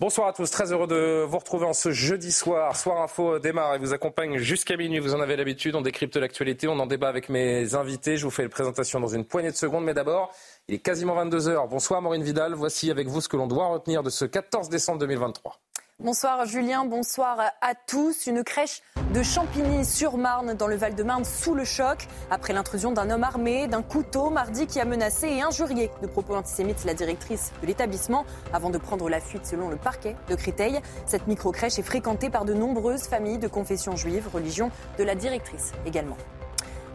Bonsoir à tous, très heureux de vous retrouver en ce jeudi soir. Soir Info démarre et vous accompagne jusqu'à minuit. Vous en avez l'habitude, on décrypte l'actualité, on en débat avec mes invités. Je vous fais une présentation dans une poignée de secondes, mais d'abord, il est quasiment 22h. Bonsoir Maureen Vidal, voici avec vous ce que l'on doit retenir de ce 14 décembre 2023. Bonsoir Julien, bonsoir à tous. Une crèche de Champigny-sur-Marne dans le Val-de-Marne sous le choc après l'intrusion d'un homme armé d'un couteau mardi qui a menacé et injurié de propos antisémites la directrice de l'établissement avant de prendre la fuite selon le parquet de Créteil. Cette micro-crèche est fréquentée par de nombreuses familles de confession juive, religion de la directrice également.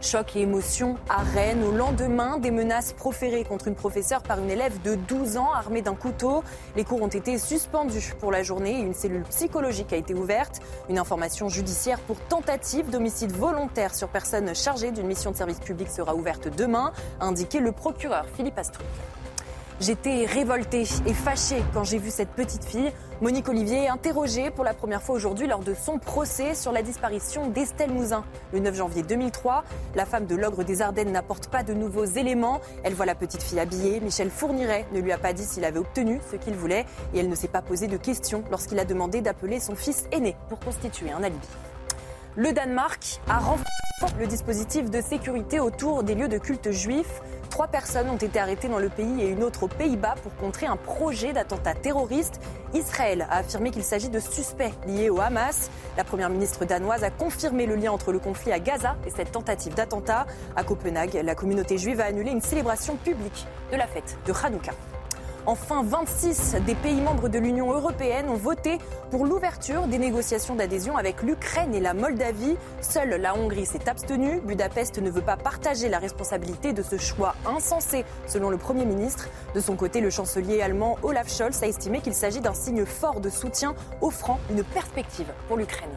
Choc et émotion à Rennes au lendemain des menaces proférées contre une professeure par une élève de 12 ans armée d'un couteau. Les cours ont été suspendus pour la journée et une cellule psychologique a été ouverte. Une information judiciaire pour tentative d'homicide volontaire sur personne chargée d'une mission de service public sera ouverte demain, a indiqué le procureur Philippe Astruc. J'étais révoltée et fâchée quand j'ai vu cette petite fille. Monique Olivier est interrogée pour la première fois aujourd'hui lors de son procès sur la disparition d'Estelle Mouzin. Le 9 janvier 2003, la femme de l'ogre des Ardennes n'apporte pas de nouveaux éléments. Elle voit la petite fille habillée. Michel Fourniret ne lui a pas dit s'il avait obtenu ce qu'il voulait et elle ne s'est pas posé de questions lorsqu'il a demandé d'appeler son fils aîné pour constituer un alibi. Le Danemark a renforcé le dispositif de sécurité autour des lieux de culte juifs. Trois personnes ont été arrêtées dans le pays et une autre aux Pays-Bas pour contrer un projet d'attentat terroriste. Israël a affirmé qu'il s'agit de suspects liés au Hamas. La première ministre danoise a confirmé le lien entre le conflit à Gaza et cette tentative d'attentat. À Copenhague, la communauté juive a annulé une célébration publique de la fête de Hanouka. Enfin, 26 des pays membres de l'Union européenne ont voté pour l'ouverture des négociations d'adhésion avec l'Ukraine et la Moldavie. Seule la Hongrie s'est abstenue. Budapest ne veut pas partager la responsabilité de ce choix insensé, selon le Premier ministre. De son côté, le chancelier allemand Olaf Scholz a estimé qu'il s'agit d'un signe fort de soutien offrant une perspective pour l'Ukraine.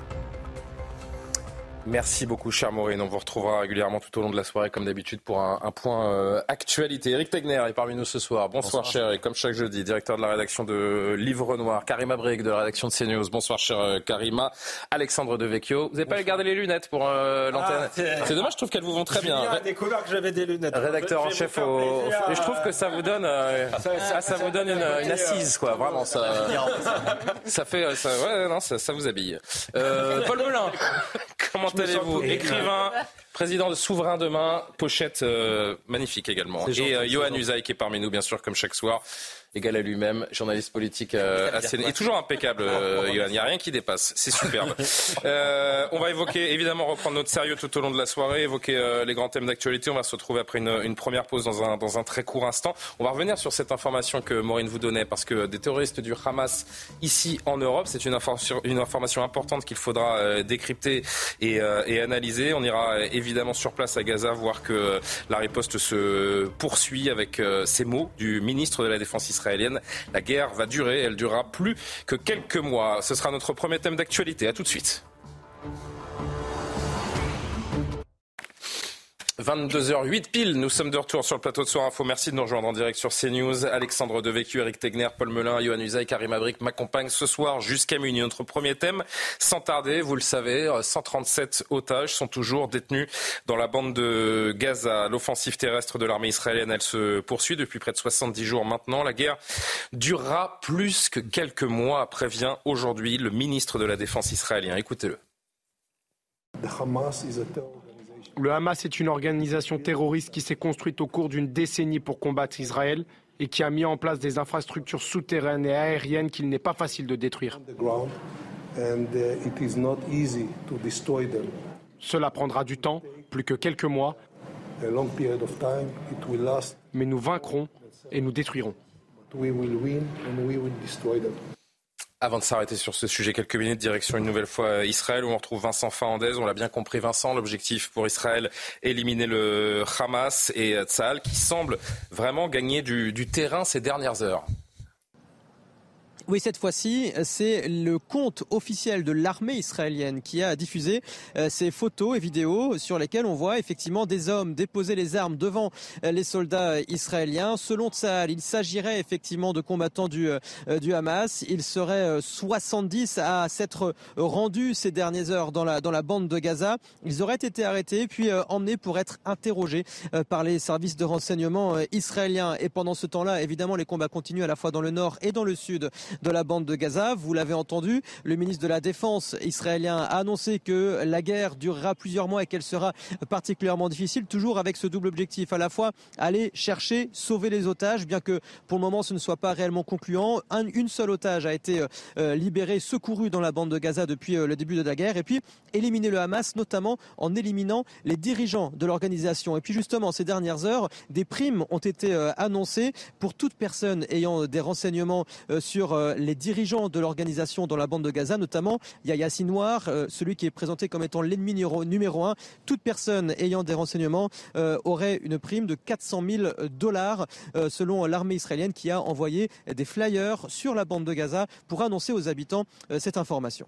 Merci beaucoup, cher Maureen. On vous retrouvera régulièrement tout au long de la soirée, comme d'habitude, pour un, un point euh, actualité. Eric Tegner est parmi nous ce soir. Bonsoir, Bonsoir. cher Eric. Comme chaque jeudi, directeur de la rédaction de Livre Noir. Karima Brick de la rédaction de CNews. Bonsoir, cher euh, Karima. Alexandre Devecchio. Vous n'avez pas gardé les lunettes pour euh, l'antenne Ah, c'est- dommage, je trouve qu'elles vous vont très bien. A découvert que j'avais des lunettes. Rédacteur en chef au. Et je trouve que ça vous donne, euh, Ça- ah, ça vous donne une, une assise, quoi. Vraiment, ça. Ça fait, euh, ça, ouais, non, ça, ça vous habille. Euh, Paul Melun, comment allez-vous Écrivain, président de Souverain Demain, pochette euh, magnifique également. Gentil, Et euh, Johan. Usaï qui est parmi nous, bien sûr, comme chaque soir. Égal à lui-même, journaliste politique euh, assez... Et toujours impeccable, euh, Johan. Il n'y a rien qui dépasse. C'est superbe. Euh, on va évoquer, évidemment, reprendre notre sérieux tout au long de la soirée, évoquer les grands thèmes d'actualité. On va se retrouver après une, une première pause dans un, dans un très court instant. On va revenir sur cette information que Maureen vous donnait, parce que des terroristes du Hamas ici en Europe, c'est une information, une information importante qu'il faudra décrypter et, et analyser. On ira évidemment sur place à Gaza voir que euh, la riposte se poursuit avec euh, ces mots du ministre de la Défense israélienne. La guerre va durer, elle durera plus que quelques mois. Ce sera notre premier thème d'actualité. À tout de suite. 22h08 pile, nous sommes de retour sur le plateau de Soir Info. Merci de nous rejoindre en direct sur CNews. Alexandre Devecchio, Eric Tegner, Paul Melun, Johan Usaï, Karim Abric m'accompagnent ce soir jusqu'à minuit. Notre premier thème, sans tarder, vous le savez, 137 otages sont toujours détenus dans la bande de Gaza. L'offensive terrestre de l'armée israélienne, elle se poursuit depuis près de 70 jours maintenant. La guerre durera plus que quelques mois, prévient aujourd'hui le ministre de la Défense israélien. Écoutez-le. Le Hamas est une organisation terroriste qui s'est construite au cours d'une décennie pour combattre Israël et qui a mis en place des infrastructures souterraines et aériennes qu'il n'est pas facile de détruire. Cela prendra du temps, plus que quelques mois, mais nous vaincrons et nous détruirons. Avant de s'arrêter sur ce sujet, quelques minutes, direction une nouvelle fois Israël, où on retrouve Vincent Fernandez. On l'a bien compris, Vincent, l'objectif pour Israël, éliminer le Hamas et Tzal, qui semble vraiment gagner du terrain ces dernières heures. Oui, cette fois-ci, c'est le compte officiel de l'armée israélienne qui a diffusé euh, ces photos et vidéos sur lesquelles on voit effectivement des hommes déposer les armes devant euh, les soldats israéliens. Selon Tsahal, il s'agirait effectivement de combattants du, euh, du Hamas. Il serait 70 à s'être rendus ces dernières heures dans la, dans la bande de Gaza. Ils auraient été arrêtés puis emmenés pour être interrogés par les services de renseignement israéliens. Et pendant ce temps-là, évidemment, les combats continuent à la fois dans le nord et dans le sud de la bande de Gaza. Vous l'avez entendu, le ministre de la Défense israélien a annoncé que la guerre durera plusieurs mois et qu'elle sera particulièrement difficile, toujours avec ce double objectif, à la fois aller chercher, sauver les otages, bien que pour le moment ce ne soit pas réellement concluant. une seule otage a été euh, libérée, secourue dans la bande de Gaza depuis euh, le début de la guerre, et puis éliminer le Hamas, notamment en éliminant les dirigeants de l'organisation. Et puis justement, ces dernières heures, des primes ont été euh, annoncées pour toute personne ayant des renseignements sur euh, les dirigeants de l'organisation dans la bande de Gaza, notamment Yahya Sinwar, euh, celui qui est présenté comme étant l'ennemi numéro un. Toute personne ayant des renseignements euh, aurait une prime de 400 000 dollars, selon l'armée israélienne qui a envoyé des flyers sur la bande de Gaza pour annoncer aux habitants cette information.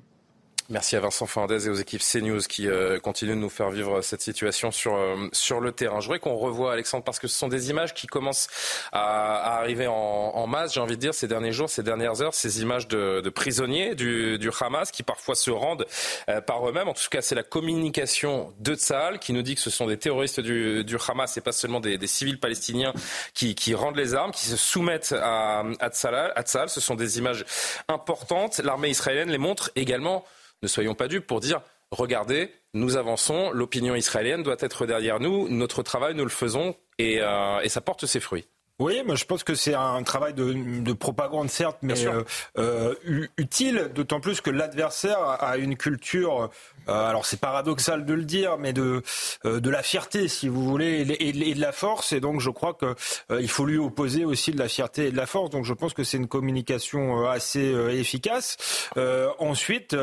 Merci à Vincent Fernandez et aux équipes CNews qui euh, continuent de nous faire vivre cette situation sur, euh, sur le terrain. Je voudrais qu'on revoie, Alexandre, parce que ce sont des images qui commencent à, arriver en, en masse, j'ai envie de dire, ces derniers jours, ces dernières heures, ces images de, de prisonniers du, du, Hamas qui parfois se rendent euh, par eux-mêmes. En tout cas, c'est la communication de Tsahal qui nous dit que ce sont des terroristes du, du Hamas et pas seulement des, des civils palestiniens qui, qui, rendent les armes, qui se soumettent à, à, à. Ce sont des images importantes. L'armée israélienne les montre également ne soyons pas dupes pour dire regardez, nous avançons, l'opinion israélienne doit être derrière nous, notre travail, nous le faisons et, euh, et ça porte ses fruits. Oui, moi je pense que c'est un travail de, de, propagande certes, mais euh, euh, utile, d'autant plus que l'adversaire a une culture alors c'est paradoxal de le dire, mais de euh, de la fierté, si vous voulez, et, de la force. Et donc je crois que euh, il faut lui opposer aussi de la fierté et de la force. Donc je pense que c'est une communication assez efficace. ensuite,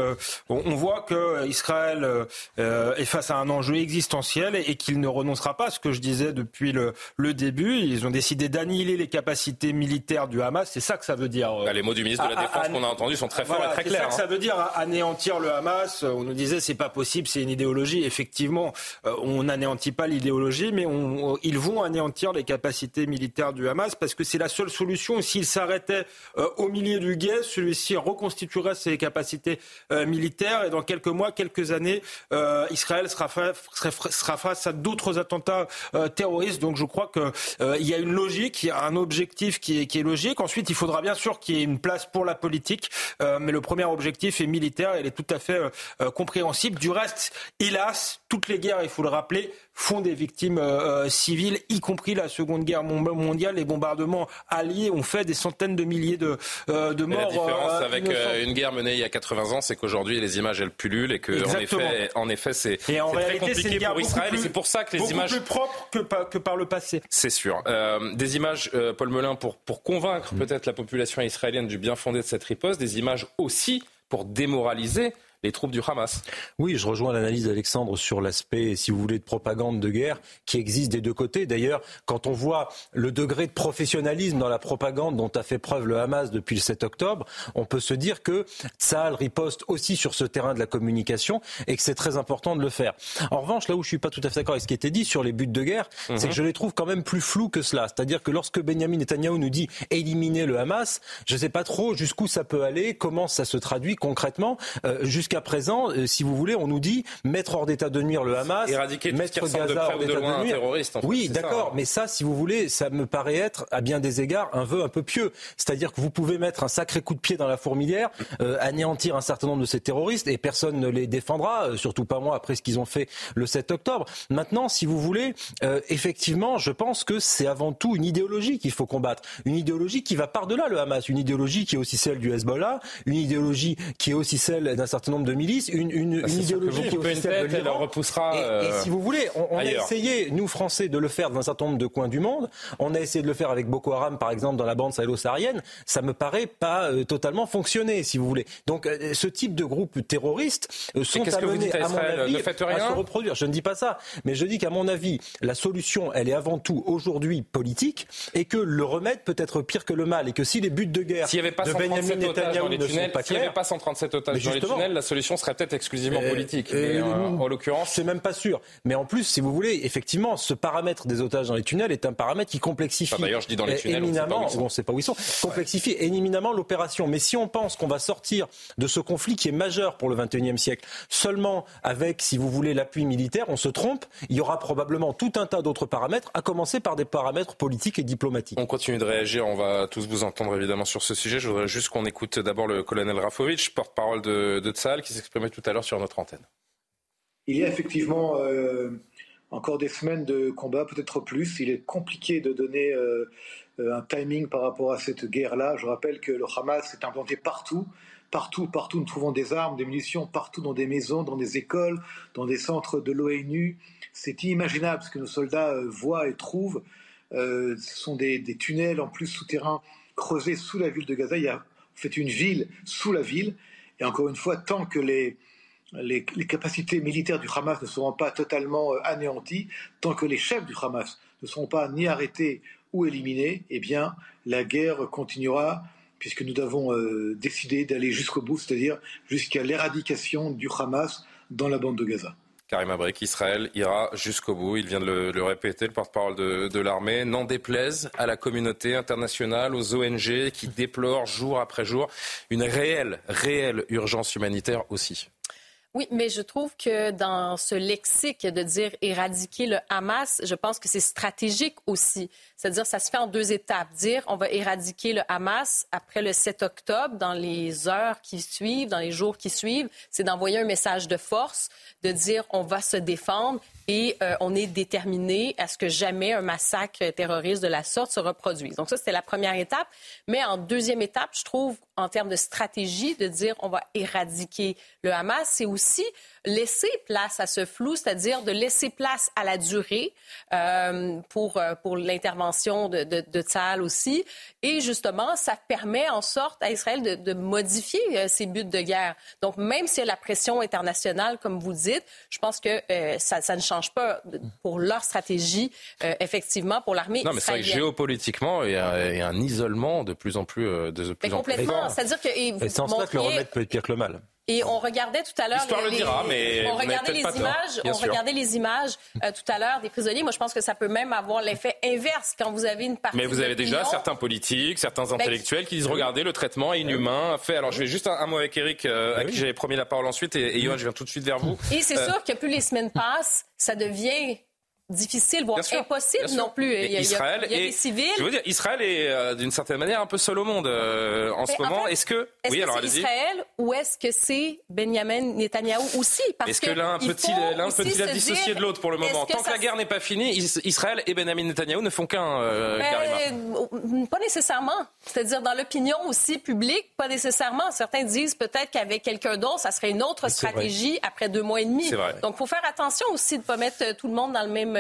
on, voit que Israël est face à un enjeu existentiel et, qu'il ne renoncera pas. Ce que je disais depuis le, le début, ils ont décidé d'annihiler les capacités militaires du Hamas. C'est ça que ça veut dire. Bah, les mots du ministre de la Défense qu'on a entendus sont très forts et très clairs. C'est ça que ça veut dire anéantir le Hamas. On nous disait c'est pas possible, c'est une idéologie. Effectivement, euh, on n'anéantit pas l'idéologie, mais on, ils vont anéantir les capacités militaires du Hamas parce que c'est la seule solution. S'il s'arrêtait euh, au milieu du guet, celui-ci reconstituerait ses capacités euh, militaires et dans quelques mois, quelques années, Israël sera, sera, face à d'autres attentats terroristes. Donc je crois qu'il y a une logique, il y a un objectif qui est, qui est logique. Ensuite, il faudra bien sûr qu'il y ait une place pour la politique, mais le premier objectif est militaire et il est tout à fait compréhensible du reste, hélas, toutes les guerres, il faut le rappeler, font des victimes euh, euh, civiles, y compris la Seconde Guerre mondiale. Les bombardements alliés ont fait des centaines de milliers de, euh, de morts. la différence avec une guerre menée il y a 80 ans, c'est qu'aujourd'hui les images elles pullulent et que en effet, en effet, c'est très compliqué pour Israël. et c'est pour ça que les images plus propres que par, que par le passé. C'est sûr. des images, Paul Melun, pour pour convaincre mm. peut-être la population israélienne du bien fondé de cette riposte. Des images aussi pour démoraliser les troupes du Hamas. Oui, je rejoins l'analyse d'Alexandre sur l'aspect, si vous voulez, de propagande de guerre qui existe des deux côtés. D'ailleurs, quand on voit le degré de professionnalisme dans la propagande dont a fait preuve le Hamas depuis le 7 octobre, on peut se dire que Tsahal riposte aussi sur ce terrain de la communication et que c'est très important de le faire. En revanche, là où je suis pas tout à fait d'accord avec ce qui était dit sur les buts de guerre, c'est que mhm. je les trouve quand même plus flous que cela. C'est-à-dire que lorsque Benjamin Netanyahu nous dit éliminer le Hamas, je ne sais pas trop jusqu'où ça peut aller, comment ça se traduit concrètement, euh, jusqu'à présent, euh, si vous voulez, on nous dit mettre hors d'état de nuire le Hamas, éradiquer mettre Gaza de hors d'état de, de, nuire. Terroriste, oui, d'accord, mais ça, si vous voulez, ça me paraît être à bien des égards un vœu un peu pieux. C'est-à-dire que vous pouvez mettre un sacré coup de pied dans la fourmilière, euh, anéantir un certain nombre de ces terroristes et personne ne les défendra, euh, surtout pas moi après ce qu'ils ont fait le 7 octobre. Maintenant, si vous voulez, effectivement, je pense que c'est avant tout une idéologie qu'il faut combattre, une idéologie qui va par-delà le Hamas, une idéologie qui est aussi celle du Hezbollah, une idéologie qui est aussi celle d'un certain nombre nombre de milices, une, une, Bah, une idéologie qui est de tête, elle l'Iran. repoussera, Et, et euh, si vous voulez, on, on a essayé, nous Français, de le faire dans un certain nombre de coins du monde. On a essayé de le faire avec Boko Haram, par exemple, dans la bande sahélo-saharienne. Ça me paraît pas euh, totalement fonctionner, si vous voulez. Donc, euh, ce type de groupe terroriste euh, sont qu'est-ce que vous amenés, dites à à mon avis, Ne faites à rien se reproduire. Je ne dis pas ça, mais je dis qu'à mon avis, la solution, elle est avant tout aujourd'hui politique, et que le remède peut être pire que le mal, et que si les buts de guerre S'il n'y avait pas de 137 Benjamin les ne sont pas s'il n'y avait pas 137 otages dans les justement. tunnels, la solution serait peut-être exclusivement Euh, politique. euh, Mais, euh, en l'occurrence, c'est même pas sûr. Mais en plus, si vous voulez, effectivement, ce paramètre des otages dans les tunnels est un paramètre qui complexifie. Enfin, d'ailleurs, je dis dans les euh, tunnels, on sait pas où éminemment, ils sont. pas où ils sont. Complexifie éminemment l'opération. Mais si on pense qu'on va sortir de ce conflit qui est majeur pour le 21e siècle seulement avec, si vous voulez, l'appui militaire, on se trompe. Il y aura probablement tout un tas d'autres paramètres, à commencer par des paramètres politiques et diplomatiques. On continue de réagir, on va tous vous entendre évidemment sur ce sujet. Je voudrais juste qu'on écoute d'abord le colonel Rafovitch, porte-parole de, de Qui s'exprimait tout à l'heure sur notre antenne. Il y a effectivement euh, encore des semaines de combat, peut-être plus. Il est compliqué de donner euh, euh, un timing par rapport à cette guerre-là. Je rappelle que le Hamas est implanté partout. Partout, partout, nous trouvons des armes, des munitions, partout dans des maisons, dans des écoles, dans des centres de l'ONU. C'est inimaginable ce que nos soldats voient et trouvent. Ce sont des, des tunnels en plus souterrains creusés sous la ville de Gaza. Il y a en fait une ville sous la ville. Et encore une fois, tant que les, capacités militaires du Hamas ne seront pas totalement euh, anéanties, tant que les chefs du Hamas ne seront pas ni arrêtés ou éliminés, eh bien, la guerre continuera puisque nous avons euh, décidé d'aller jusqu'au bout, c'est-à-dire jusqu'à l'éradication du Hamas dans la bande de Gaza. Karim Abrik, Israël ira jusqu'au bout. Il vient de le, répéter, le porte-parole de l'armée. N'en déplaise à la communauté internationale, aux ONG qui déplorent jour après jour une réelle, réelle urgence humanitaire aussi. Oui, mais je trouve que dans ce lexique de dire éradiquer le Hamas, je pense que c'est stratégique aussi. C'est-à-dire, ça se fait en deux étapes. Dire on va éradiquer le Hamas après le 7 octobre, dans les heures qui suivent, dans les jours qui suivent, c'est d'envoyer un message de force, de dire on va se défendre et euh, on est déterminé à ce que jamais un massacre terroriste de la sorte se reproduise. Donc ça, c'était la première étape. Mais en deuxième étape, je trouve, en termes de stratégie, de dire on va éradiquer le Hamas, c'est aussi laisser place à ce flou, c'est-à-dire de laisser place à la durée euh, pour, euh, pour l'intervention de, de, de Tzahal aussi. Et justement, ça permet en sorte à Israël de, de modifier euh, ses buts de guerre. Donc, même s'il y a la pression internationale, comme vous dites, je pense que euh, ça, ça ne change pas de- pour leur stratégie, euh, effectivement, pour l'armée Non, mais c'est vrai que géopolitiquement, il y, a, il y a un isolement de plus en plus, euh, de plus Mais en plus complètement. C'est-à-dire que et vous Et c'est en cela que le remède peut être pire que le mal. Et on regardait tout à l'heure L'histoire le dira, mais on regardait les images, on sûr. regardait les images euh, tout à l'heure des prisonniers. Moi, je pense que ça peut même avoir l'effet inverse quand vous avez une partie. Mais vous avez déjà certains politiques, certains Ben, intellectuels qui disent regardez le traitement est inhumain fait. Alors je vais juste un, un mot avec Eric euh, à qui j'avais promis la parole ensuite et, et Johan, je viens tout de suite vers vous. Et c'est Euh, sûr que plus les semaines passent, ça devient difficile, voire sûr, impossible non plus. Il y a, Et il y a- Israël il y a est- des civils. Je veux dire, Israël est euh, d'une certaine manière un peu seul au monde euh, en ce Mais en moment. Est-ce que Est-ce oui que alors c'est. Israël ou est-ce que c'est Benjamin Netanyahou aussi? Parce Est-ce que l'un il peut-il faut l'un peut-il la dissocier de l'autre pour le moment? que Tant que la guerre n'est pas finie, Is- Israël et Benjamin Netanyahou ne font qu'un. euh, Karima. Euh, pas nécessairement. C'est-à-dire dans l'opinion aussi publique, pas nécessairement. Certains disent peut-être qu'avec quelqu'un d'autre, ça serait une autre stratégie après deux mois et demi. Donc, il faut faire attention aussi de ne pas mettre tout le monde dans le même,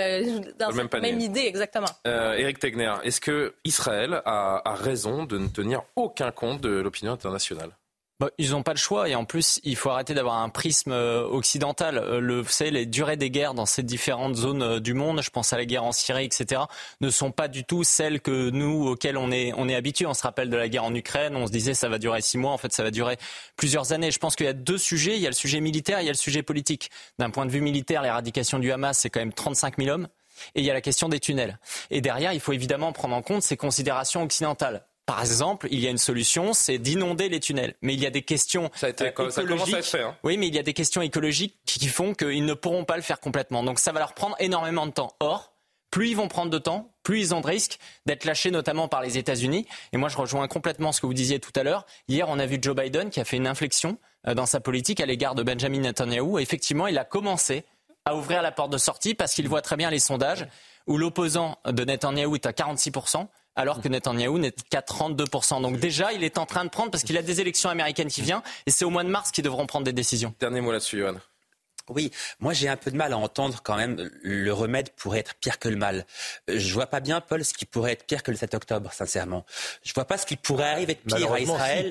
dans même cette panier. même idée, exactement. Euh, Eric Tegner, est-ce que Israël a, a raison de ne tenir aucun compte de l'opinion internationale? Bah, ils n'ont pas le choix et en plus il faut arrêter d'avoir un prisme euh, occidental. Euh, Le, vous savez, les durées des guerres dans ces différentes zones euh, du monde, je pense à la guerre en Syrie, etc., ne sont pas du tout celles que nous auxquelles on est on est habitué. On se rappelle de la guerre en Ukraine, on se disait ça va durer six mois, en fait ça va durer plusieurs années. Je pense qu'il y a deux sujets, il y a le sujet militaire, il y a le sujet politique. D'un point de vue militaire, l'éradication du Hamas c'est quand même 35 000 hommes. Et il y a la question des tunnels. Et derrière, il faut évidemment prendre en compte ces considérations occidentales. Par exemple, il y a une solution, c'est d'inonder les tunnels. Mais il y a des questions Ça a été- euh, ça à écologiques. fait, hein. Oui, mais il y a des questions écologiques qui qui font qu'ils ne pourront pas le faire complètement. Donc ça va leur prendre énormément de temps. Or, plus ils vont prendre de temps, plus ils ont de risques d'être lâchés, notamment par les États-Unis. Et moi, je rejoins complètement ce que vous disiez tout à l'heure. Hier, on a vu Joe Biden qui a fait une inflexion euh, dans sa politique à l'égard de Benjamin Netanyahu. Et effectivement, il a commencé à ouvrir la porte de sortie parce qu'il voit très bien les sondages où l'opposant de Netanyahu est à 46%. Alors que Netanyahou n'est qu'à 32%. Donc déjà, il est en train de prendre parce qu'il a des élections américaines qui viennent et c'est au mois de mars qu'ils devront prendre des décisions. Dernier mot là-dessus, Johan. Oui, moi j'ai un peu de mal à entendre quand même le remède pourrait être pire que le mal. Je vois pas bien, Paul, ce qui pourrait être pire que le 7 octobre, sincèrement. Je vois pas ce qui pourrait arriver de pire à Israël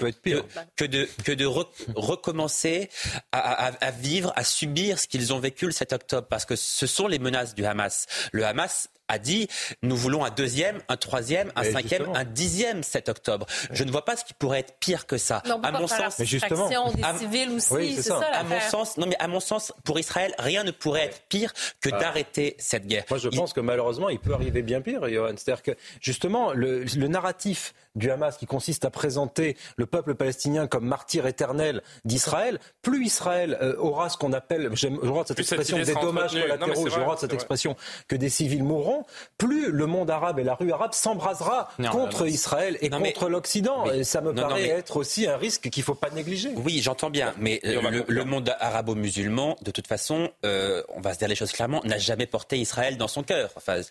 Que, de, que de recommencer à, à, vivre, à subir ce qu'ils ont vécu le 7 octobre, parce que ce sont les menaces du Hamas. Le Hamas a dit nous voulons un deuxième, un troisième, un cinquième, un dixième 7 octobre. Je ne vois pas ce qui pourrait être pire que ça. à mon sens, mais justement, des civils aussi, c'est ça. à mon sens, non mais à mon sens, pour Israël, rien ne pourrait être pire que ah. d'arrêter cette guerre. Moi, je pense que malheureusement, il peut arriver bien pire, Johan. C'est-à-dire que justement, le, le narratif du Hamas qui consiste à présenter le peuple palestinien comme martyr éternel d'Israël, plus Israël euh, aura ce qu'on appelle, je de cette expression, des dommages collatéraux, de cette expression, que des civils mourront, plus le monde arabe et la rue arabe s'embrasera contre Israël et contre l'Occident. Et ça me paraît être aussi un risque qu'il ne faut pas négliger. Oui, j'entends bien, mais euh, le, monde arabo-musulman, de toute façon, euh, on va se dire les choses clairement, n'a jamais porté Israël dans son cœur. Enfin,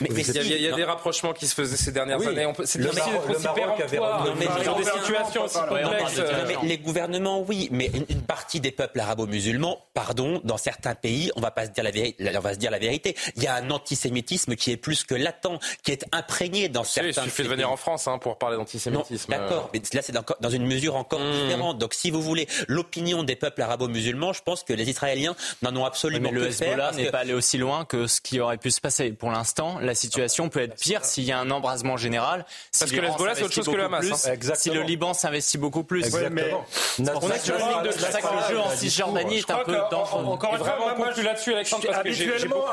mais, il y a, des rapprochements qui se faisaient ces dernières années. C'est le Maroc avait des situations aussi complexes. Les gouvernements, oui, mais une partie des peuples arabo-musulmans, pardon, dans certains pays, on va pas se dire la vérité, on va se dire la vérité. Il y a un antisémitisme qui est plus que latent, qui est imprégné dans certains. pays. Il suffit de venir en France hein, pour parler d'antisémitisme. D'accord, mais là c'est dans une mesure encore hmm. différente. Donc si vous voulez l'opinion des peuples arabo-musulmans, je pense que les Israéliens n'en ont absolument mais le Hezbollah n'est pas allé aussi loin que ce qui aurait pu se passer. Pour l'instant, la situation peut être pire s'il y a un embrasement général. Parce que le Hezbollah c'est autre chose que le Hamas. Hein. Si le Liban s'investit beaucoup plus. Exactement. On est sur une ligne de le jeu en Cisjordanie est un peu dangereux. Encore une fois, moi, plus là-dessus, Alexandre, que habituellement,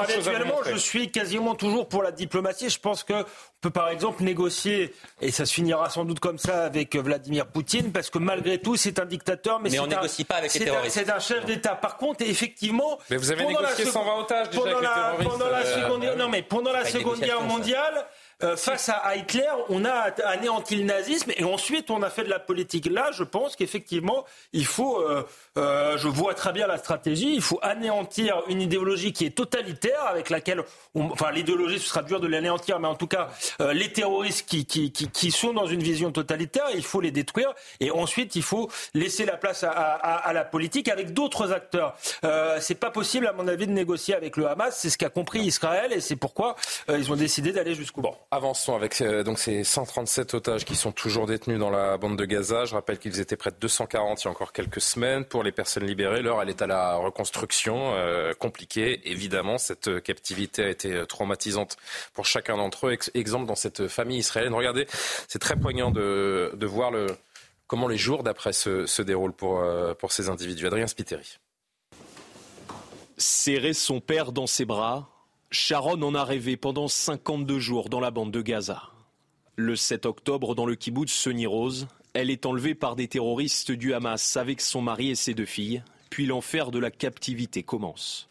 je suis quasiment toujours pour la diplomatie. Je pense que peut par exemple négocier, et ça se finira sans doute comme ça avec Vladimir Poutine, parce que malgré tout, c'est un dictateur, mais, mais on négocie pas avec les terroristes. C'est un chef d'État. Par contre, effectivement, mais vous avez négocié 120 otages déjà avec les terroristes. Pendant la euh, seconde, non mais pendant la Seconde Guerre mondiale. Euh, face à Hitler, on a anéanti le nazisme et ensuite on a fait de la politique. Là, je pense qu'effectivement, il faut, euh, euh, je vois très bien la stratégie, il faut anéantir une idéologie qui est totalitaire, avec laquelle, on, enfin l'idéologie, ce sera dur de l'anéantir, mais en tout cas, les terroristes qui, qui, qui, qui, sont dans une vision totalitaire, il faut les détruire et ensuite il faut laisser la place à, à, à la politique avec d'autres acteurs. Euh, c'est pas possible, à mon avis, de négocier avec le Hamas. C'est ce qu'a compris Israël et c'est pourquoi ils ont décidé d'aller jusqu'au bout. Avançons avec euh, donc ces 137 otages qui sont toujours détenus dans la bande de Gaza. Je rappelle qu'ils étaient près de 240 il y a encore quelques semaines. Pour les personnes libérées, l'heure elle est à la reconstruction. Euh, compliquée, évidemment. Cette euh, captivité a été traumatisante pour chacun d'entre eux. exemple dans cette famille israélienne. Regardez, c'est très poignant de, voir comment les jours d'après se, déroulent pour, pour ces individus. Adrien Spiteri. Serrer son père dans ses bras, Sharon en a rêvé pendant 52 jours dans la bande de Gaza. Le 7 octobre, dans le kibbutz Seni Rose, elle est enlevée par des terroristes du Hamas avec son mari et ses deux filles, puis l'enfer de la captivité commence.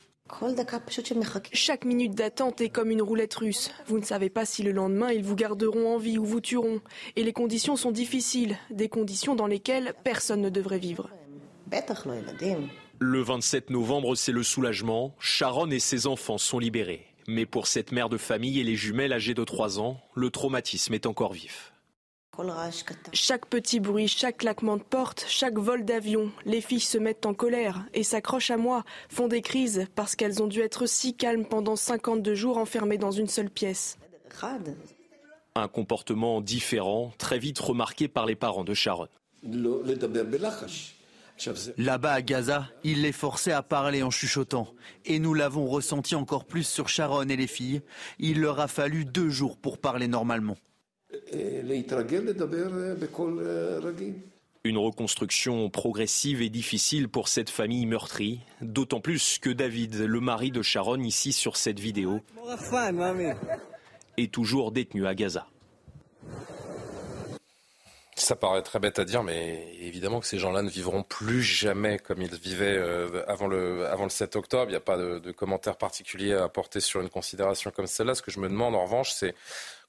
Chaque minute d'attente est comme une roulette russe. Vous ne savez pas si le lendemain ils vous garderont en vie ou vous tueront. Et les conditions sont difficiles, des conditions dans lesquelles personne ne devrait vivre. Le 27 novembre, c'est le soulagement. Sharon et ses enfants sont libérés. Mais pour cette mère de famille et les jumelles âgées de 3 ans, le traumatisme est encore vif. Chaque petit bruit, chaque claquement de porte, chaque vol d'avion, les filles se mettent en colère et s'accrochent à moi, font des crises parce qu'elles ont dû être si calmes pendant 52 jours enfermées dans une seule pièce. Un comportement différent, très vite remarqué par les parents de Sharon. Là-bas à Gaza, il les forçait à parler en chuchotant. Et nous l'avons ressenti encore plus sur Sharon et les filles. Il leur a fallu deux jours pour parler normalement. Une reconstruction progressive et difficile pour cette famille meurtrie, d'autant plus que David, le mari de Sharon ici sur cette vidéo, est toujours détenu à Gaza. Ça paraît très bête à dire, mais évidemment que ces gens-là ne vivront plus jamais comme ils vivaient euh, avant, le, avant le 7 octobre. Il n'y a pas de, de commentaire particulier à apporter sur une considération comme celle-là. Ce que je me demande en revanche, c'est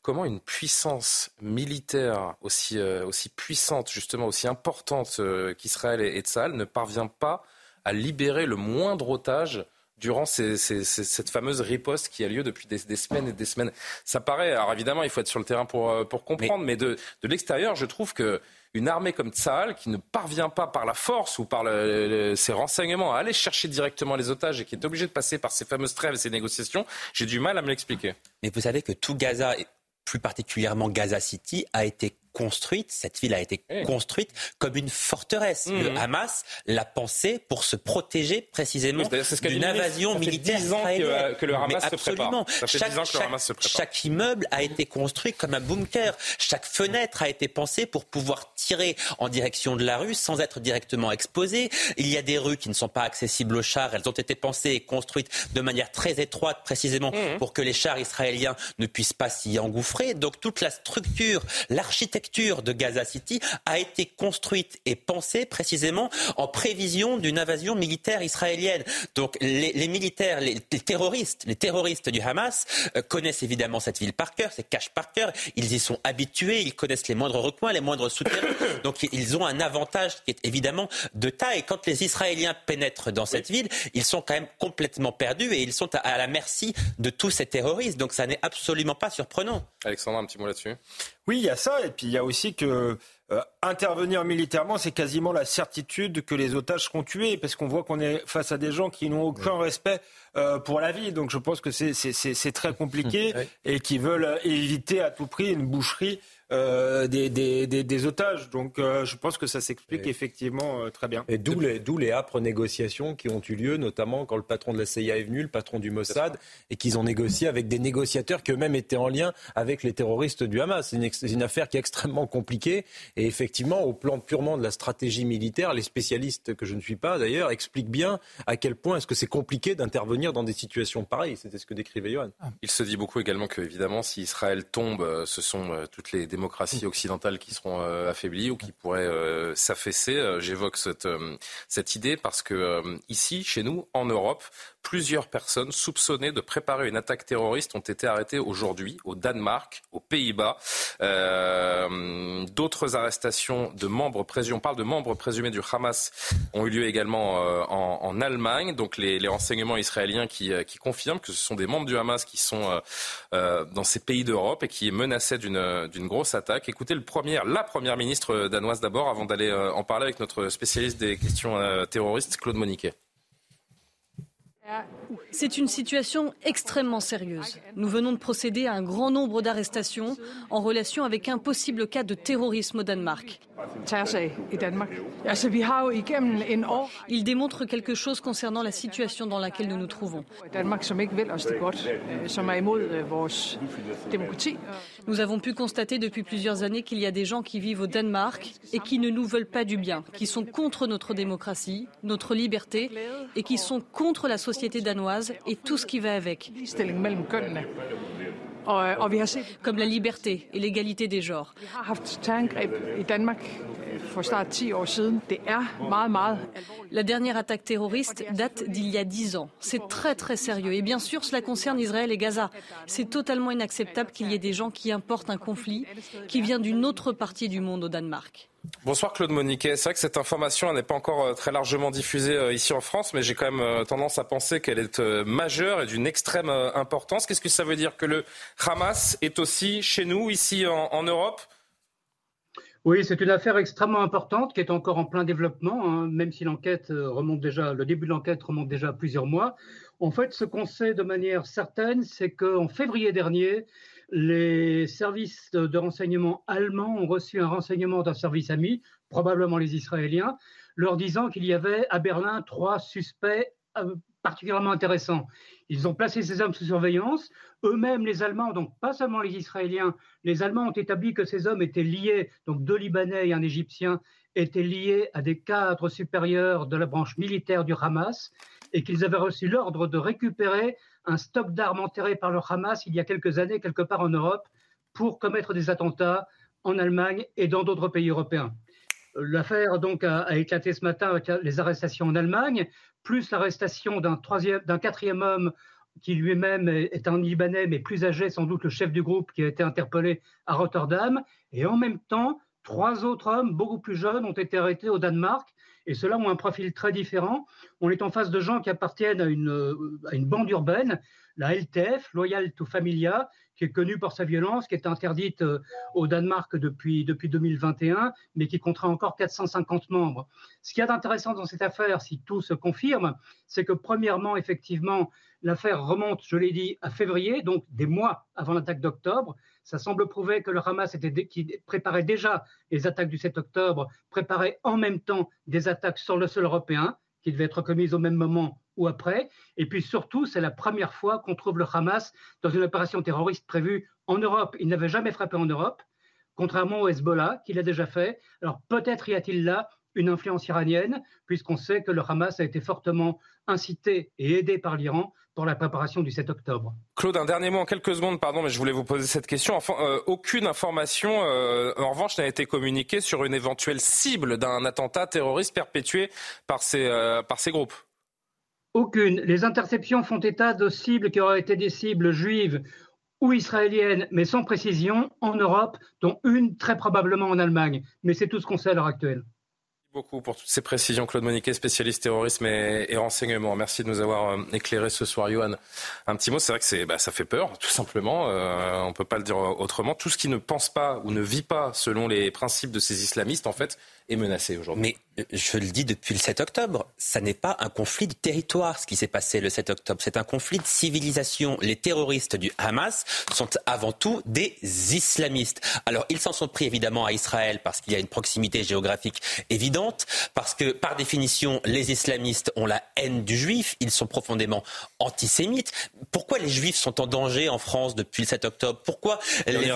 comment une puissance militaire aussi, euh, aussi puissante, justement aussi importante euh, qu'Israël et, Tzal ne parvient pas à libérer le moindre otage durant cette fameuse riposte qui a lieu depuis des, semaines et des semaines. Ça paraît, alors évidemment, il faut être sur le terrain pour, euh, pour comprendre, mais, de, de l'extérieur, je trouve que une armée comme Tsahal, qui ne parvient pas par la force ou par ses renseignements à aller chercher directement les otages et qui est obligée de passer par ces fameuses trêves et ces négociations, j'ai du mal à me l'expliquer. Mais vous savez que tout Gaza, plus particulièrement Gaza City, a été construite, cette ville a été eh. construite comme une forteresse. Le mmh. Hamas l'a pensée pour se protéger précisément d'une invasion militaire israélienne. Que, le Hamas. Se chaque, chaque, immeuble a été construit comme un bunker. Chaque fenêtre a été pensée pour pouvoir tirer en direction de la rue sans être directement exposé. Il y a des rues qui ne sont pas accessibles aux chars. Elles ont été pensées et construites de manière très étroite, précisément mmh. pour que les chars israéliens ne puissent pas s'y engouffrer. Donc toute la structure, l'architecture de Gaza City a été construite et pensée précisément en prévision d'une invasion militaire israélienne. Donc les, militaires, les, terroristes, les terroristes du Hamas euh, connaissent évidemment cette ville par cœur, c'est cache par cœur. Ils y sont habitués, ils connaissent les moindres recoins, les moindres souterrains. Donc ils ont un avantage qui est évidemment de taille. Quand les Israéliens pénètrent dans cette ville, ils sont quand même complètement perdus et ils sont à, à la merci de tous ces terroristes. Donc ça n'est absolument pas surprenant. Alexandre, un petit mot là-dessus. Oui, il y a ça, et puis il y a aussi que euh, intervenir militairement, c'est quasiment la certitude que les otages seront tués, parce qu'on voit qu'on est face à des gens qui n'ont aucun respect euh, pour la vie. Donc je pense que c'est très compliqué et qui veulent éviter à tout prix une boucherie euh, des, des, des, otages. Donc euh, je pense que ça s'explique effectivement euh, très bien. Et d'où les, les âpres négociations qui ont eu lieu, notamment quand le patron de la CIA est venu, le patron du Mossad, et qu'ils ont négocié avec des négociateurs qui eux-mêmes étaient en lien avec les terroristes du Hamas. C'est une, une, affaire qui est extrêmement compliquée. Et effectivement, au plan purement de la stratégie militaire, les spécialistes, que je ne suis pas d'ailleurs, expliquent bien à quel point est-ce que c'est compliqué d'intervenir dans des situations pareilles. C'était ce que décrivait Johan. Il se dit beaucoup également que, évidemment, si Israël tombe, ce sont toutes les démocraties démocraties occidentales qui seront euh, affaiblies ou qui pourraient euh, s'affaisser. Euh, j'évoque cette, cette idée parce que ici, chez nous, en Europe, Plusieurs personnes soupçonnées de préparer une attaque terroriste ont été arrêtées aujourd'hui au Danemark, aux Pays-Bas. Euh, d'autres arrestations de membres présumés, on parle de membres présumés du Hamas, ont eu lieu également euh, en, Allemagne. Donc les, renseignements israéliens euh, qui, confirment que ce sont des membres du Hamas qui sont dans ces pays d'Europe et qui menaçaient d'une grosse attaque. Écoutez le premier, la première ministre danoise d'abord, avant d'aller en parler avec notre spécialiste des questions terroristes, Claude Moniquet. C'est une situation extrêmement sérieuse. Nous venons de procéder à un grand nombre d'arrestations en relation avec un possible cas de terrorisme au Danemark. Il démontre quelque chose concernant la situation dans laquelle nous nous trouvons. Nous avons pu constater depuis plusieurs années qu'il y a des gens qui vivent au Danemark et qui ne nous veulent pas du bien, qui sont contre notre démocratie, notre liberté et qui sont contre la société danoise et tout ce qui va avec. Comme la liberté et l'égalité des genres. La dernière attaque terroriste date d'il y a dix ans. C'est très très sérieux. Et bien sûr, cela concerne Israël et Gaza. C'est totalement inacceptable qu'il y ait des gens qui importent un conflit qui vient d'une autre partie du monde au Danemark. Bonsoir Claude Moniquet. C'est vrai que cette information n'est pas encore euh, très largement diffusée euh, ici en France, mais j'ai quand même euh, tendance à penser qu'elle est majeure et d'une extrême importance. Qu'est-ce que ça veut dire? Que le Hamas est aussi chez nous, ici en, Europe? Oui, c'est une affaire extrêmement importante qui est encore en plein développement, hein, même si l'enquête remonte déjà, le début de l'enquête remonte déjà à plusieurs mois. En fait, ce qu'on sait de manière certaine, c'est qu'en février dernier, les services de renseignement allemands ont reçu un renseignement d'un service ami, probablement les Israéliens, leur disant qu'il y avait à Berlin trois suspects euh, particulièrement intéressants. Ils ont placé ces hommes sous surveillance. Eux-mêmes, les Allemands, donc pas seulement les Israéliens, les Allemands ont établi que ces hommes étaient liés, donc deux Libanais et un Égyptien, étaient liés à des cadres supérieurs de la branche militaire du Hamas et qu'ils avaient reçu l'ordre de récupérer un stock d'armes enterré par le Hamas il y a quelques années quelque part en Europe pour commettre des attentats en Allemagne et dans d'autres pays européens. L'affaire donc a, éclaté ce matin avec les arrestations en Allemagne, plus l'arrestation d'un troisième, d'un quatrième homme qui lui-même est un Libanais mais plus âgé, sans doute le chef du groupe qui a été interpellé à Rotterdam, et en même temps trois autres hommes beaucoup plus jeunes ont été arrêtés au Danemark Et ceux-là ont un profil très différent. On est en face de gens qui appartiennent à une, une bande urbaine, la LTF, Loyal to Familia, qui est connue pour sa violence, qui est interdite euh, au Danemark depuis, depuis 2021, mais qui comptera encore 450 membres. Ce qu'il y a d'intéressant dans cette affaire, si tout se confirme, c'est que premièrement, effectivement, l'affaire remonte, je l'ai dit, à février, donc des mois avant l'attaque d'octobre. Ça semble prouver que le Hamas qui préparait déjà les attaques du 7 octobre, préparait en même temps des attaques sur le sol européen, qui devaient être commises au même moment ou après. Et puis surtout, c'est la première fois qu'on trouve le Hamas dans une opération terroriste prévue en Europe. Il n'avait jamais frappé en Europe, contrairement au Hezbollah, qu'il a déjà fait. Alors peut-être y a-t-il là une influence iranienne, puisqu'on sait que le Hamas a été fortement incité et aidé par l'Iran pour la préparation du 7 octobre. Claude, un dernier mot en quelques secondes, pardon, mais je voulais vous poser cette question. Enfin, euh, aucune information, euh, en revanche, n'a été communiquée sur une éventuelle cible d'un attentat terroriste perpétué par ces, euh, par ces groupes. Aucune. Les interceptions font état de cibles qui auraient été des cibles juives ou israéliennes, mais sans précision, en Europe, dont une très probablement en Allemagne. Mais c'est tout ce qu'on sait à l'heure actuelle beaucoup pour toutes ces précisions. Claude Moniquet, spécialiste terrorisme et, et renseignement. Merci de nous avoir euh, éclairé ce soir, Johan. Un petit mot, c'est vrai que bah, ça fait peur, tout simplement. Euh, on ne peut pas le dire autrement. Tout ce qui ne pense pas ou ne vit pas selon les principes de ces islamistes, en fait, est menacé aujourd'hui. Mais euh, je le dis depuis le 7 octobre, ça n'est pas un conflit de territoire ce qui s'est passé le 7 octobre, c'est un conflit de civilisation. Les terroristes du Hamas sont avant tout des islamistes. Alors ils s'en sont pris évidemment à Israël parce qu'il y a une proximité géographique évidente, parce que par définition les islamistes ont la haine du juif, ils sont profondément antisémites. Pourquoi les juifs sont en danger en France depuis le 7 octobre? Pourquoi les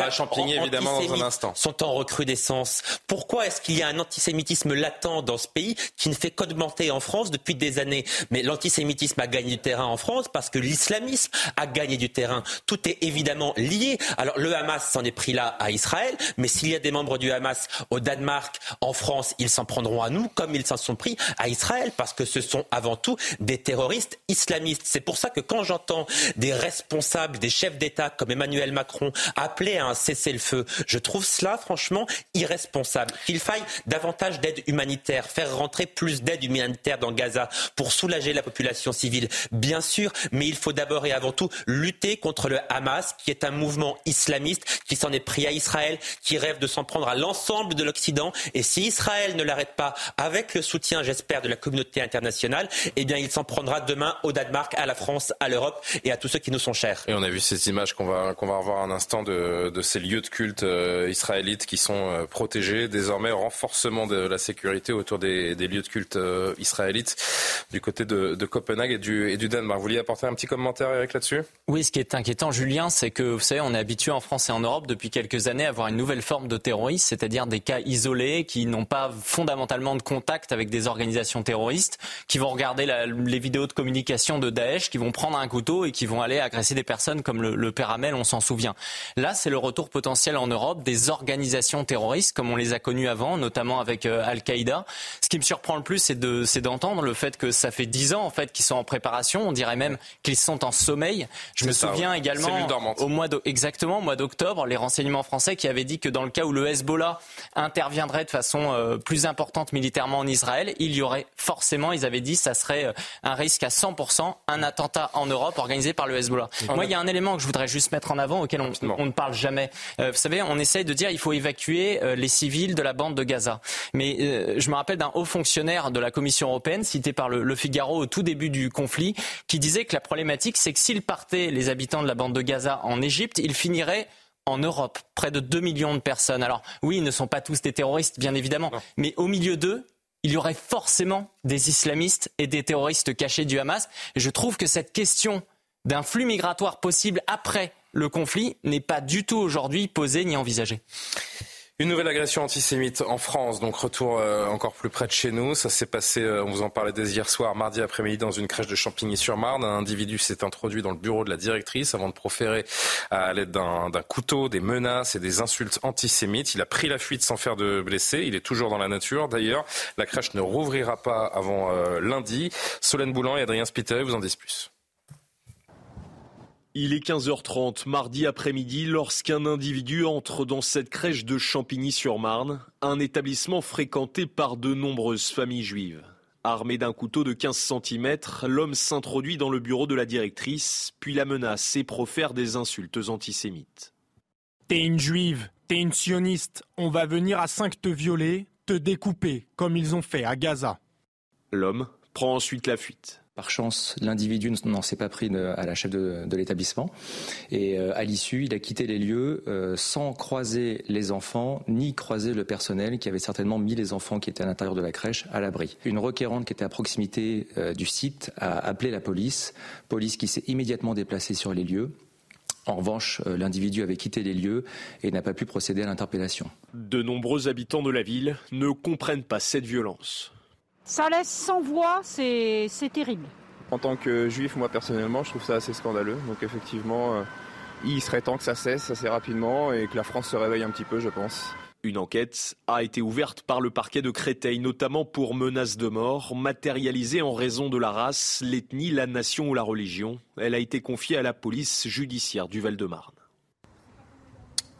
évidemment dans un instant. sont en recrudescence? Pourquoi est-ce qu'il y a un antisémitisme latent dans ce pays qui ne fait qu'augmenter en France depuis des années? Mais l'antisémitisme a gagné du terrain en France parce que l'islamisme a gagné du terrain. Tout est évidemment lié. Alors le Hamas s'en est pris là à Israël, mais s'il y a des membres du Hamas au Danemark, en France, ils s'en prendront à nous comme ils s'en sont pris à Israël parce que ce sont avant tout des terroristes islamistes. C'est pour ça que quand j'entends des responsables, des chefs d'État comme Emmanuel Macron appeler à un cessez-le-feu, je trouve cela franchement irresponsable. Qu'il faille davantage d'aide humanitaire, faire rentrer plus d'aide humanitaire dans Gaza pour soulager la population civile, bien sûr, mais il faut d'abord et avant tout lutter contre le Hamas, qui est un mouvement islamiste qui s'en est pris à Israël, qui rêve de s'en prendre à l'ensemble de l'Occident. Et si Israël ne l'arrête pas avec le soutien, j'espère, de la communauté internationale, eh bien, il s'en prendra demain au Danemark, à la France, à l'Europe et à tous ceux qui nous sont chers. Et on a vu ces images qu'on va, qu'on va revoir un instant de, de ces lieux de culte euh, israélites qui sont euh, protégés, désormais renforcement de la sécurité autour des, lieux de culte euh, israélites du côté de, Copenhague et du, et du Danemark. Vous vouliez apporter un petit commentaire, Eric, là-dessus? Oui, ce qui est inquiétant, Julien, c'est que, vous savez, on est habitué en France et en Europe depuis quelques années à avoir une nouvelle forme de terrorisme, c'est-à-dire des cas isolés qui n'ont pas fondamentalement de contact avec des organisations terroristes, qui vont regarder les vidéos de communication de Daesh, qui vont prendre un couteau et qui vont aller agresser des personnes comme le, le père Hamel, on s'en souvient. Là, c'est le retour potentiel en Europe des organisations terroristes, comme on les a connues avant, notamment avec euh, Al-Qaïda. Ce qui me surprend le plus, c'est d'entendre le fait que ça fait dix ans en fait qu'ils sont en préparation. On dirait même qu'ils sont en sommeil. Je me souviens également au mois exactement au mois d'octobre, les renseignements français qui avaient dit que dans le cas où le Hezbollah interviendrait de façon euh, plus importante militairement en Israël, il y aurait forcément, ils avaient dit, ça serait euh, un risque à 100%, un attentat en Europe organisé par le Hezbollah. Moi, il y a un élément que je voudrais juste mettre en avant auquel on, on ne parle jamais. vous savez, on essaye de dire il faut évacuer les civils de la bande de Gaza. Mais euh, je me rappelle d'un haut fonctionnaire de la Commission européenne, cité par le, Figaro au tout début du conflit, qui disait que la problématique, c'est que s'ils partaient, les habitants de la bande de Gaza, en Égypte, ils finiraient en Europe, près de 2 millions de personnes. Alors oui, ils ne sont pas tous des terroristes, bien évidemment, mais au milieu d'eux, il y aurait forcément des islamistes et des terroristes cachés du Hamas. Et je trouve que cette question d'un flux migratoire possible après le conflit n'est pas du tout aujourd'hui posée ni envisagée. Une nouvelle agression antisémite en France, donc retour euh, encore plus près de chez nous. Ça s'est passé, euh, on vous en parlait dès hier soir, mardi après-midi, dans une crèche de Champigny-sur-Marne. Un individu s'est introduit dans le bureau de la directrice avant de proférer à l'aide d'un couteau des menaces et des insultes antisémites. Il a pris la fuite sans faire de blessés. Il est toujours dans la nature. D'ailleurs, la crèche ne rouvrira pas avant euh, lundi. Solène Boulan et Adrien Spiteri vous en disent plus. Il est 15h30 mardi après-midi lorsqu'un individu entre dans cette crèche de Champigny-sur-Marne, un établissement fréquenté par de nombreuses familles juives. Armé d'un couteau de 15 cm, l'homme s'introduit dans le bureau de la directrice, puis la menace et profère des insultes antisémites. T'es une juive, t'es une sioniste, on va venir à 5 te violer, te découper, comme ils ont fait à Gaza. L'homme prend ensuite la fuite. Par chance, l'individu n'en s'est pas pris à la chef de, l'établissement. Et euh, à l'issue, il a quitté les lieux euh, sans croiser les enfants, ni croiser le personnel qui avait certainement mis les enfants qui étaient à l'intérieur de la crèche à l'abri. Une requérante qui était à proximité euh, du site a appelé la police, police qui s'est immédiatement déplacée sur les lieux. En revanche, l'individu avait quitté les lieux et n'a pas pu procéder à l'interpellation. De nombreux habitants de la ville ne comprennent pas cette violence. Ça laisse sans voix, c'est terrible. En tant que juif, moi personnellement, je trouve ça assez scandaleux. Donc effectivement, euh, il serait temps que ça cesse assez rapidement et que la France se réveille un petit peu, je pense. Une enquête a été ouverte par le parquet de Créteil, notamment pour menaces de mort matérialisées en raison de la race, l'ethnie, la nation ou la religion. Elle a été confiée à la police judiciaire du Val-de-Marne.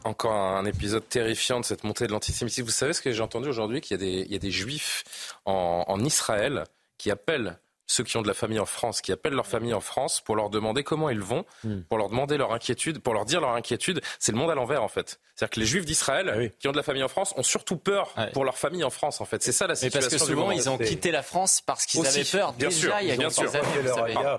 Encore un épisode terrifiant de cette montée de l'antisémitisme. Vous savez ce que j'ai entendu aujourd'hui Qu'il y, a des juifs en Israël qui appellent ceux qui ont de la famille en France, qui appellent leur famille en France pour leur demander comment ils vont, hmm. pour leur demander leur inquiétude, pour leur dire leur inquiétude. C'est le monde à l'envers en fait. C'est-à-dire que les Juifs d'Israël ah qui ont de la famille en France ont surtout peur pour leur famille en France en fait. C'est ça la situation. Mais parce que souvent ils ont quitté la France parce qu'ils avaient peur. Bien sûr, il y a bien sûr.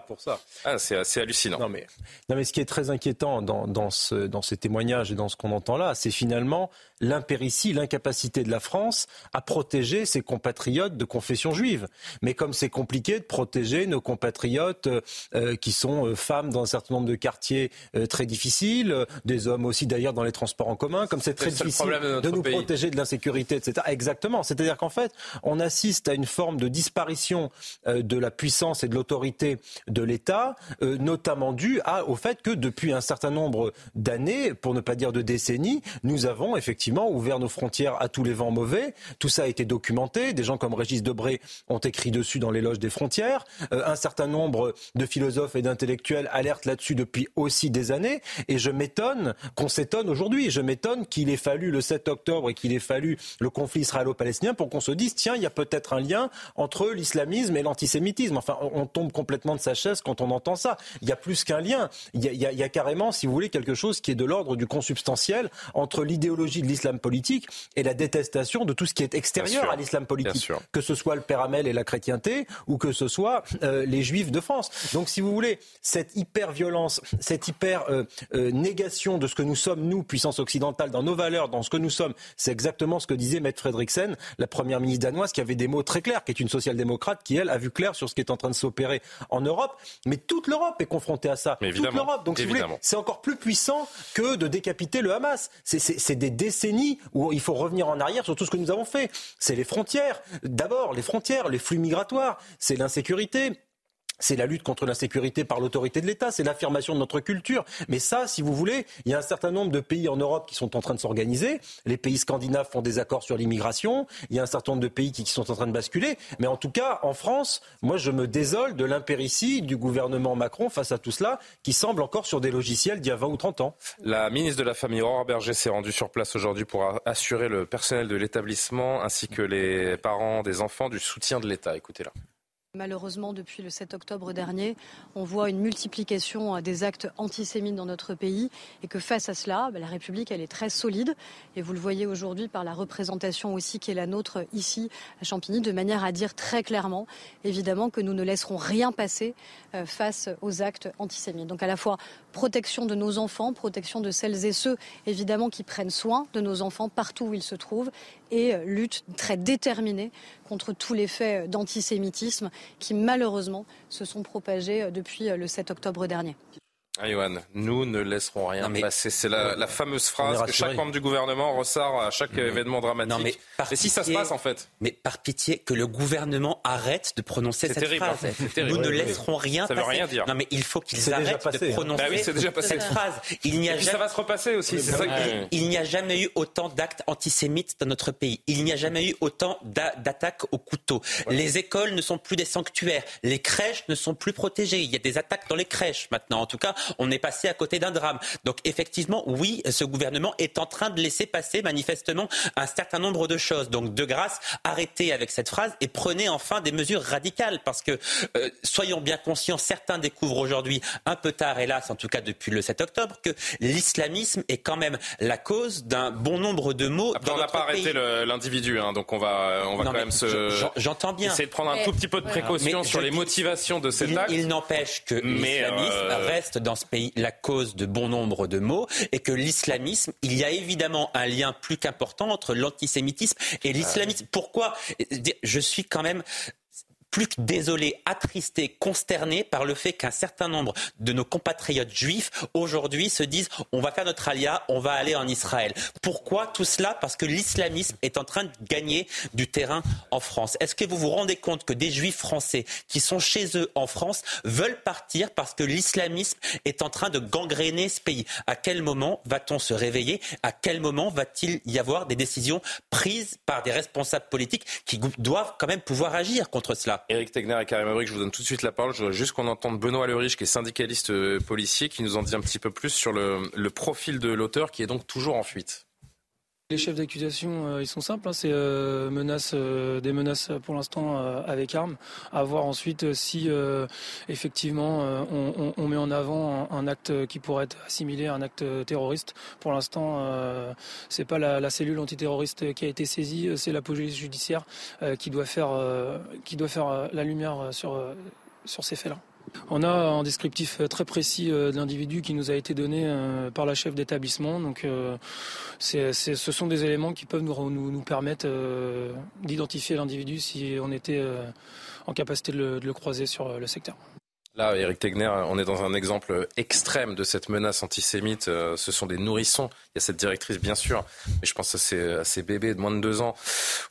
pour ça. Ah, c'est assez hallucinant. Non mais, non mais ce qui est très inquiétant dans, dans, ce, dans ces témoignages et dans ce qu'on entend là, c'est finalement l'impéritie, l'incapacité de la France à protéger ses compatriotes de confession juive. Mais comme c'est compliqué de protéger nos compatriotes euh, euh, qui sont euh, femmes dans un certain nombre de quartiers très difficiles, des hommes aussi d'ailleurs dans les transports en commun, comme c'est très difficile de, nous protéger de l'insécurité, etc. Exactement. C'est-à-dire qu'en fait, on assiste à une forme de disparition de la puissance et de l'autorité de l'État, notamment due au fait que depuis un certain nombre d'années, pour ne pas dire de décennies, nous avons effectivement ouvert nos frontières à tous les vents mauvais. Tout ça a été documenté. Des gens comme Régis Debré ont écrit dessus dans l'éloge des frontières un certain nombre de philosophes et d'intellectuels alertent là-dessus depuis aussi des années. Et je m'étonne qu'on s'étonne aujourd'hui. Je m'étonne qu'il ait fallu le 7 octobre et qu'il ait fallu le conflit israélo-palestinien pour qu'on se dise tiens, il y a peut-être un lien entre l'islamisme et l'antisémitisme. Enfin, on tombe complètement de sa chaise quand on entend ça. Il y a plus qu'un lien. Il y, a, carrément, si vous voulez, quelque chose qui est de l'ordre du consubstantiel entre l'idéologie de l'islam politique et la détestation de tout ce qui est extérieur à l'islam politique. Que ce soit le péramel et la chrétienté ou que ce soit euh, les juifs de France. Donc si vous voulez, cette hyper-violence, cette hyper-négation de ce que nous sommes, nous, puissance occidentale, dans nos valeurs, dans ce que nous sommes, c'est exactement ce que disait Mette Frederiksen, la première ministre danoise, qui avait des mots très clairs, qui est une social-démocrate, qui, elle, a vu clair sur ce qui est en train de s'opérer en Europe. Mais toute l'Europe est confrontée à ça. Mais toute l'Europe. Donc si vous voulez, c'est encore plus puissant que de décapiter le Hamas. C'est des décennies où il faut revenir en arrière sur tout ce que nous avons fait. C'est les frontières. D'abord, les frontières, les flux migratoires, c'est l'insécurité, c'est la lutte contre l'insécurité par l'autorité de l'État, c'est l'affirmation de notre culture. Mais ça, si vous voulez, il y a un certain nombre de pays en Europe qui sont en train de s'organiser. Les pays scandinaves font des accords sur l'immigration. Il y a un certain nombre de pays qui, sont en train de basculer. Mais en tout cas, en France, moi, je me désole de l'impéritie du gouvernement Macron face à tout cela, qui semble encore sur des logiciels d'il y a 20 ou 30 ans. La ministre de la Famille, Aurore Berger, s'est rendue sur place aujourd'hui pour assurer le personnel de l'établissement ainsi que les parents des enfants du soutien de l'État. Écoutez-la. Malheureusement, depuis le 7 octobre dernier, on voit une multiplication euh, des actes antisémites dans notre pays et que face à cela, bah, la République, est très solide. Et vous le voyez aujourd'hui par la représentation aussi qui est la nôtre ici à Champigny, de manière à dire très clairement, évidemment, que nous ne laisserons rien passer euh, face aux actes antisémites. Donc à la fois protection de nos enfants, protection de celles et ceux, évidemment, qui prennent soin de nos enfants partout où ils se trouvent et euh, lutte très déterminée contre tous les faits d'antisémitisme qui malheureusement se sont propagés euh, depuis euh, le 7 octobre dernier. Ah, nous ne laisserons rien passer. C'est la, fameuse phrase que chaque membre du gouvernement ressort à chaque événement dramatique. Non, mais, si ça se passe en fait. Mais par pitié, que le gouvernement arrête de prononcer cette phrase. Hein. Nous ne laisserons rien ça passer. Veut rien dire. Non mais il faut qu'ils arrêtent de hein. prononcer bah cette phrase. Il n'y a jamais... ça va se repasser aussi. Il n'y a jamais eu autant d'actes antisémites dans notre pays. Il n'y a jamais eu autant d'attaques au couteau. Les écoles ne sont plus des sanctuaires. Les crèches ne sont plus protégées. Il y a des attaques dans les crèches maintenant. En tout cas, on est passé à côté d'un drame. Donc effectivement, oui, ce gouvernement est en train de laisser passer manifestement un certain nombre de choses. Donc de grâce, arrêtez avec cette phrase et prenez enfin des mesures radicales parce que euh, soyons bien conscients, certains découvrent aujourd'hui un peu tard, hélas, en tout cas depuis le 7 octobre, que l'islamisme est quand même la cause d'un bon nombre de mots. Après, on n'a pas arrêté l'individu, hein, donc on va, on va quand même se. J'entends bien. Essayer de prendre un tout petit peu de précaution sur les motivations de cet acte. Il n'empêche que l'islamisme euh, reste dans ce pays la cause de bon nombre de mots et que l'islamisme, il y a évidemment un lien plus qu'important entre l'antisémitisme et l'islamisme. Pourquoi? Je suis quand même plus que désolé, attristé, consterné par le fait qu'un certain nombre de nos compatriotes juifs aujourd'hui se disent on va faire notre alia, on va aller en Israël. Pourquoi tout cela? Parce que l'islamisme est en train de gagner du terrain en France. Est-ce que vous vous rendez compte que des juifs français qui sont chez eux en France veulent partir parce que l'islamisme est en train de gangréner ce pays? À quel moment va-t-on se réveiller? À quel moment va-t-il y avoir des décisions prises par des responsables politiques qui doivent quand même pouvoir agir contre cela? Éric Tegner et Karim Abrik, je vous donne tout de suite la parole. Je voudrais juste qu'on entende Benoît Lerich, qui est syndicaliste euh, policier, qui nous en dit un petit peu plus sur le, profil de l'auteur, qui est donc toujours en fuite. Les chefs d'accusation, euh, ils sont simples. Hein. c'est euh, menaces, des menaces pour l'instant avec armes. À voir ensuite si effectivement on, met en avant un, acte qui pourrait être assimilé à un acte terroriste. Pour l'instant, c'est pas la, la, cellule antiterroriste qui a été saisie, c'est la police judiciaire qui doit faire, qui doit faire la lumière sur sur ces faits-là. On a un descriptif très précis euh, de l'individu qui nous a été donné euh, par la chef d'établissement. Donc, euh, ce sont des éléments qui peuvent nous, permettre d'identifier l'individu si on était en capacité de le croiser sur le secteur. Là, Eric Tegner, on est dans un exemple extrême de cette menace antisémite. Euh, ce sont des nourrissons. Il y a cette directrice, bien sûr, mais je pense à ces, bébés de moins de deux ans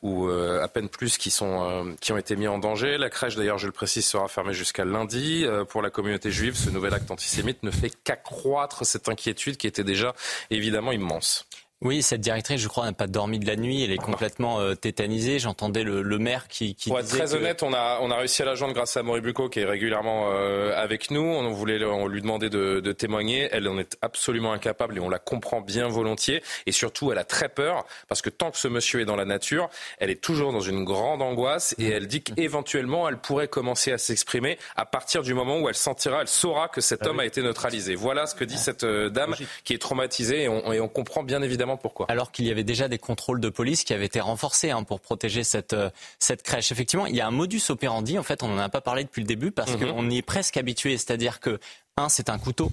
ou euh, à peine plus qui, sont, euh, qui ont été mis en danger. La crèche, d'ailleurs, je le précise, sera fermée jusqu'à lundi. pour la communauté juive, ce nouvel acte antisémite ne fait qu'accroître cette inquiétude qui était déjà évidemment immense. Oui, cette directrice, je crois, n'a pas dormi de la nuit. Elle est complètement euh, tétanisée. J'entendais le, le, maire qui, qui Pour être très honnête, on a, on a réussi à la joindre grâce à Moribuco, qui est régulièrement euh, avec nous. On voulait on lui demander de, de, témoigner. Elle en est absolument incapable et on la comprend bien volontiers. Et surtout, elle a très peur parce que tant que ce monsieur est dans la nature, elle est toujours dans une grande angoisse et elle dit qu'éventuellement, elle pourrait commencer à s'exprimer à partir du moment où elle sentira, elle saura que cet ah homme a été neutralisé. Voilà ce que dit cette euh, dame qui est traumatisée et on, et on comprend bien évidemment pourquoi. Alors qu'il y avait déjà des contrôles de police qui avaient été renforcés hein, pour protéger cette, euh, cette crèche. Effectivement, il y a un modus operandi, en fait, on n'en a pas parlé depuis le début parce mhm. qu'on y est presque habitué. C'est-à-dire que, un, c'est un couteau.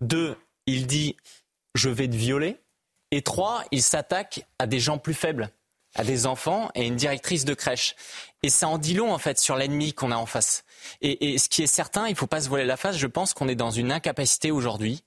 Deux, il dit je vais te violer. Et trois, il s'attaque à des gens plus faibles, à des enfants et une directrice de crèche. Et ça en dit long, en fait, sur l'ennemi qu'on a en face. Et, et, ce qui est certain, il ne faut pas se voiler la face, je pense qu'on est dans une incapacité aujourd'hui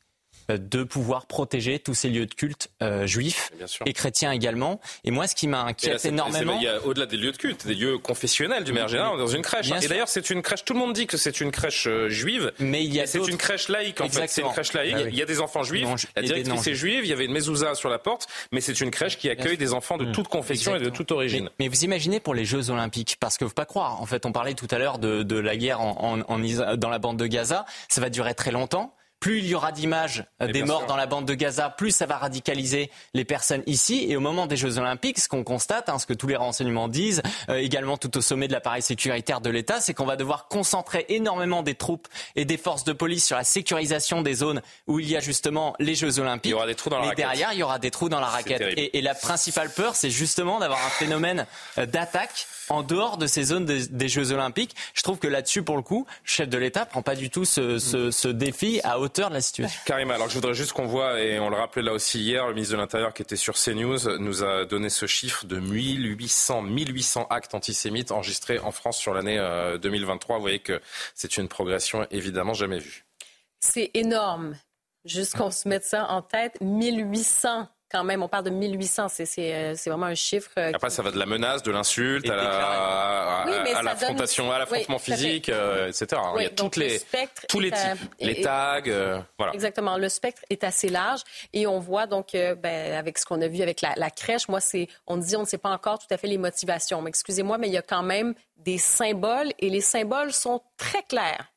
de pouvoir protéger tous ces lieux de culte euh, juifs et chrétiens également. Et moi, ce qui m'inquiète énormément, il y a au-delà des lieux de culte, des lieux confessionnels du général, dans une crèche. et d'ailleurs, c'est une crèche. Tout le monde dit que c'est une crèche euh, juive, mais il y a c'est une crèche laïque en fait. C'est une crèche laïque. Bah il y a des enfants juifs. la directrice est juive. Il y avait une mezouza sur la porte, mais c'est une crèche qui accueille des enfants de toute confession et de toute origine. Mais, vous imaginez pour les Jeux Olympiques, parce que faut pas croire. En fait, on parlait tout à l'heure de, de la guerre en, en, dans la bande de Gaza. Ça va durer très longtemps plus il y aura d'images euh, des morts dans la bande de Gaza, plus ça va radicaliser les personnes ici. Et au moment des Jeux Olympiques, ce qu'on constate, hein, ce que tous les renseignements disent, euh, également tout au sommet de l'appareil sécuritaire de l'État, c'est qu'on va devoir concentrer énormément des troupes et des forces de police sur la sécurisation des zones où il y a justement les Jeux Olympiques. Il y aura des trous dans la Mais derrière, il y aura des trous dans la raquette. Et, et, la principale peur, c'est justement d'avoir un phénomène euh, d'attaque en dehors de ces zones des, Jeux Olympiques. Je trouve que là-dessus, pour le coup, le chef de l'État prend pas du tout ce, ce, défi à hauteur de la situation. Karima, alors je voudrais juste qu'on voit, et on le rappelait là aussi hier, le ministre de l'Intérieur qui était sur CNews nous a donné ce chiffre de 1800, 1800 actes antisémites enregistrés en France sur l'année 2023. Euh, Vous voyez que c'est une progression évidemment jamais vue. C'est énorme. Juste qu'on se mette ça en tête, 1800 quand même, on parle de 1800, euh, c'est vraiment un chiffre. Euh, Après, ça va de la menace, de l'insulte, à l'affrontation, à, l'affrontement physique, euh, etc. Il y a toutes les, tous les types, les tags, voilà. Exactement, le spectre est assez large et on voit donc, ben, avec ce qu'on a vu avec la, la crèche, moi, c'est, on dit, on ne sait pas encore tout à fait les motivations. Mais excusez-moi, mais il y a quand même des symboles et les symboles sont très clairs.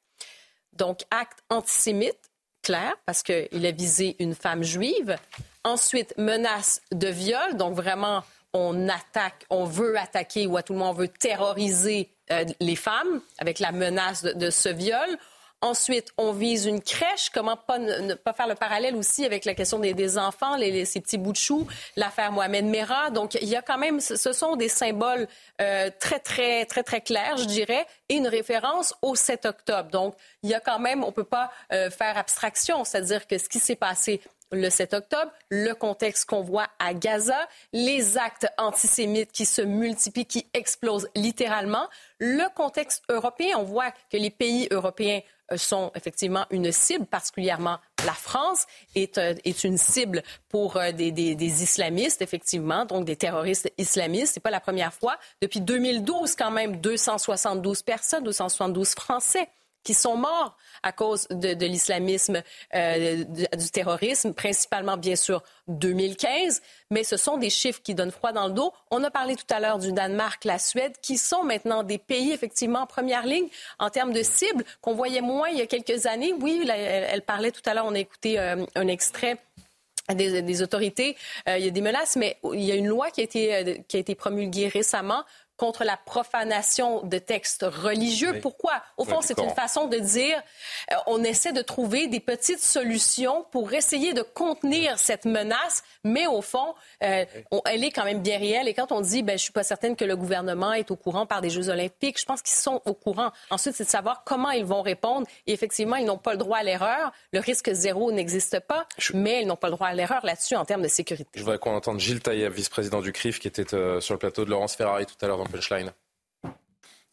Donc, acte antisémite, clair parce qu'il a visé une femme juive. Ensuite, menace de viol, donc vraiment on attaque, on veut attaquer ou à tout le monde on veut terroriser euh, les femmes avec la menace de, ce viol. Ensuite, on vise une crèche. Comment pas ne, pas faire le parallèle aussi avec la question des, enfants, les, ces petits bouts de choux, l'affaire Mohamed Merah. Donc, il y a quand même, ce sont des symboles euh, très, très, très, très clairs, je dirais, et une référence au 7 octobre. Donc, il y a quand même, on peut pas euh, faire abstraction, c'est-à-dire que ce qui s'est passé le 7 octobre, le contexte qu'on voit à Gaza, les actes antisémites qui se multiplient, qui explosent littéralement, le contexte européen. On voit que les pays européens euh, sont effectivement une cible, particulièrement la France est, euh, est une cible pour euh, des, des, islamistes, effectivement, donc des terroristes islamistes. C'est pas la première fois. Depuis 2012, quand même, 272 personnes, 272 Français qui sont morts à cause de, l'islamisme, euh, du terrorisme, principalement bien sûr 2015, mais ce sont des chiffres qui donnent froid dans le dos. On a parlé tout à l'heure du Danemark, la Suède, qui sont maintenant des pays effectivement en première ligne en termes de cibles qu'on voyait moins il y a quelques années. Oui, elle, parlait tout à l'heure, on a écouté euh, un extrait des, des, autorités. Euh, il y a des menaces, mais il y a une loi qui a été, qui a été promulguée récemment contre la profanation de textes religieux. Pourquoi? Au fond, c'est une façon de dire, euh, on essaie de trouver des petites solutions pour essayer de contenir cette menace, mais au fond, euh, elle est quand même bien réelle. Et quand on dit, ben, je suis pas certaine que le gouvernement est au courant par des Jeux olympiques, je pense qu'ils sont au courant. Ensuite, c'est de savoir comment ils vont répondre. Et effectivement, ils n'ont pas le droit à l'erreur. Le risque zéro n'existe pas, mais ils n'ont pas le droit à l'erreur là-dessus en termes de sécurité. Je voudrais qu'on entende Gilles Taïeb, vice-président du CRIF, qui était euh, sur le plateau de Laurence Ferrari tout à l'heure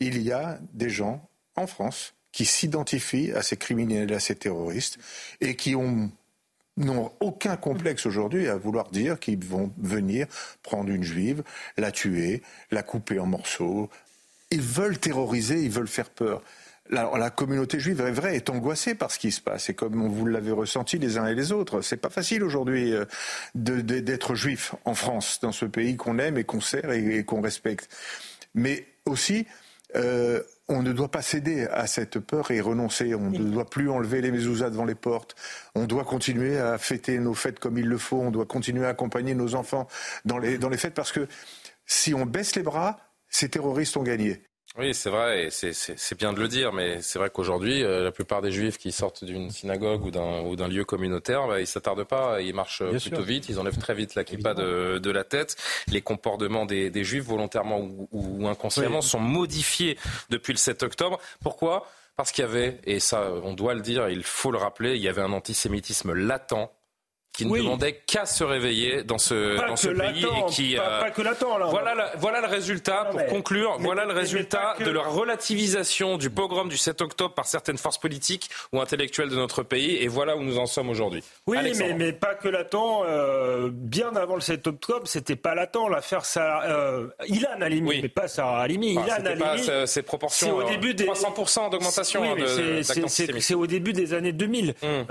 il y a des gens en France qui s'identifient à ces criminels, à ces terroristes, et qui n'ont aucun complexe aujourd'hui à vouloir dire qu'ils vont venir prendre une juive, la tuer, la couper en morceaux. Ils veulent terroriser, ils veulent faire peur. La, communauté juive est angoissée par ce qui se passe. Et comme vous l'avez ressenti les uns et les autres, c'est pas facile aujourd'hui euh, d'être juif en France, dans ce pays qu'on aime et qu'on sert et qu'on respecte. Mais aussi, euh, on ne doit pas céder à cette peur et renoncer. On ne doit plus enlever les mezuzahs devant les portes. On doit continuer à fêter nos fêtes comme il le faut. On doit continuer à accompagner nos enfants dans les, dans les fêtes parce que si on baisse les bras, ces terroristes ont gagné. Oui, c'est vrai, et c'est bien de le dire, mais c'est vrai qu'aujourd'hui, euh, la plupart des juifs qui sortent d'une synagogue ou d'un lieu communautaire, bah, ils s'attardent pas, ils marchent plutôt vite, ils enlèvent très vite la kippa de, de, la tête. Les comportements des, des juifs, volontairement ou, ou inconsciemment, sont modifiés depuis le 7 octobre. Pourquoi? Parce qu'il y avait, et ça on doit le dire, il faut le rappeler, il y avait un antisémitisme latent qui ne demandait qu'à se réveiller dans ce, dans ce pays et qui pas, euh, que l'attend là. Voilà, voilà le résultat pour conclure. voilà le résultat de la relativisation du pogrom du 7 octobre par certaines forces politiques ou intellectuelles de notre pays et voilà où nous en sommes aujourd'hui. Oui, mais, mais, pas que l'attend. Euh, bien avant le 7 octobre, c'était pas l'attend l'affaire Sarah, euh, Ilan Halimi, oui. mais pas Sarah Halimi. Enfin, Ilan Halimi. Pas ces proportions. C'est au début des 300% d'augmentation. Oui, hein, c'est au début des années 2000. Hum.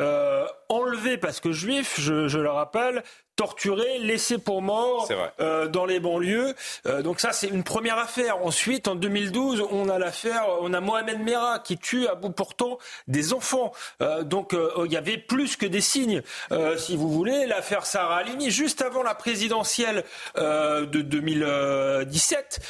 Enlevé parce que juif. Je, le rappelle, torturés, laissés pour mort euh, dans les banlieues. Euh, donc ça, c'est une première affaire. Ensuite, en 2012, on a l'affaire, on a Mohamed Merah qui tue à bout portant des enfants. Euh, donc il y avait plus que des signes, si vous voulez. L'affaire Sarah Halimi, juste avant la présidentielle de 2017,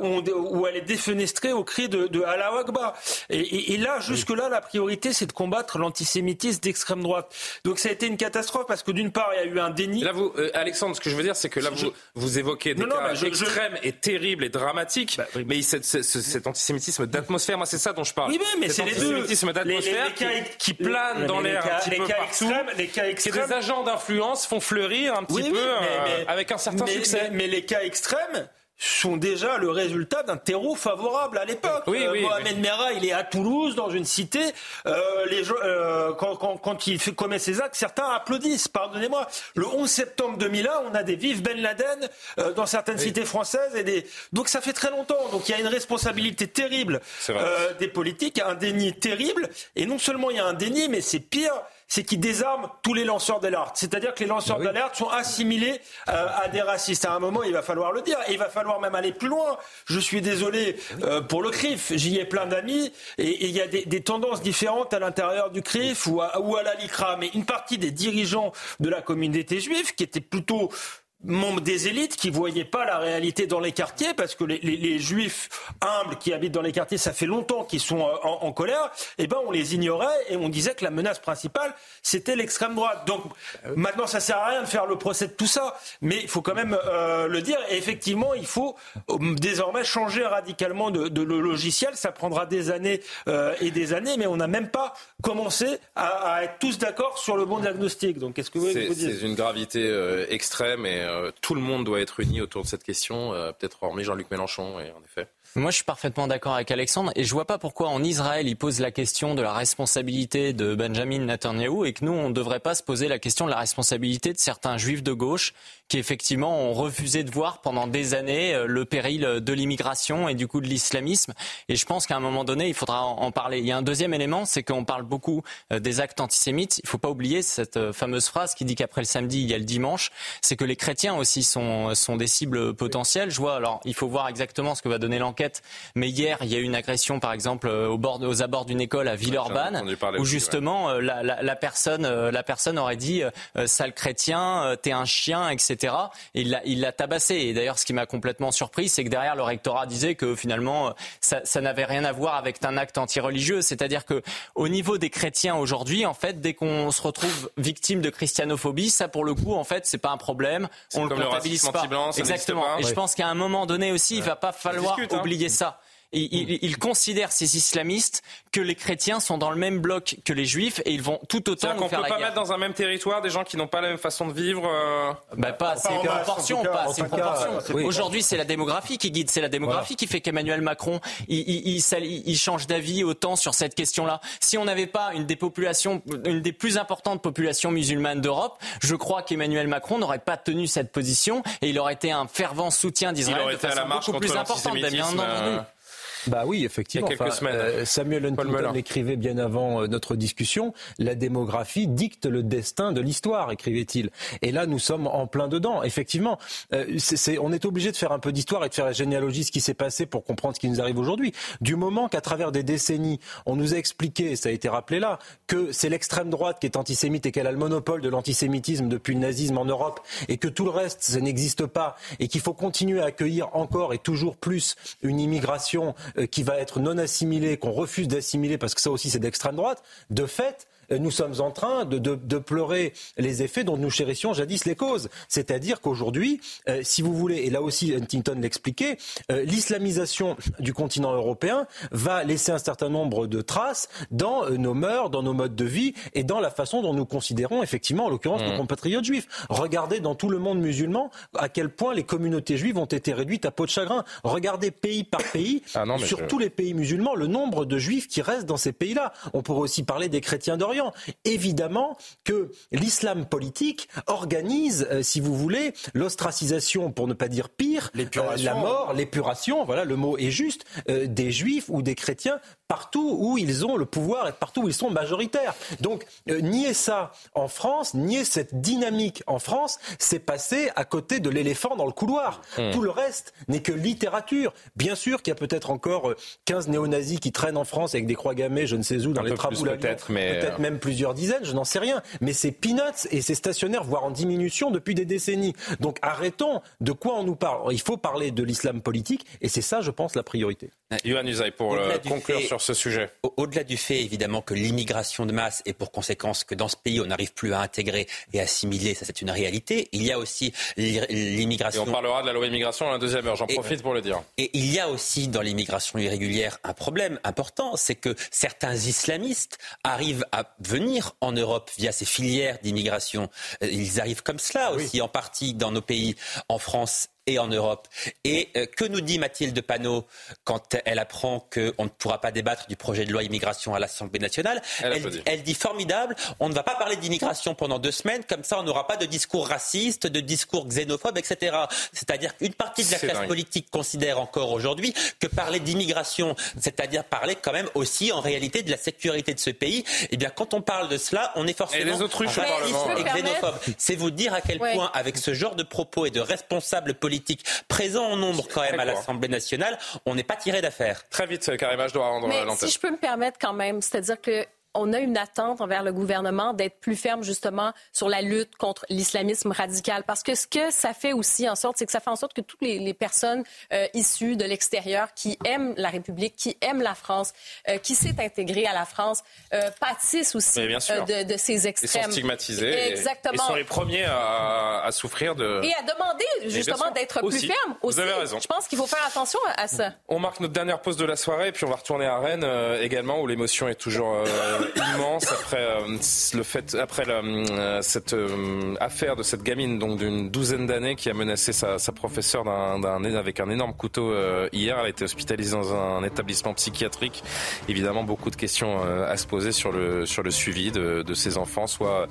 où, elle est défenestrée au cri de, de Allah Akbar. Et, et, là, jusque-là, la priorité, c'est de combattre l'antisémitisme d'extrême droite. Donc ça a été une catastrophe parce que d'une part, il y a eu un déni Là, vous, euh, Alexandre, ce que je veux dire, c'est que là, vous, vous évoquez des cas extrêmes et terribles et dramatiques, bah, mais cet antisémitisme d'atmosphère, moi, c'est ça dont je parle. Oui, mais c'est les deux. Antisémitisme d'atmosphère qui, plane dans l'air un petit peu partout. les cas extrêmes. des agents d'influence font fleurir un petit peu euh, avec un certain succès. mais les cas extrêmes, sont déjà le résultat d'un terreau favorable à l'époque. Oui, oui, Mohamed Merah, il est à Toulouse, dans une cité. Euh, les, euh, quand, quand, quand, il fait, commet ses actes, certains applaudissent. Pardonnez-moi. Le 11 septembre 2001, on a des vives Ben Laden euh, dans certaines cités françaises. Et des... Donc ça fait très longtemps. Donc il y a une responsabilité terrible euh, des politiques, un déni terrible. Et non seulement il y a un déni, mais c'est pire c'est qu'il désarme tous les lanceurs d'alerte. C'est-à-dire que les lanceurs bah d'alerte sont assimilés euh, à des racistes. À un moment, il va falloir le dire. Et il va falloir même aller plus loin. Je suis désolé euh, pour le CRIF. J'y ai plein d'amis. Et il y a des, des, tendances différentes à l'intérieur du CRIF ou à, ou à la LICRA. Mais une partie des dirigeants de la communauté juive, qui étaient plutôt membres des élites qui voyaient pas la réalité dans les quartiers parce que les, les, les, juifs humbles qui habitent dans les quartiers, ça fait longtemps qu'ils sont euh, en, en, colère. Et eh ben on les ignorait et on disait que la menace principale c'était l'extrême droite. Donc maintenant ça sert à rien de faire le procès de tout ça, mais il faut quand même euh, le dire. Et effectivement, il faut euh, désormais changer radicalement de, de le logiciel. Ça prendra des années euh, et des années, mais on n'a même pas commencé à, à être tous d'accord sur le bon diagnostic. Donc qu'est-ce que vous voulez dire C'est une gravité euh, extrême et euh, tout le monde doit être uni autour de cette question, euh, peut-être hormis Jean-Luc Mélenchon, et en effet. Moi, je suis parfaitement d'accord avec Alexandre et je vois pas pourquoi en Israël, il pose la question de la responsabilité de Benjamin Netanyahu et que nous, on ne devrait pas se poser la question de la responsabilité de certains juifs de gauche qui, effectivement, ont refusé de voir pendant des années euh, le péril de l'immigration et du coup de l'islamisme. Et je pense qu'à un moment donné, il faudra en parler. Il y a un deuxième élément, c'est qu'on parle beaucoup euh, des actes antisémites. Il faut pas oublier cette euh, fameuse phrase qui dit qu'après le samedi, il y a le dimanche. C'est que les chrétiens aussi sont, sont des cibles potentielles. Je vois, alors, il faut voir exactement ce que va donner l'enquête mais hier, il y a eu une agression, par exemple, euh, au bord, aux abords d'une école à Villeurbanne, où justement euh, la, la, la, personne, euh, la personne aurait dit sale chrétien, t'es un chien, etc. Et il l'a tabassé. Et d'ailleurs, ce qui m'a complètement surpris, c'est que derrière, le rectorat disait que finalement, ça, ça n'avait rien à voir avec un acte antireligieux. C'est-à-dire que au niveau des chrétiens aujourd'hui, en fait, dès qu'on se retrouve victime de christianophobie, ça pour le coup, en fait, c'est pas un problème. On le comptabilise pas. Exactement. Et je pense qu'à un moment donné aussi, il va pas falloir hein. oublier oublier ça il, il, considère ces islamistes que les chrétiens sont dans le même bloc que les juifs et ils vont tout autant nous faire la guerre. On peut pas mettre dans un même territoire des gens qui n'ont pas la même façon de vivre. Euh... Bah pas, c'est proportion, pas, c'est proportion. Aujourd'hui, c'est la démographie qui guide, c'est la démographie qui fait qu'Emmanuel Macron, il, il, il change d'avis autant sur cette question-là. Si on n'avait pas une des populations, une des plus importantes populations musulmanes d'Europe, je crois qu'Emmanuel Macron n'aurait pas tenu cette position et il aurait été un fervent soutien d'Israël de façon beaucoup plus importante, bien entendu. Bah oui, effectivement. Il y a quelques semaines. Euh, Samuel Huntington l'écrivait bien avant euh, notre discussion. La démographie dicte le destin de l'histoire, écrivait-il. Et là, nous sommes en plein dedans. Effectivement, euh, on est obligé de faire un peu d'histoire et de faire la généalogie, ce qui s'est passé pour comprendre ce qui nous arrive aujourd'hui. Du moment qu'à travers des décennies, on nous a expliqué, ça a été rappelé là, que c'est l'extrême droite qui est antisémite et qu'elle a le monopole de l'antisémitisme depuis le nazisme en Europe et que tout le reste, ça n'existe pas et qu'il faut continuer à accueillir encore et toujours plus une immigration qui va être non assimilé, qu'on refuse d'assimiler parce que ça aussi c'est d'extrême droite, de fait, euh, nous sommes en train de, de, de, pleurer les effets dont nous chérissions jadis les causes. C'est-à-dire qu'aujourd'hui, euh, si vous voulez, et là aussi Huntington l'expliquait, euh, l'islamisation du continent européen va laisser un certain nombre de traces dans euh, nos mœurs, dans nos modes de vie et dans la façon dont nous considérons effectivement, en l'occurrence, nos mmh. compatriotes juifs. Regardez dans tout le monde musulman à quel point les communautés juives ont été réduites à peau de chagrin. Regardez pays par pays, ah non, sur je... tous les pays musulmans, le nombre de juifs qui restent dans ces pays-là. On pourrait aussi parler des chrétiens d'Orient Évidemment que l'islam politique organise, euh, si vous voulez, l'ostracisation, pour ne pas dire pire, euh, la mort, l'épuration, voilà, le mot est juste, euh, des juifs ou des chrétiens partout où ils ont le pouvoir et partout où ils sont majoritaires. Donc, nier ça en France, nier cette dynamique en France, c'est passer à côté de l'éléphant dans le couloir. Mmh. Tout le reste n'est que littérature. Bien sûr qu'il y a peut-être encore 15 néo-nazis qui traînent en France avec des croix gammées, je ne sais où, dans les trapoules peut-être, mais... peut-être même plusieurs dizaines, je n'en sais rien. Mais c'est peanuts et c'est stationnaire, voire en diminution depuis des décennies. Donc arrêtons de quoi on nous parle. Il faut parler de l'islam politique et c'est ça, je pense, la priorité. Yohann Usaï, pour euh, conclure fait... sur ce sujet Au-delà du fait, évidemment, que l'immigration de masse est pour conséquence que dans ce pays, on n'arrive plus à intégrer et assimiler, ça c'est une réalité. Il y a aussi l'immigration. Et on parlera de la loi immigration à la deuxième heure, j'en profite pour le dire. Et il y a aussi dans l'immigration irrégulière un problème important, c'est que certains islamistes arrivent à venir en Europe via ces filières d'immigration. Euh, ils arrivent comme cela aussi, oui. en partie dans nos pays, en France et en Europe. Et euh, que nous dit Mathilde Panot quand elle apprend qu'on ne pourra pas débattre du projet de loi immigration à l'Assemblée nationale? Elle, dit formidable, on ne va pas parler d'immigration pendant deux semaines, comme ça on n'aura pas de discours raciste, de discours xénophobes, etc. C'est-à-dire qu'une partie de la classe politique considère encore aujourd'hui que parler d'immigration, c'est-à-dire parler quand même aussi en réalité de la sécurité de ce pays, eh bien quand on parle de cela, on est forcément et les autruches et xénophobe. C'est vous dire à quel point, avec ce genre de propos et de responsables politiques, politiques présents en nombre quand même à l'Assemblée nationale, on n'est pas tiré d'affaire. Très vite, Karim, je dois rendre l'antenne. Si je peux me permettre quand même, c'est-à-dire que on a une attente envers le gouvernement d'être plus ferme justement sur la lutte contre l'islamisme radical. Parce que ce que ça fait aussi en sorte, c'est que ça fait en sorte que toutes les, personnes euh, issues de l'extérieur qui aiment la République, qui aiment la France, euh, qui s'est intégrée à la France, euh, pâtissent aussi de, de, ces extrêmes. Ils sont stigmatisés. Exactement. Et, sont les premiers à, souffrir de... Et à demander justement d'être plus ferme aussi. Vous avez raison. Je pense qu'il faut faire attention à ça. On marque notre dernière pause de la soirée et puis on va retourner à Rennes également où l'émotion est toujours immense après euh, le fait, après euh, cette euh, affaire de cette gamine donc d'une douzaine d'années qui a menacé sa, sa professeure d'un, avec un énorme couteau hier. Elle a été hospitalisée dans un établissement psychiatrique. Évidemment, beaucoup de questions à se poser sur le sur le suivi de, de ces enfants, soit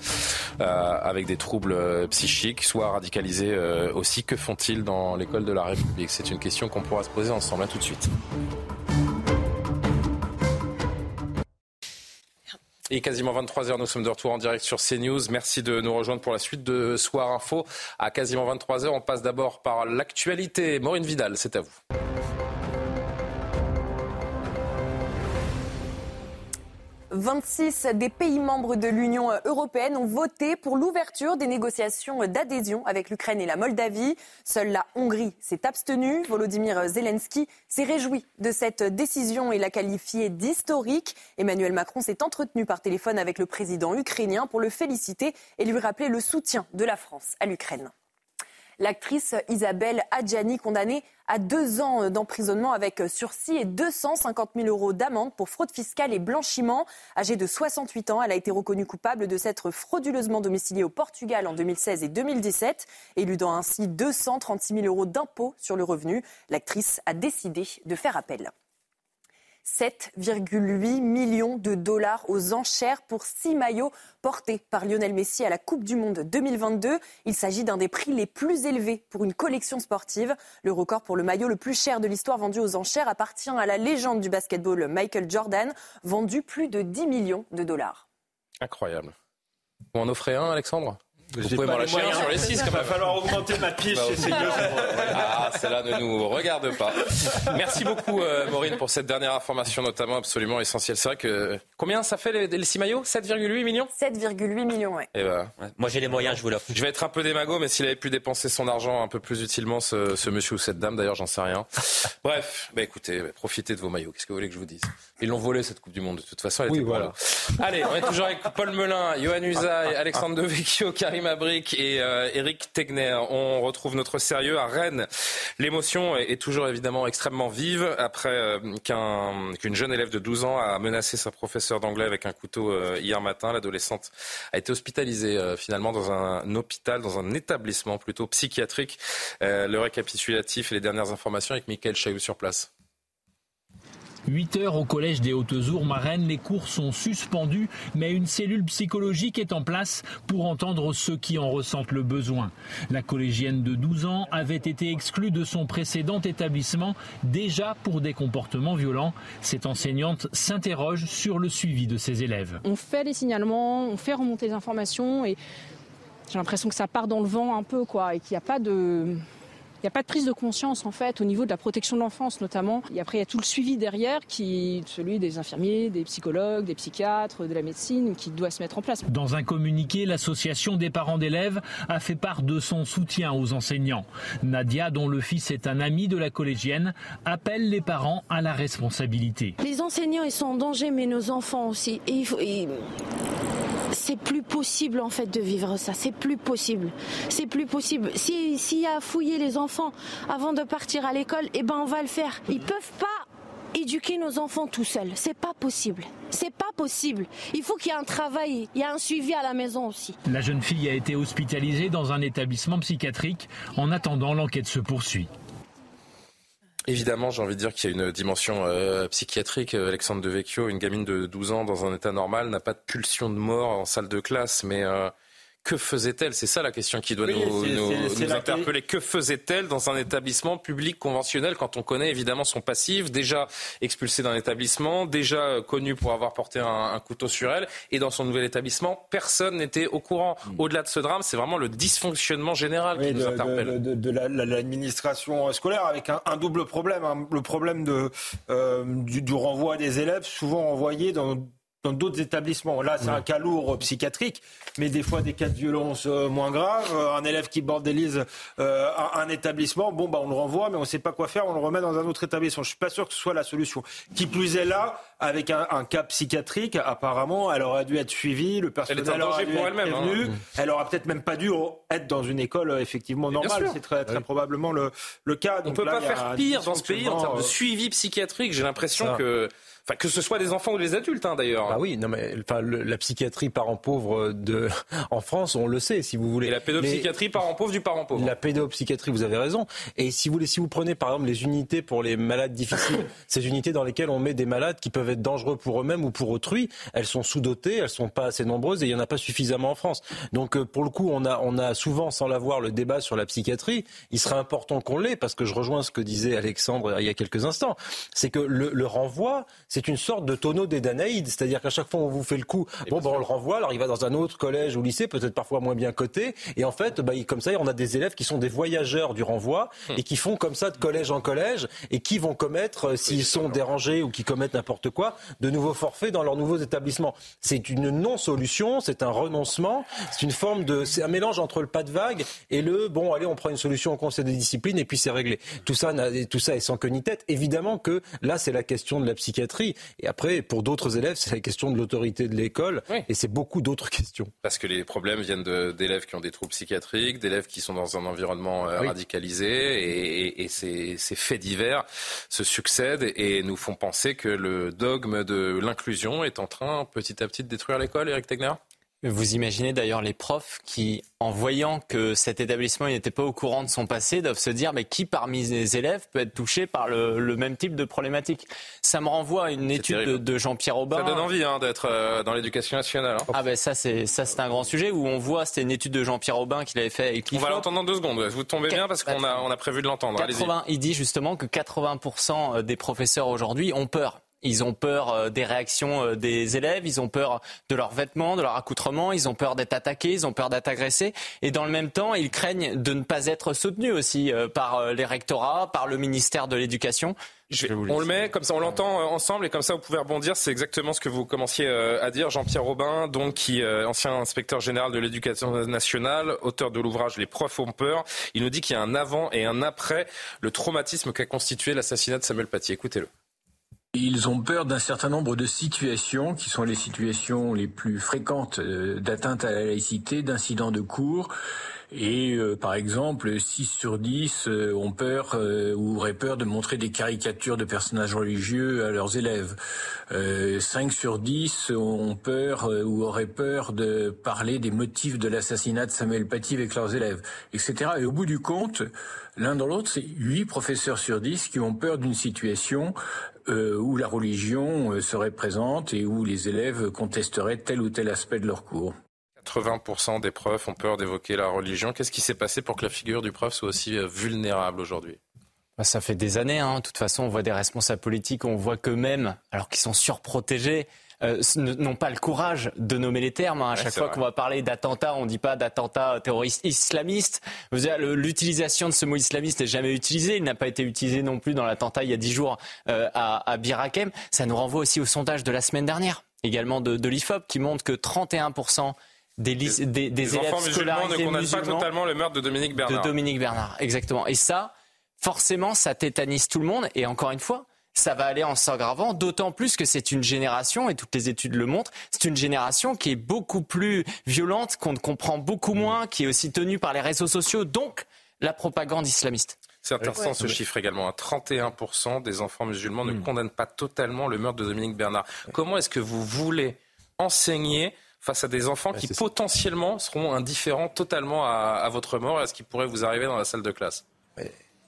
avec des troubles psychiques, soit radicalisés aussi. Que font-ils dans l'école de la République? C'est une question qu'on pourra se poser ensemble. À tout de suite. Et quasiment 23h, nous sommes de retour en direct sur CNews. Merci de nous rejoindre pour la suite de Soir Info. À quasiment 23h, on passe d'abord par l'actualité. Maureen Vidal, c'est à vous. 26 des pays membres de l'Union européenne ont voté pour l'ouverture des négociations d'adhésion avec l'Ukraine et la Moldavie. Seule la Hongrie s'est abstenue. Volodymyr Zelensky s'est réjoui de cette décision et l'a qualifiée d'historique. Emmanuel Macron s'est entretenu par téléphone avec le président ukrainien pour le féliciter et lui rappeler le soutien de la France à l'Ukraine. L'actrice Isabelle Adjani, condamnée à deux ans d'emprisonnement avec sursis et 250 000 euros d'amende pour fraude fiscale et blanchiment. Âgée de 68 ans, elle a été reconnue coupable de s'être frauduleusement domiciliée au Portugal en 2016 et 2017, éludant ainsi 236 000 euros d'impôts sur le revenu. L'actrice a décidé de faire appel. 7,8 millions de dollars aux enchères pour six maillots portés par Lionel Messi à la Coupe du Monde 2022. Il s'agit d'un des prix les plus élevés pour une collection sportive. Le record pour le maillot le plus cher de l'histoire vendu aux enchères appartient à la légende du basketball Michael Jordan, vendu plus de 10 millions de dollars. Incroyable. Vous en offrez un, Alexandre? Vous pouvez m'en lâcher sur les 6 Il va falloir augmenter ma pièce bah, chez Ah, cela ne nous regarde pas. Merci beaucoup, euh, Maureen, pour cette dernière information, notamment absolument essentielle. C'est vrai que. Combien ça fait les, les 6 maillots? 7,8 millions? 7,8 millions, oui. Eh ben, Moi, j'ai les moyens, je vous l'offre. Je vais être un peu démago, mais s'il avait pu dépenser son argent un peu plus utilement, ce, ce monsieur ou cette dame, d'ailleurs, j'en sais rien. Bref, bah, écoutez, profitez de vos maillots. Qu'est-ce que vous voulez que je vous dise? Ils l'ont volé, cette Coupe du Monde. De toute façon, elle oui, était voilà. Allez, on est toujours avec Paul Melun, Johan Usaï, Alexandre Devecchio, Karim Abric et euh, Eric Tegner. On retrouve notre sérieux à Rennes. L'émotion est toujours évidemment extrêmement vive après euh, qu'une jeune élève de 12 ans a menacé sa professeure d'anglais avec un couteau euh, hier matin. L'adolescente a été hospitalisée finalement dans un hôpital, dans un établissement plutôt psychiatrique. le récapitulatif et les dernières informations avec Michael Chaillou sur place. 8 heures au collège des Hautes-Ours, à les cours sont suspendus, mais une cellule psychologique est en place pour entendre ceux qui en ressentent le besoin. La collégienne de 12 ans avait été exclue de son précédent établissement déjà pour des comportements violents. Cette enseignante s'interroge sur le suivi de ses élèves. On fait les signalements, on fait remonter les informations et j'ai l'impression que ça part dans le vent un peu quoi et qu'il n'y a pas de il n'y a pas de prise de conscience en fait au niveau de la protection de l'enfance notamment. Et après il y a tout le suivi derrière qui celui des infirmiers, des psychologues, des psychiatres, de la médecine qui doit se mettre en place. Dans un communiqué, l'association des parents d'élèves a fait part de son soutien aux enseignants. Nadia, dont le fils est un ami de la collégienne, appelle les parents à la responsabilité. Les enseignants ils sont en danger mais nos enfants aussi. Et, et c'est plus possible en fait de vivre ça. C'est plus possible. C'est plus possible. S'il y a fouiller les enfants avant de partir à l'école, eh ben on va le faire. Ils peuvent pas éduquer nos enfants tout seuls. C'est pas possible. C'est pas possible. Il faut qu'il y ait un travail, il y a un suivi à la maison aussi. La jeune fille a été hospitalisée dans un établissement psychiatrique. En attendant, l'enquête se poursuit. Évidemment, j'ai envie de dire qu'il y a une dimension euh, psychiatrique. Alexandre Devecchio, une gamine de 12 ans dans un état normal, n'a pas de pulsion de mort en salle de classe, mais euh, que faisait-elle? C'est ça la question qui doit nous, interpeller. Que faisait-elle dans un établissement public conventionnel quand on connaît évidemment son passif, déjà expulsé d'un établissement, déjà connu pour avoir porté un, couteau sur elle, et dans son nouvel établissement, personne n'était au courant. Hmm. Au-delà de ce drame, c'est vraiment le dysfonctionnement général qui nous interpelle. De, l'administration scolaire avec un, double problème. Hein. Le problème de, euh, du, du renvoi des élèves, souvent envoyés dans dans d'autres établissements. Là, c'est un cas lourd psychiatrique, mais des fois des cas de violence euh, moins graves. Euh, un élève qui bordélise euh, un, établissement, bon, bah, on le renvoie, mais on ne sait pas quoi faire, on le remet dans un autre établissement. Je suis pas sûr que ce soit la solution. Qui plus est là, avec un, cas psychiatrique, apparemment, elle aurait dû être suivie, le personnel aurait dû être elle prévenu. Hein. Elle aurait peut-être même pas dû être dans une école effectivement normale. C'est très, très probablement le, le cas. on ne peut pas faire pire dans ce pays en termes de suivi psychiatrique. J'ai l'impression que Enfin, que ce soit des enfants ou des adultes, hein, d'ailleurs. Ah oui, non mais enfin, la psychiatrie parent pauvre de en France, on le sait, si vous voulez. Et la pédopsychiatrie parent pauvre du parent pauvre. La pédopsychiatrie, vous avez raison. Et si vous voulez, si vous prenez par exemple les unités pour les malades difficiles, ces unités dans lesquelles on met des malades qui peuvent être dangereux pour eux-mêmes ou pour autrui, elles sont sous-dotées, elles sont pas assez nombreuses et il y en a pas suffisamment en France. Donc euh, pour le coup, on a on a souvent, sans l'avoir, le débat sur la psychiatrie. Il serait important qu'on l'ait parce que je rejoins ce que disait Alexandre il y a quelques instants, c'est que le, le renvoi c'est une sorte de tonneau des Danaïdes. C'est-à-dire qu'à chaque fois, on vous fait le coup, bon, ben, on le renvoie, alors il va dans un autre collège ou lycée, peut-être parfois moins bien coté. Et en fait, bah, comme ça, on a des élèves qui sont des voyageurs du renvoi hum. et qui font comme ça de collège en collège et qui vont commettre, euh, s'ils sont dérangés ou qui commettent n'importe quoi, de nouveaux forfaits dans leurs nouveaux établissements. C'est une non-solution, c'est un renoncement, c'est une forme de, c'est un mélange entre le pas de vague et le, bon, allez, on prend une solution au conseil des disciplines et puis c'est réglé. Tout ça, tout ça est sans queue ni tête. Évidemment que là, c'est la question de la psychiatrie et après, pour d'autres élèves, c'est la question de l'autorité de l'école. Et c'est beaucoup d'autres questions. Parce que les problèmes viennent d'élèves qui ont des troubles psychiatriques, d'élèves qui sont dans un environnement euh, radicalisé. Et, et, ces, ces, faits divers se succèdent et nous font penser que le dogme de l'inclusion est en train petit à petit de détruire l'école, Eric Tegner? Vous imaginez d'ailleurs les profs qui, en voyant que cet établissement n'était pas au courant de son passé, doivent se dire mais qui parmi les élèves peut être touché par le, même type de problématique? Ça me renvoie à une étude de, Jean-Pierre Aubin. Ça donne envie hein, d'être euh, dans l'éducation nationale. Hein. Ah ben ça c'est ça c'est un grand sujet où on voit c'était une étude de Jean-Pierre Aubin qu'il avait fait avec On va l'entendre dans deux secondes. Vous tombez bien parce qu'on a on a prévu de l'entendre. Il dit justement que 80% des professeurs aujourd'hui ont peur ils ont peur euh, des réactions euh, des élèves, ils ont peur de leurs vêtements, de leur accoutrement, ils ont peur d'être attaqués, ils ont peur d'être agressés. Et dans le même temps, ils craignent de ne pas être soutenus aussi euh, par les rectorats, par le ministère de l'Éducation. on le met comme ça, on l'entend ensemble et comme ça vous pouvez rebondir. C'est exactement ce que vous commenciez à dire, Jean-Pierre Robin, donc qui ancien inspecteur général de l'éducation nationale, auteur de l'ouvrage Les profs ont peur. Il nous dit qu'il y a un avant et un après le traumatisme qu'a constitué l'assassinat de Samuel Paty. Écoutez-le. Ils ont peur d'un certain nombre de situations qui sont les situations les plus fréquentes euh, d'atteinte à la laïcité, d'incidents de cours. Et euh, par exemple, 6 sur 10 euh, ont peur ou auraient peur de montrer des caricatures de personnages religieux à leurs élèves. 5 sur 10 ont peur ou auraient peur de parler des motifs de l'assassinat de Samuel Paty avec leurs élèves, etc. Et au bout du compte, l'un dans l'autre, c'est 8 professeurs sur 10 qui ont peur d'une situation euh, où la religion euh, serait présente et où les élèves contesteraient tel ou tel aspect de leur cours. 80% des profs ont peur d'évoquer la religion. Qu'est-ce qui s'est passé pour que la figure du prof soit aussi euh, vulnérable aujourd'hui? Bah, ça fait des années. Hein. De toute façon, on voit des responsables politiques, on voit qu'eux-mêmes, alors qu'ils sont surprotégés, euh, n'ont pas le courage de nommer les termes. Hein. À chaque fois qu'on va parler d'attentat, on ne dit pas d'attentat terroriste islamiste. L'utilisation de ce mot islamiste n'est jamais utilisée. Il n'a pas été utilisé non plus dans l'attentat il y a dix jours euh, à, à Birakem. Ça nous renvoie aussi au sondage de la semaine dernière, également de, de l'IFOP, qui montre que 31% des, des, des, des élèves enfants musulmans ne condamnent pas totalement le meurtre de Dominique Bernard. De Dominique Bernard, exactement. Et ça, forcément, ça tétanise tout le monde. Et encore une fois, ça va aller en s'aggravant, d'autant plus que c'est une génération, et toutes les études le montrent, c'est une génération qui est beaucoup plus violente, qu'on comprend beaucoup moins, qui est aussi tenue par les réseaux sociaux, donc la propagande islamiste. C'est intéressant ce chiffre également. 31% des enfants musulmans ne hmm. condamnent pas totalement le meurtre de Dominique Bernard. Comment est-ce que vous voulez enseigner face à des enfants qui potentiellement seront indifférents totalement à, votre mort et à ce qui pourrait vous arriver dans la salle de classe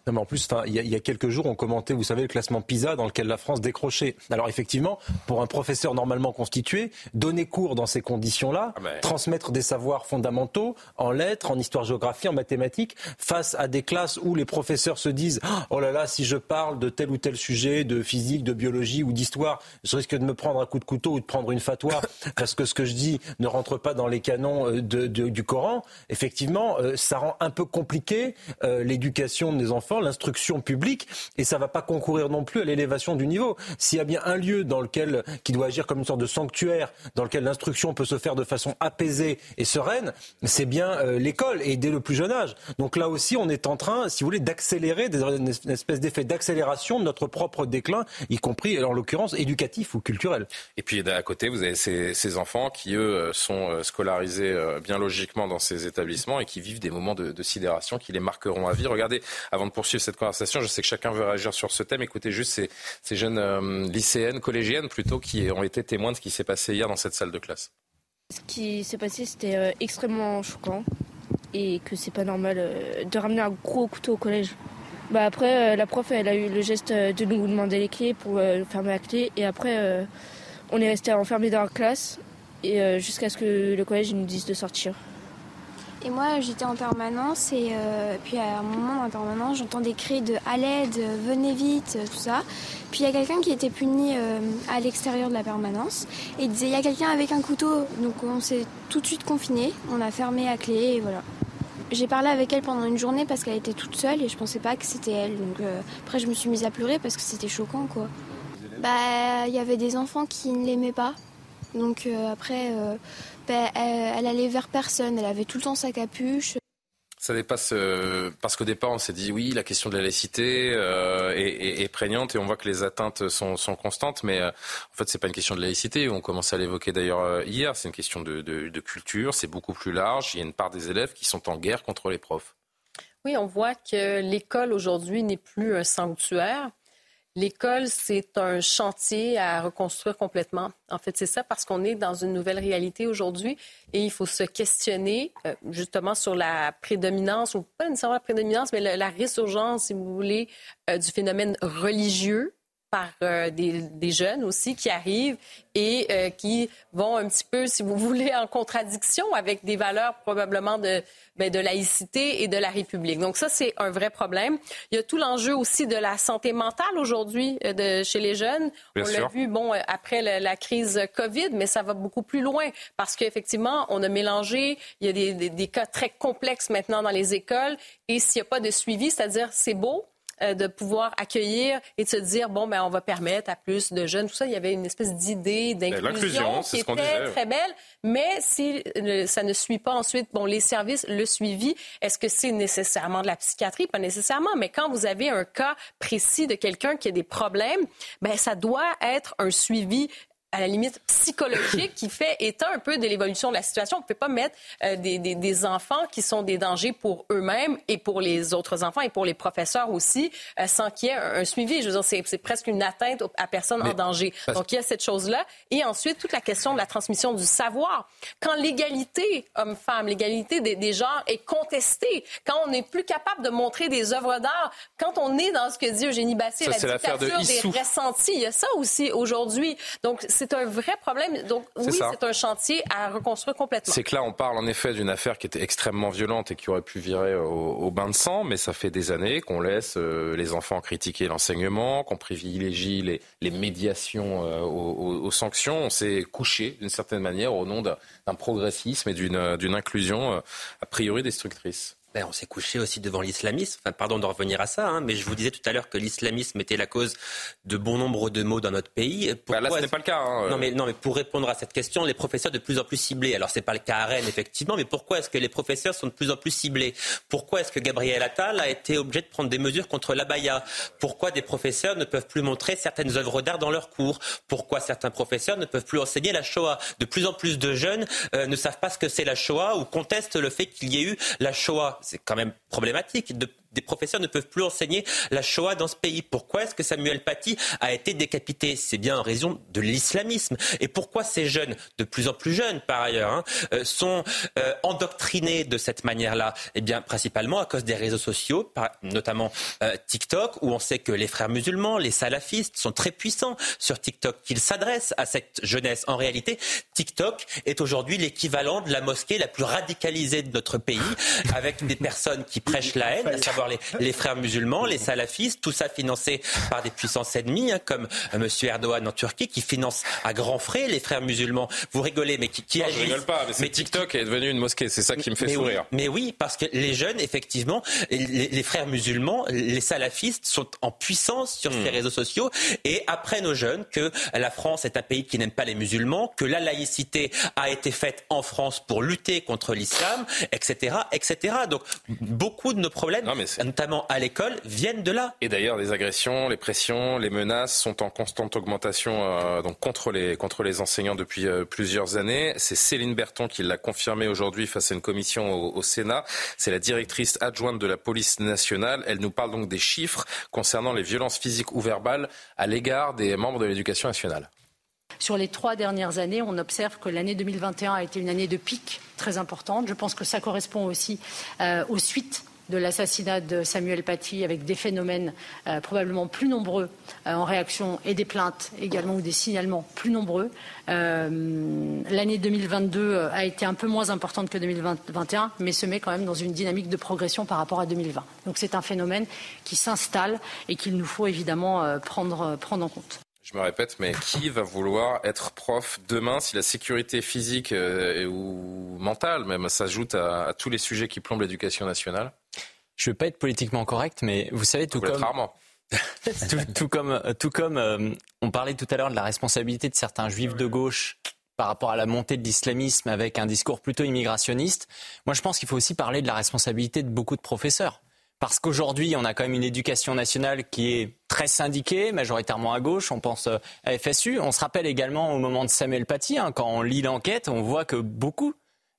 non, mais en plus, il y, a quelques jours, on commentait, vous savez, le classement PISA dans lequel la France décrochait. Alors effectivement, pour un professeur normalement constitué, donner cours dans ces conditions-là, ah ben. transmettre des savoirs fondamentaux en lettres, en histoire-géographie, en mathématiques, face à des classes où les professeurs se disent oh là là, si je parle de tel ou tel sujet, de physique, de biologie ou d'histoire, je risque de me prendre un coup de couteau ou de prendre une fatwa parce que ce que je dis ne rentre pas dans les canons euh, du Coran. Effectivement, euh, ça rend un peu compliqué euh, l'éducation des enfants l'instruction publique, et ça ne va pas concourir non plus à l'élévation du niveau. S'il y a bien un lieu dans lequel, qui doit agir comme une sorte de sanctuaire, dans lequel l'instruction peut se faire de façon apaisée et sereine, c'est bien euh, l'école, et dès le plus jeune âge. Donc là aussi, on est en train, si vous voulez, d'accélérer, une espèce d'effet d'accélération de notre propre déclin, y compris, en l'occurrence, éducatif ou culturel. Et puis, à côté, vous avez ces, enfants qui, eux, sont euh, scolarisés euh, bien logiquement dans ces établissements et qui vivent des moments de, de sidération qui les marqueront à vie. Regardez, avant de poursuivre cette conversation. Je sais que chacun veut réagir sur ce thème. Écoutez juste ces, jeunes euh, lycéennes, collégiennes plutôt, qui ont été témoins de ce qui s'est passé hier dans cette salle de classe. Ce qui s'est passé, c'était euh, extrêmement choquant et que c'est pas normal euh, de ramener un gros couteau au collège. Bah après, la prof, elle a eu le geste de nous demander les clés pour fermer la clé et après, on est resté enfermé dans la classe et jusqu'à ce que le collège nous dise de sortir. Et moi, j'étais en permanence et euh, puis à un moment en permanence, j'entends des cris de à l'aide, venez vite, tout ça. Puis il y a quelqu'un qui était puni euh, à l'extérieur de la permanence et il disait il y a quelqu'un avec un couteau. Donc on s'est tout de suite confiné, on a fermé à clé et voilà. J'ai parlé avec elle pendant une journée parce qu'elle était toute seule et je pensais pas que c'était elle. Donc euh, après je me suis mise à pleurer parce que c'était choquant quoi. Bah il y avait des enfants qui ne l'aimaient pas. Donc après ben, elle, allait vers personne, elle avait tout le temps sa capuche. Ça dépasse euh, parce qu'au départ on s'est dit oui la question de la laïcité euh, est, prégnante et on voit que les atteintes sont, constantes. Mais euh, en fait c'est pas une question de laïcité. On commence à l'évoquer d'ailleurs hier. C'est une question de, de culture. C'est beaucoup plus large. Il y a une part des élèves qui sont en guerre contre les profs. Oui on voit que l'école aujourd'hui n'est plus un sanctuaire L'école, c'est un chantier à reconstruire complètement. En fait, c'est ça parce qu'on est dans une nouvelle réalité aujourd'hui et il faut se questionner euh, justement sur la prédominance, ou pas nécessairement la prédominance, mais la, résurgence, si vous voulez, euh, du phénomène religieux par euh, des, jeunes aussi qui arrivent et euh, qui vont un petit peu, si vous voulez, en contradiction avec des valeurs probablement de, ben, de laïcité et de la République. Donc ça, c'est un vrai problème. Il y a tout l'enjeu aussi de la santé mentale aujourd'hui euh, de, chez les jeunes. On l'a vu, bon, après la, crise COVID, mais ça va beaucoup plus loin parce qu'effectivement, on a mélangé, il y a des, des cas très complexes maintenant dans les écoles et s'il n'y a pas de suivi, c'est-à-dire c'est beau, euh, de pouvoir accueillir et de se dire bon ben on va permettre à plus de jeunes tout ça. Il y avait une espèce d'idée ben, d'inclusion qui était très belle. Mais si euh, ça ne suit pas ensuite bon les services le suivi est-ce que c'est nécessairement de la psychiatrie? Pas nécessairement. Mais quand vous avez un cas précis de quelqu'un qui a des problèmes ben ça doit être un suivi à la limite psychologique qui fait état un peu de l'évolution de la situation. On ne peut pas mettre euh, des, des, des, enfants qui sont des dangers pour eux-mêmes et pour les autres enfants et pour les professeurs aussi, euh, sans qu'il y ait un, suivi. Je veux dire, c'est presque une atteinte à personne en danger. Donc, il y a cette chose-là. Et ensuite, toute la question de la transmission du savoir. Quand l'égalité homme-femme, l'égalité des, des, genres est contestée, quand on n'est plus capable de montrer des œuvres d'art, quand on est dans ce que dit Eugénie Bassier, la dictature des ressentis, il y a ça aussi aujourd'hui. Donc, c'est un vrai problème. Donc oui, c'est un chantier à reconstruire complètement. C'est que là, on parle en effet d'une affaire qui était extrêmement violente et qui aurait pu virer au, bain de sang, mais ça fait des années qu'on laisse euh, les enfants critiquer l'enseignement, qu'on privilégie les, les médiations euh, aux, sanctions. On s'est couché d'une certaine manière au nom d'un progressisme et d'une inclusion euh, a priori destructrice. Ben, on s'est couché aussi devant l'islamisme. Enfin, pardon de revenir à ça, hein, mais je vous disais tout à l'heure que l'islamisme était la cause de bon nombre de maux dans notre pays. Pourquoi bah, là, ce n'est pas le cas. Hein, non, mais, non, mais pour répondre à cette question, les professeurs de plus en plus ciblés. Alors, c'est pas le cas à Rennes, effectivement, mais pourquoi est-ce que les professeurs sont de plus en plus ciblés? Pourquoi est-ce que Gabriel Attal a été obligé de prendre des mesures contre l'abaya? Pourquoi des professeurs ne peuvent plus montrer certaines œuvres d'art dans leurs cours? Pourquoi certains professeurs ne peuvent plus enseigner la Shoah? De plus en plus de jeunes euh, ne savent pas ce que c'est la Shoah ou contestent le fait qu'il y ait eu la Shoah c'est quand même problématique. Des professeurs ne peuvent plus enseigner la Shoah dans ce pays. Pourquoi est-ce que Samuel Paty a été décapité? C'est bien en raison de l'islamisme. Et pourquoi ces jeunes, de plus en plus jeunes par ailleurs, hein, euh, sont euh, endoctrinés de cette manière-là? Eh bien, principalement à cause des réseaux sociaux, notamment euh, TikTok, où on sait que les frères musulmans, les salafistes sont très puissants sur TikTok, qu'ils s'adressent à cette jeunesse. En réalité, TikTok est aujourd'hui l'équivalent de la mosquée la plus radicalisée de notre pays, avec des personnes qui prêchent la haine, à savoir les, les frères musulmans, les salafistes, tout ça financé par des puissances ennemies, hein, comme M. Erdogan en Turquie, qui finance à grands frais les frères musulmans. Vous rigolez, mais qui, qui non, Je rigole pas, mais, TikTok est devenu une mosquée, c'est ça qui me fait sourire. mais oui, parce que les jeunes, effectivement, les, frères musulmans, les salafistes sont en puissance sur ces hmm. réseaux sociaux et apprennent aux jeunes que la France est un pays qui n'aime pas les musulmans, que la laïcité a été faite en France pour lutter contre l'islam, etc., etc. Donc beaucoup de nos problèmes, notamment à l'école, viennent de là. Et d'ailleurs, les agressions, les pressions, les menaces sont en constante augmentation euh, donc contre les contre les enseignants depuis euh, plusieurs années. C'est Céline Berton qui l'a confirmé aujourd'hui face à une commission au, au Sénat. C'est la directrice adjointe de la police nationale. Elle nous parle donc des chiffres concernant les violences physiques ou verbales à l'égard des membres de l'éducation nationale. Sur les trois dernières années, on observe que l'année 2021 a été une année de pic très importante. Je pense que ça correspond aussi euh, aux suites de l'assassinat de Samuel Paty avec des phénomènes euh, probablement plus nombreux euh, en réaction et des plaintes également ou des signalements plus nombreux. L'année 2022 a été un peu moins importante que 2021, mais se met quand même dans une dynamique de progression par rapport à 2020. Donc c'est un phénomène qui s'installe et qu'il nous faut évidemment prendre en compte. Je me répète, mais qui va vouloir être prof demain si la sécurité physique euh, ou mentale même s'ajoute à, tous les sujets qui plombent l'éducation nationale? Je ne veux pas être politiquement correct, mais vous savez, tout comme... tout, comme, tout comme euh, on parlait tout à l'heure de la responsabilité de certains juifs de gauche par rapport à la montée de l'islamisme avec un discours plutôt immigrationniste, moi je pense qu'il faut aussi parler de la responsabilité de beaucoup de professeurs. Parce qu'aujourd'hui, on a quand même une éducation nationale qui est très syndiquée, majoritairement à gauche. On pense euh, à FSU. On se rappelle également au moment de Samuel Paty, hein, quand on lit l'enquête, on voit que beaucoup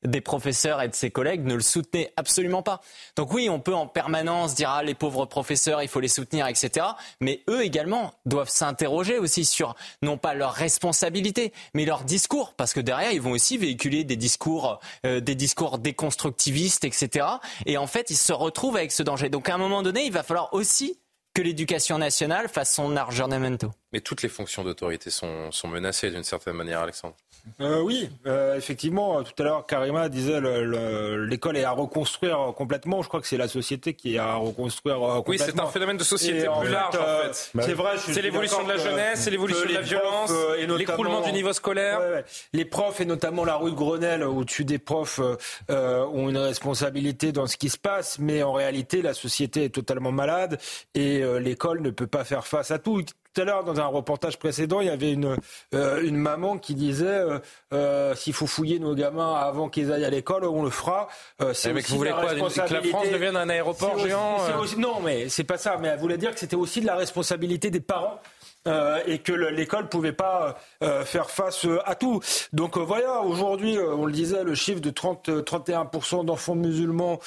des professeurs et de ses collègues ne le soutenaient absolument pas. Donc oui, on peut en permanence dire ah les pauvres professeurs, il faut les soutenir, etc. Mais eux également doivent s'interroger aussi sur non pas leur responsabilité, mais leur discours, parce que derrière ils vont aussi véhiculer des discours, euh, des discours déconstructivistes, etc. Et en fait, ils se retrouvent avec ce danger. Donc à un moment donné, il va falloir aussi que l'éducation nationale fasse son aggiornamento. Mais toutes les fonctions d'autorité sont, sont menacées d'une certaine manière, Alexandre. Euh, oui, euh, effectivement, tout à l'heure, Karima disait l'école est à reconstruire complètement. Je crois que c'est la société qui est à reconstruire complètement. Oui, c'est un phénomène de société plus large, en euh, fait. C'est vrai. C'est l'évolution de la jeunesse, c'est l'évolution de la violence, l'écroulement du niveau scolaire. Les profs, et notamment la rue de Grenelle, au-dessus des profs, ont une responsabilité dans ce qui se passe, mais en réalité, la société est totalement malade et l'école ne peut pas faire face à tout tout à l'heure, dans un reportage précédent, il y avait une, euh, une maman qui disait euh, euh, s'il faut fouiller nos gamins avant qu'ils aillent à l'école, on le fera. c'est aussi vous voulez quoi Que la France devienne un aéroport géant Non, mais c'est pas ça. Mais elle voulait dire que c'était aussi de la responsabilité des parents euh, et que l'école pouvait pas euh, faire face euh, à tout. Donc voilà, aujourd'hui, on le disait, le chiffre de 30, 31% d'enfants musulmans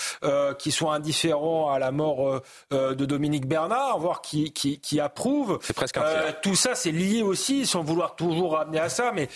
qui sont indifférents à la mort de Dominique Bernard, voire qui, qui, qui approuvent. C'est presque un Tout ça, c'est lié aussi, sans vouloir toujours ramener à ça, mais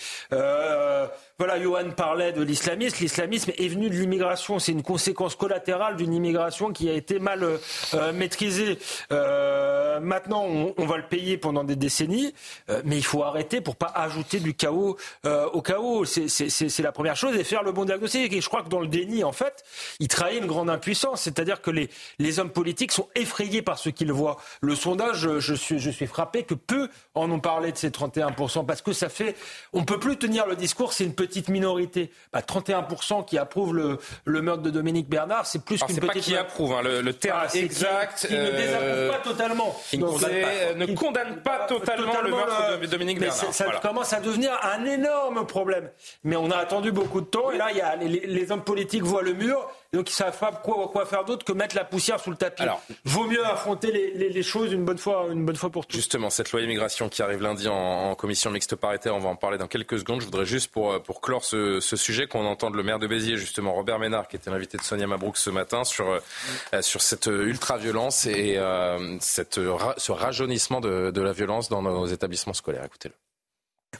voilà, Johan parlait de l'islamisme. L'islamisme est venu de l'immigration. C'est une conséquence collatérale d'une immigration qui a été mal euh, maîtrisée. Euh, maintenant, on, va le payer pendant des décennies, euh, mais il faut arrêter pour pas ajouter du chaos au chaos. C'est la première chose et faire le bon diagnostic. Et je crois que dans le déni, en fait, il trahit une grande impuissance. C'est-à-dire que les, hommes politiques sont effrayés par ce qu'ils voient. Le sondage, je suis, je suis frappé que peu en ont parlé de ces 31%, parce que ça fait, on peut plus tenir le discours, c'est une petite minorité. Bah, 31% qui approuvent le, le, meurtre de Dominique Bernard, c'est plus qu'une petite. pas qui approuve, hein, le, terme ah, exact. Qui, ne désapprouve pas totalement. Qui ne condamne pas, totalement, le meurtre de Dominique Bernard. Ça commence à devenir un énorme problème. Mais on a attendu beaucoup de temps, et là, il y a, les, les hommes politiques voient le mur donc ils savent pas quoi, quoi faire d'autre que mettre la poussière sous le tapis. Alors, vaut mieux affronter les, choses une bonne fois, une bonne fois pour toutes. Justement, cette loi immigration qui arrive lundi en, commission mixte paritaire, on va en parler dans quelques secondes. Je voudrais juste pour pour clore ce, sujet qu'on entende le maire de Béziers, justement Robert Ménard, qui était l'invité de Sonia Mabrouk ce matin sur euh, sur cette ultra violence et euh, cette ce rajeunissement de, de la violence dans nos établissements scolaires. Écoutez-le.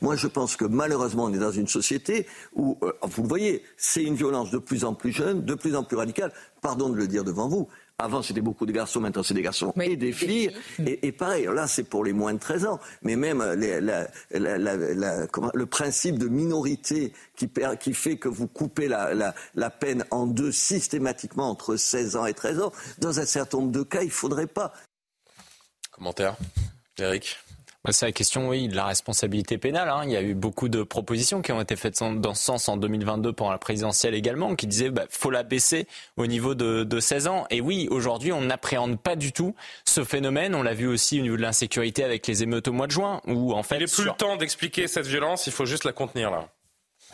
Moi, je pense que malheureusement, on est dans une société où, euh, vous le voyez, c'est une violence de plus en plus jeune, de plus en plus radicale. Pardon de le dire devant vous. Avant, c'était beaucoup de garçons, maintenant, c'est des garçons et des filles. Et, pareil, là, c'est pour les moins de 13 ans. Mais même euh, le principe de minorité qui, qui, fait que vous coupez la, peine en deux systématiquement entre 16 ans et 13 ans, dans un certain nombre de cas, il ne faudrait pas. Commentaire Eric c'est la question, oui, de la responsabilité pénale. Hein. Il y a eu beaucoup de propositions qui ont été faites dans ce sens en 2022 pendant la présidentielle également, qui disaient bah, faut la baisser au niveau de, de 16 ans. Et oui, aujourd'hui, on n'appréhende pas du tout ce phénomène. On l'a vu aussi au niveau de l'insécurité avec les émeutes au mois de juin, où en fait. Il n'est plus le temps d'expliquer cette violence. Il faut juste la contenir là.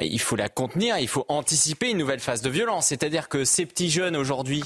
Il faut la contenir. Il faut anticiper une nouvelle phase de violence. C'est-à-dire que ces petits jeunes aujourd'hui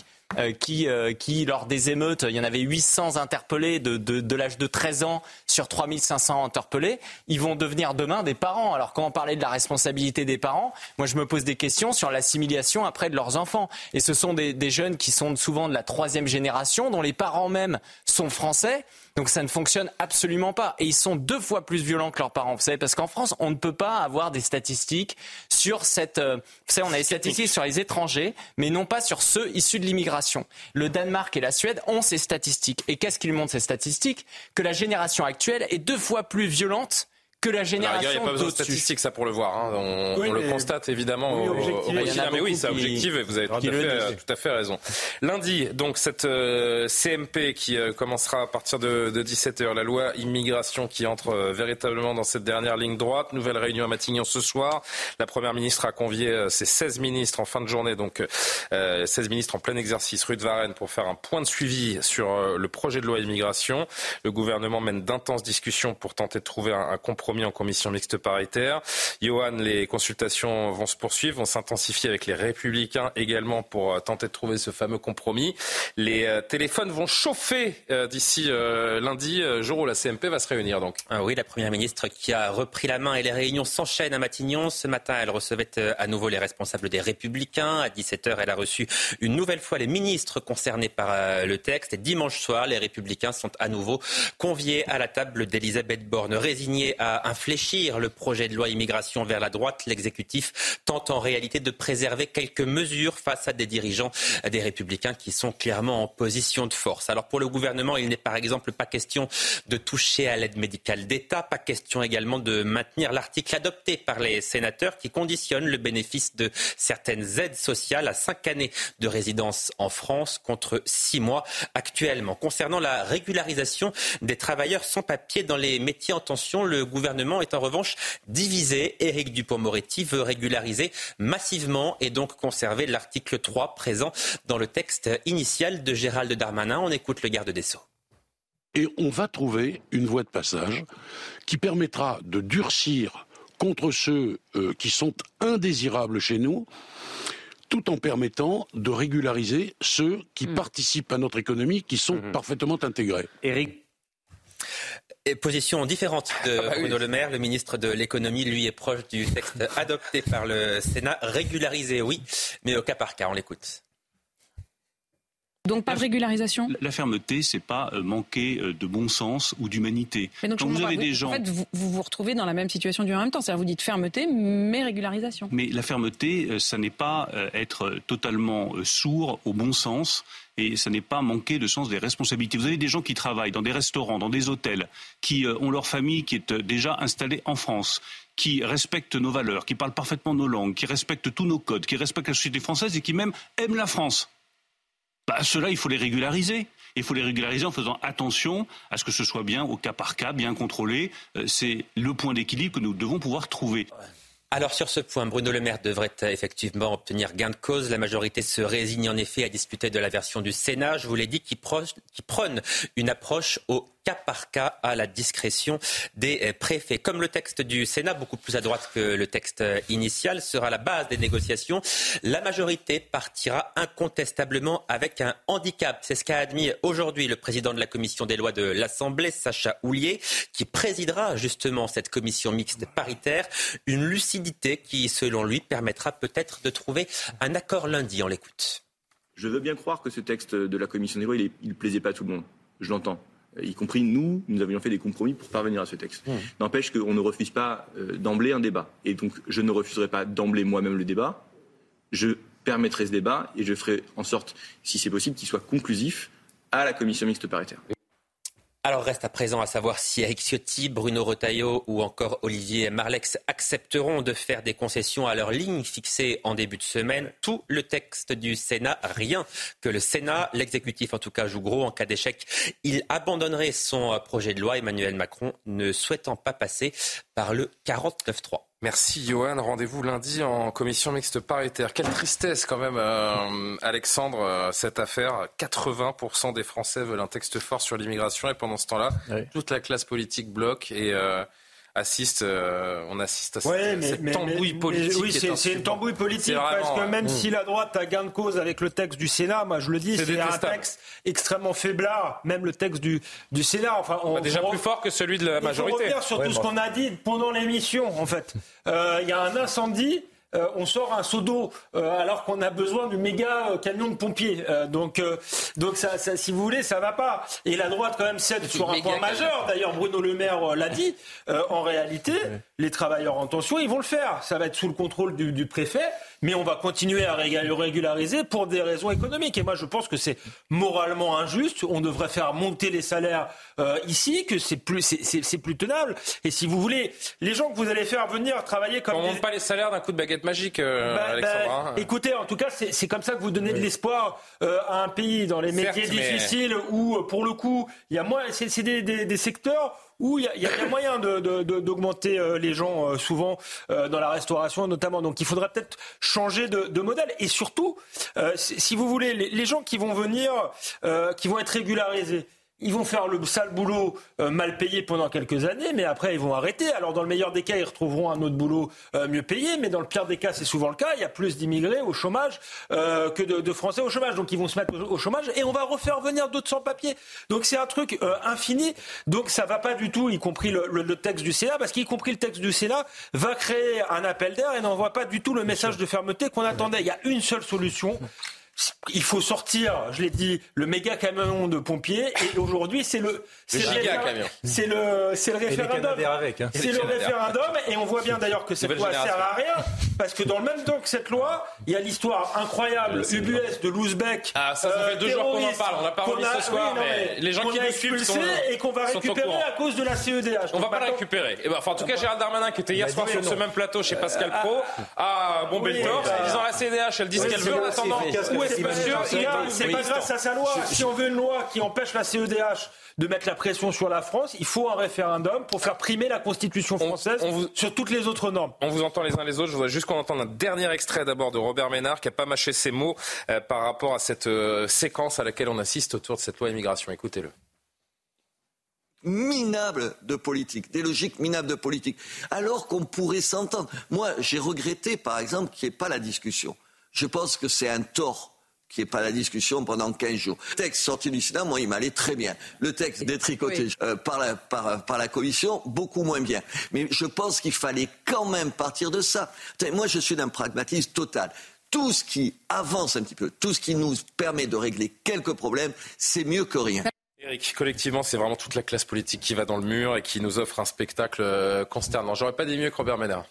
qui, euh, qui, lors des émeutes, il y en avait 800 interpellés de, de, de l'âge de 13 ans sur 3500 interpellés, ils vont devenir demain des parents. Alors quand on parlait de la responsabilité des parents, moi je me pose des questions sur l'assimilation après de leurs enfants. Et ce sont des, des jeunes qui sont souvent de la troisième génération, dont les parents même sont français. Donc ça ne fonctionne absolument pas. Et ils sont deux fois plus violents que leurs parents. Vous savez, parce qu'en France, on ne peut pas avoir des statistiques sur cette... Euh, vous savez, on a des statistiques sur les étrangers, mais non pas sur ceux issus de l'immigration. Le Danemark et la Suède ont ces statistiques. Et qu'est-ce qu'ils montrent ces statistiques? Que la génération actuelle est deux fois plus violente que la génération. Il n'y a pas besoin de statistiques, ça pour le voir. Hein. On, le constate évidemment. Oui, au, mais oui, c'est objectif et vous avez tout à, fait, tout à, fait, raison. Lundi, donc cette euh, CMP qui euh, commencera à partir de, de 17h, la loi immigration qui entre euh, véritablement dans cette dernière ligne droite. Nouvelle réunion à Matignon ce soir. La première ministre a convié ses 16 ministres en fin de journée, donc 16 ministres en plein exercice rue de Varennes pour faire un point de suivi sur le projet de loi immigration. Le gouvernement mène d'intenses discussions pour tenter de trouver un, un compromis en commission mixte paritaire. Johan, les consultations vont se poursuivre, vont s'intensifier avec les républicains également pour euh, tenter de trouver ce fameux compromis. Les euh, téléphones vont chauffer euh, d'ici lundi, jour où la CMP va se réunir. Donc. Ah oui, la Première ministre qui a repris la main et les réunions s'enchaînent à Matignon. Ce matin, elle recevait à nouveau les responsables des républicains. À 17h, elle a reçu une nouvelle fois les ministres concernés par le texte. Et dimanche soir, les républicains sont à nouveau conviés à la table d'Elisabeth Borne, résignée à infléchir le projet de loi immigration vers la droite, l'exécutif tente en réalité de préserver quelques mesures face à des dirigeants des républicains qui sont clairement en position de force. Alors pour le gouvernement, il n'est par exemple pas question de toucher à l'aide médicale d'État, pas question également de maintenir l'article adopté par les sénateurs qui conditionne le bénéfice de certaines aides sociales à cinq années de résidence en France contre six mois actuellement. Concernant la régularisation des travailleurs sans papier dans les métiers en tension, le gouvernement gouvernement est en revanche divisé. Éric Dupont-Moretti veut régulariser massivement et donc conserver l'article 3 présent dans le texte initial de Gérald Darmanin. On écoute le garde des Sceaux. Et on va trouver une voie de passage qui permettra de durcir contre ceux euh, qui sont indésirables chez nous, tout en permettant de régulariser ceux qui hmm. participent à notre économie, qui sont hmm. parfaitement intégrés. Éric et position différente de ah bah Bruno Le Maire. Le ministre de l'économie, lui, est proche du texte adopté par le Sénat. Régularisé, oui, mais au cas par cas. On l'écoute. Donc pas de régularisation La fermeté, c'est pas euh, manquer euh, de bon sens ou d'humanité. Quand vous avez des gens, en fait, vous, vous, retrouvez dans la même situation du en même temps. C'est-à-dire vous dites fermeté, mais régularisation. Mais la fermeté, euh, ça n'est pas être totalement sourd au bon sens et ça n'est pas manquer de sens des responsabilités. Vous avez des gens qui travaillent dans des restaurants, dans des hôtels, qui ont leur famille qui est déjà installée en France, qui respectent nos valeurs, qui parlent parfaitement nos langues, qui respectent tous nos codes, qui respectent la société française et qui même aiment la France. Bah, Cela, il faut les régulariser. Il faut les régulariser en faisant attention à ce que ce soit bien au cas par cas, bien contrôlé. Euh, c'est le point d'équilibre que nous devons pouvoir trouver. Alors sur ce point, Bruno Le Maire devrait effectivement obtenir gain de cause. La majorité se résigne en effet à discuter de la version du Sénat, je vous l'ai dit, qui, prône une approche au cas par cas à la discrétion des préfets. Comme le texte du Sénat, beaucoup plus à droite que le texte initial, sera la base des négociations, la majorité partira incontestablement avec un handicap. C'est ce qu'a admis aujourd'hui le président de la commission des lois de l'Assemblée, Sacha Houlier, qui présidera justement cette commission mixte paritaire. Une lucidité qui, selon lui, permettra peut-être de trouver un accord lundi. On l'écoute. Je veux bien croire que ce texte de la commission des lois, il ne plaisait pas à tout le monde. Je l'entends y compris nous, nous avions fait des compromis pour parvenir à ce texte. Mmh. N'empêche qu'on ne refuse pas euh, d'emblée un débat. Et donc, je ne refuserai pas d'emblée moi-même le débat. Je permettrai ce débat et je ferai en sorte, si c'est possible, qu'il soit conclusif à la commission mixte paritaire. Alors reste à présent à savoir si Eric Ciotti, Bruno Retailleau ou encore Olivier Marlex accepteront de faire des concessions à leur ligne fixée en début de semaine. Tout le texte du Sénat, rien que le Sénat, l'exécutif en tout cas joue gros en cas d'échec. Il abandonnerait son projet de loi, Emmanuel Macron ne souhaitant pas passer par le 49-3. Merci Johan. Rendez-vous lundi en commission mixte paritaire. Quelle tristesse quand même, euh, Alexandre, euh, cette affaire. 80% des Français veulent un texte fort sur l'immigration et pendant ce temps-là, toute la classe politique bloque et euh, assiste, euh, on assiste à cette, tambouille politique. oui, c'est une tambouille politique parce que même si la droite a gain de cause avec le texte du Sénat, moi je le dis, c'est un texte extrêmement faiblard, même le texte du, du Sénat. Enfin, on, bah, déjà plus fort que celui de la majorité. Il faut revenir sur tout ce qu'on a dit pendant l'émission, en fait. Euh, il y a un incendie. Euh, on sort un seau d'eau euh, alors qu'on a besoin du méga euh, camion de pompiers. donc, donc ça, si vous voulez, ça va pas. Et la droite quand même cède sur un point majeur. D'ailleurs, Bruno Le Maire l'a dit. en réalité, les travailleurs en tension, ils vont le faire. Ça va être sous le contrôle du, du préfet mais on va continuer à régulariser pour des raisons économiques. Et moi, je pense que c'est moralement injuste. On devrait faire monter les salaires euh, ici, que c'est plus, c'est, plus tenable. Et si vous voulez, les gens que vous allez faire venir travailler comme. On ne monte pas les salaires d'un coup de baguette magique, euh, bah. Bah, hein. écoutez, en tout cas, c'est, comme ça que vous donnez de l'espoir euh, à un pays dans les métiers difficiles où, pour le coup, il y a moins. C'est, des, des, des secteurs où il y, a moyen d'augmenter euh, les gens euh, souvent euh, dans la restauration notamment. Donc il faudrait peut-être changer de, modèle et surtout, si vous voulez, les, gens qui vont venir, qui vont être régularisés ils vont faire le sale boulot euh, mal payé pendant quelques années, mais après ils vont arrêter. Alors dans le meilleur des cas, ils retrouveront un autre boulot euh, mieux payé, mais dans le pire des cas, c'est souvent le cas. Il y a plus d'immigrés au chômage euh, que de, Français au chômage, donc ils vont se mettre au, chômage et on va refaire venir d'autres sans-papiers. Donc c'est un truc infini. Donc ça va pas du tout, y compris le, le texte du Sénat, parce qu'y compris le texte du Sénat va créer un appel d'air et n'envoie pas du tout le message de fermeté qu'on attendait. Il y a une seule solution il faut sortir, je l'ai dit, le méga camion de pompiers. Et aujourd'hui, c'est le, c'est le. C'est le, c'est le référendum. Hein. C'est le référendum. Et on voit bien d'ailleurs que cette loi sert à rien. Parce que dans le même temps que cette loi, il y a l'histoire incroyable, UBS de Louzbek. Ah, ça, ça fait deux jours qu'on en parle. On n'a pas remis ce soir, mais, les gens qui nous suivent sont, et qu'on va récupérer à cause de la CEDH. On va pas la récupérer. Eh ben, enfin, en tout cas, Gérald Darmanin, qui était hier soir sur ce même plateau chez Pascal euh, Pro, a bombé le torse en disant la CEDH, elle dit ce qu'elle veut en attendant c'est pas grâce à sa loi. Si on veut une loi qui empêche la CEDH de mettre la pression sur la France, il faut un référendum pour faire primer la Constitution française sur toutes les autres normes. On vous entend les uns les autres. Je voudrais juste qu'on entende un dernier extrait d'abord de Robert Ménard qui n'a pas mâché ses mots euh, par rapport à cette euh, séquence à laquelle on assiste autour de cette loi immigration. Écoutez-le minable de politique, des logiques minables de politique, alors qu'on pourrait s'entendre. Moi, j'ai regretté, par exemple, qu'il n'y ait pas la discussion. Je pense que c'est un tort qui n'est pas la discussion pendant 15 jours. Le texte sorti du Sénat, moi, il m'allait très bien. Le texte détricoté euh, par, la, par, par, la Commission, beaucoup moins bien. Mais je pense qu'il fallait quand même partir de ça. Moi, je suis d'un pragmatisme total. Tout ce qui avance un petit peu, tout ce qui nous permet de régler quelques problèmes, c'est mieux que rien. Eric, collectivement, c'est vraiment toute la classe politique qui va dans le mur et qui nous offre un spectacle euh, consternant. J'aurais pas dit mieux que Robert Ménard.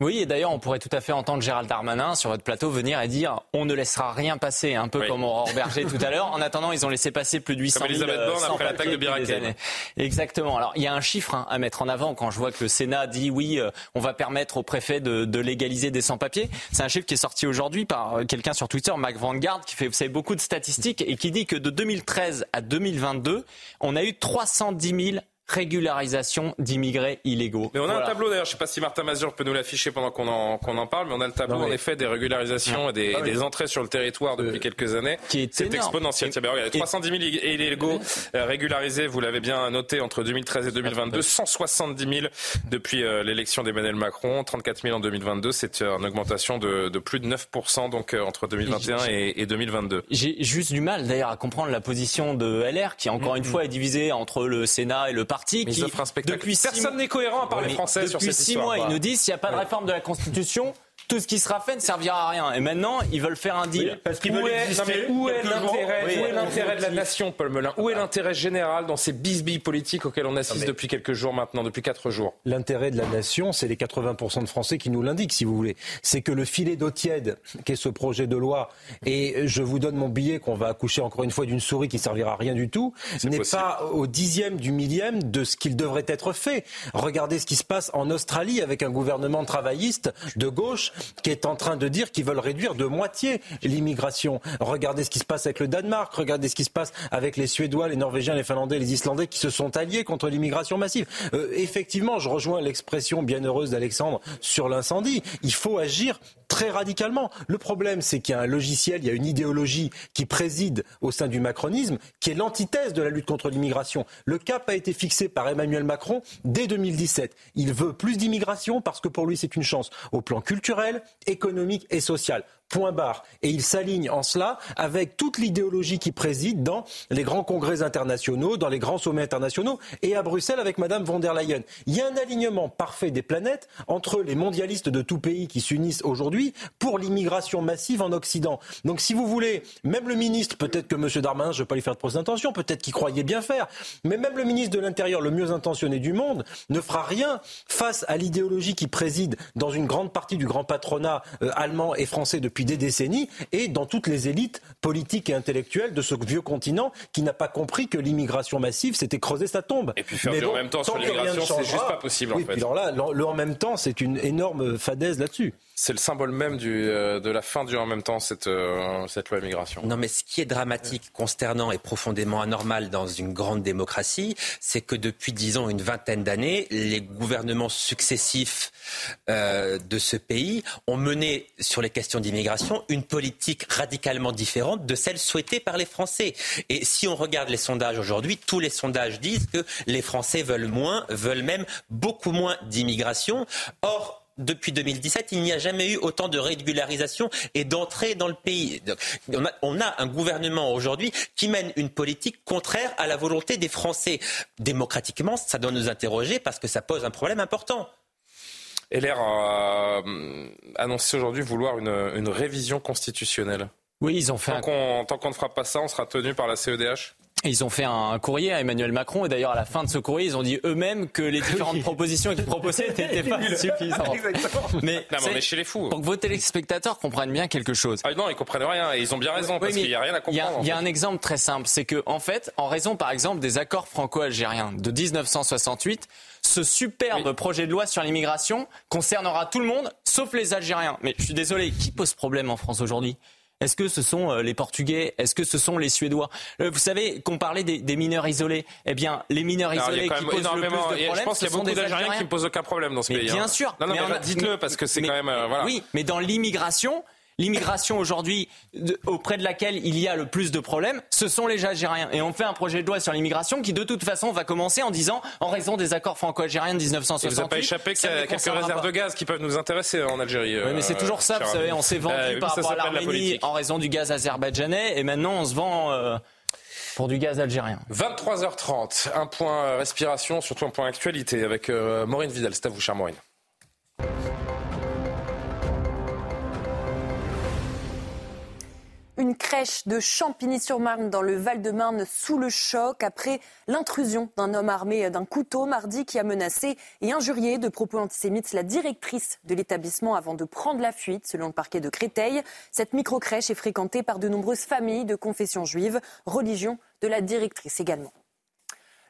Oui, et d'ailleurs, on pourrait tout à fait entendre Gérald Darmanin sur votre plateau venir et dire on ne laissera rien passer, un peu comme Aurore Berger tout à l'heure. En attendant, ils ont laissé passer plus de 800 000 Elisabeth Borne après l'attaque de. Exactement. Alors, il y a un chiffre hein, à mettre en avant quand je vois que le Sénat dit oui, euh, on va permettre au préfet de, de légaliser des sans-papiers. C'est un chiffre qui est sorti aujourd'hui par euh, quelqu'un sur Twitter, Mac Vanguard, qui fait, vous savez, beaucoup de statistiques et qui dit que de 2013 à 2022, on a eu 310 000 régularisation d'immigrés illégaux. Mais on a un tableau d'ailleurs, je ne sais pas si Martin Mazur peut nous l'afficher pendant qu'on en, parle, mais on a le tableau en effet des régularisations et des, ah des, entrées sur le territoire depuis euh, quelques années. Qui est C'est exponentiel. Ben, regardez, 310 000 illégaux euh, régularisés, vous l'avez bien noté, entre 2013 et 2022, 170 000 depuis euh, l'élection d'Emmanuel Macron, 34 000 en 2022, c'est une augmentation de, de, plus de 9% donc entre 2021 et, et 2022. J'ai juste du mal d'ailleurs à comprendre la position de LR qui encore une mm-hmm. fois est divisée entre le Sénat et le qui, depuis personne n'est cohérent à part les Français sur cette Depuis six mois, ils nous disent s'il n'y a pas de réforme de la Constitution, tout ce qui sera fait ne servira à rien. Et maintenant, ils veulent faire un deal. parce qu'ils veulent où est l'intérêt de la nation, Paul Melun? Où est l'intérêt général dans ces bisbilles politiques auxquels on assiste depuis quelques jours maintenant, depuis quatre jours? L'intérêt de la nation, c'est les 80% de Français qui nous l'indiquent, si vous voulez. C'est que le filet d'eau tiède qu'est ce projet de loi, et je vous donne mon billet qu'on va accoucher encore une fois d'une souris qui servira à rien du tout, n'est pas au dixième du millième de ce qu'il devrait être fait. Regardez ce qui se passe en Australie avec un gouvernement travailliste de gauche qui est en train de dire qu'ils veulent réduire de moitié l'immigration. Regardez ce qui se passe avec le Danemark, regardez ce qui se passe avec les Suédois, les Norvégiens, les Finlandais, les Islandais qui se sont alliés contre l'immigration massive. Euh, effectivement, je rejoins l'expression bienheureuse d'Alexandre sur l'incendie. Il faut agir très radicalement. Le problème, c'est qu'il y a un logiciel, il y a une idéologie qui préside au sein du macronisme, qui est l'antithèse de la lutte contre l'immigration. Le cap a été fixé par Emmanuel Macron dès 2017. Il veut plus d'immigration parce que pour lui, c'est une chance au plan culturel, économique et social. Point barre. Et il s'aligne en cela avec toute l'idéologie qui préside dans les grands congrès internationaux, dans les grands sommets internationaux et à Bruxelles avec Madame von der Leyen. Il y a un alignement parfait des planètes entre les mondialistes de tout pays qui s'unissent aujourd'hui pour l'immigration massive en Occident. Donc si vous voulez, même le ministre, peut-être que M. Darmanin, je ne vais pas lui faire de prose d'intention, peut-être qu'il croyait bien faire, mais même le ministre de l'Intérieur, le mieux intentionné du monde, ne fera rien face à l'idéologie qui préside dans une grande partie du grand patronat euh, allemand et français depuis depuis des décennies et dans toutes les élites politiques et intellectuelles de ce vieux continent qui n'a pas compris que l'immigration massive, c'était creuser sa tombe. Et puis faire du en même temps sur l'immigration, c'est juste pas possible en fait. alors là, le en même temps, c'est une énorme fadaise là-dessus. C'est le symbole même euh, de la fin du en même temps, cette, euh, cette loi immigration. Non, mais ce qui est dramatique, consternant et profondément anormal dans une grande démocratie, c'est que depuis, disons, une vingtaine d'années, les gouvernements successifs euh, de ce pays ont mené sur les questions d'immigration une politique radicalement différente de celle souhaitée par les Français. Et si on regarde les sondages aujourd'hui, tous les sondages disent que les Français veulent moins, veulent même beaucoup moins d'immigration. Or, depuis 2017, il n'y a jamais eu autant de régularisation et d'entrée dans le pays. On a, un gouvernement aujourd'hui qui mène une politique contraire à la volonté des Français. Démocratiquement, ça doit nous interroger parce que ça pose un problème important. LR a euh, annoncé aujourd'hui vouloir une, révision constitutionnelle. Oui, ils ont fait. Tant qu'on ne fera pas ça, on sera tenu par la CEDH ils ont fait un courrier à Emmanuel Macron et d'ailleurs à la fin de ce courrier, ils ont dit eux-mêmes que les différentes propositions qu'ils proposaient n'étaient pas suffisantes. Mais, non, mais chez les fous. Pour que vos téléspectateurs comprennent bien quelque chose. Ah non, ils comprennent rien et ils ont bien raison parce qu'il n'y a rien à comprendre. Il y a, un exemple très simple, c'est que en fait, en raison par exemple des accords franco-algériens de 1968, ce superbe projet de loi sur l'immigration concernera tout le monde, sauf les Algériens. Mais je suis désolé, qui pose problème en France aujourd'hui? Est-ce que ce sont euh, les Portugais? Est-ce que ce sont les Suédois? Euh, Vous savez qu'on parlait des, mineurs isolés. Eh bien, les mineurs isolés qui posent le plus de problèmes, je pense qu'il y a beaucoup d'Algériens qui ne posent aucun problème dans ce pays. Bien hein. sûr. Non, non, mais, dites-le parce que c'est quand même. Euh, voilà. Oui, mais dans l'immigration, l'immigration aujourd'hui auprès de laquelle il y a le plus de problèmes, ce sont les Algériens. Et on fait un projet de loi sur l'immigration qui, de toute façon, va commencer en disant, en raison des accords franco-algériens de 1968... Il vous a pas échappé qu'il y a quelques réserves de gaz qui peuvent nous intéresser en Algérie. Oui, mais c'est toujours ça, vous savez, on s'est vendu euh, par rapport à l'Arménie en raison du gaz azerbaïdjanais, et maintenant on se vend... Euh, pour du gaz algérien. 23h30, un point respiration, surtout un point actualité avec euh, Maureen Vidal. C'est à vous, cher Maureen. Une crèche de Champigny-sur-Marne dans le Val-de-Marne sous le choc après l'intrusion d'un homme armé d'un couteau mardi qui a menacé et injurié de propos antisémites la directrice de l'établissement avant de prendre la fuite, selon le parquet de Créteil. Cette micro-crèche est fréquentée par de nombreuses familles de confession juive, religion de la directrice également.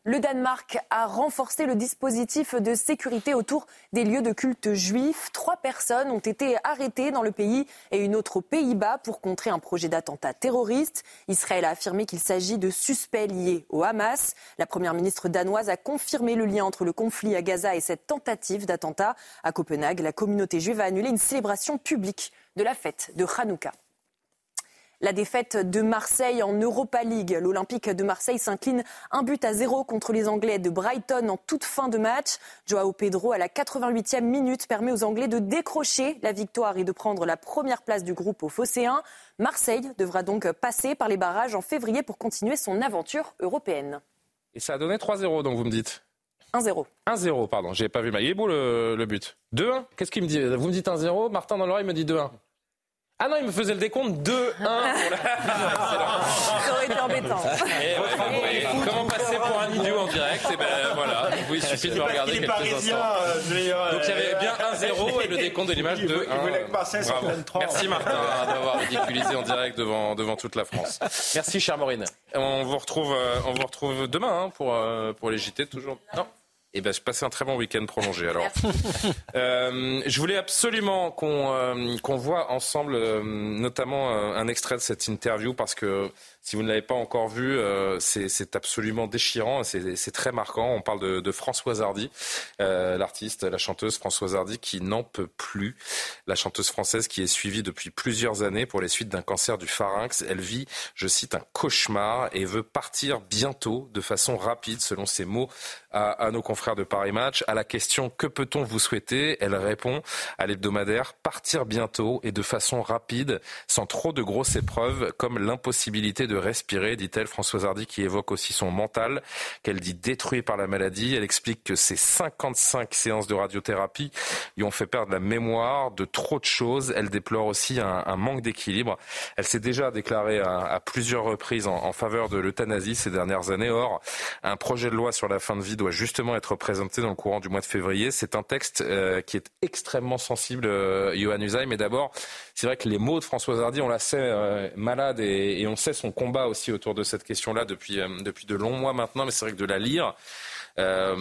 Le Danemark a renforcé le dispositif de sécurité autour des lieux de culte juifs. Trois personnes ont été arrêtées dans le pays et une autre aux Pays-Bas pour contrer un projet d'attentat terroriste. Israël a affirmé qu'il s'agit de suspects liés au Hamas. La première ministre danoise a confirmé le lien entre le conflit à Gaza et cette tentative d'attentat. À Copenhague, la communauté juive a annulé une célébration publique de la fête de Hanouka. La défaite de Marseille en Europa League. L'Olympique de Marseille s'incline un but à zéro contre les Anglais de Brighton en toute fin de match. Joao Pedro, à la 88e minute, permet aux Anglais de décrocher la victoire et de prendre la première place du groupe au Phocéen. Marseille devra donc passer par les barrages en février pour continuer son aventure européenne. Et ça a donné 3-0, donc vous me dites 1-0. 1-0, pardon, j'ai pas vu. Il est beau le, le but. 2-1 Qu'est-ce qu'il me dit? Vous me dites 1-0, Martin dans l'oreille me dit 2-1. Ah non, il me faisait le décompte 2-1 pour la... Ça aurait été embêtant. comment passer pour un idiot en direct Et ben voilà, il suffit de me regarder quelques parisien, instants. euh, Donc il y avait bien 1-0 et le décompte de l'image 2-1. Bravo. Merci Martin d'avoir ridiculisé en direct devant, devant toute la France. Merci chère Maureen. On vous retrouve, euh, on vous retrouve demain hein, pour, euh, pour les JT toujours. Non eh ben, je passais un très bon week-end prolongé. Alors, Euh, je voulais absolument qu'on euh, qu'on voit ensemble, euh, notamment euh, un extrait de cette interview, parce que si vous ne l'avez pas encore vu, euh, c'est absolument déchirant, c'est très marquant. On parle de, de Françoise Hardy, euh, l'artiste, la chanteuse Françoise Hardy, qui n'en peut plus. La chanteuse française qui est suivie depuis plusieurs années pour les suites d'un cancer du pharynx. Elle vit, je cite, un cauchemar et veut partir bientôt, de façon rapide, selon ses mots, à, à nos confrères de Paris Match. À la question que peut-on vous souhaiter, elle répond à l'hebdomadaire partir bientôt et de façon rapide, sans trop de grosses épreuves, comme l'impossibilité de respirer, dit-elle. Françoise Hardy qui évoque aussi son mental, qu'elle dit détruit par la maladie. Elle explique que ses 55 séances de radiothérapie lui ont fait perdre la mémoire de trop de choses. Elle déplore aussi un, manque d'équilibre. Elle s'est déjà déclarée à, plusieurs reprises en, faveur de l'euthanasie ces dernières années. Or, un projet de loi sur la fin de vie doit justement être présenté dans le courant du mois de février. C'est un texte euh, qui est extrêmement sensible, euh, Johan Usaï. Mais d'abord, c'est vrai que les mots de Françoise Hardy, on la sait euh, malade et on sait son combat aussi autour de cette question-là depuis, euh, depuis de longs mois maintenant. Mais c'est vrai que de la lire, euh,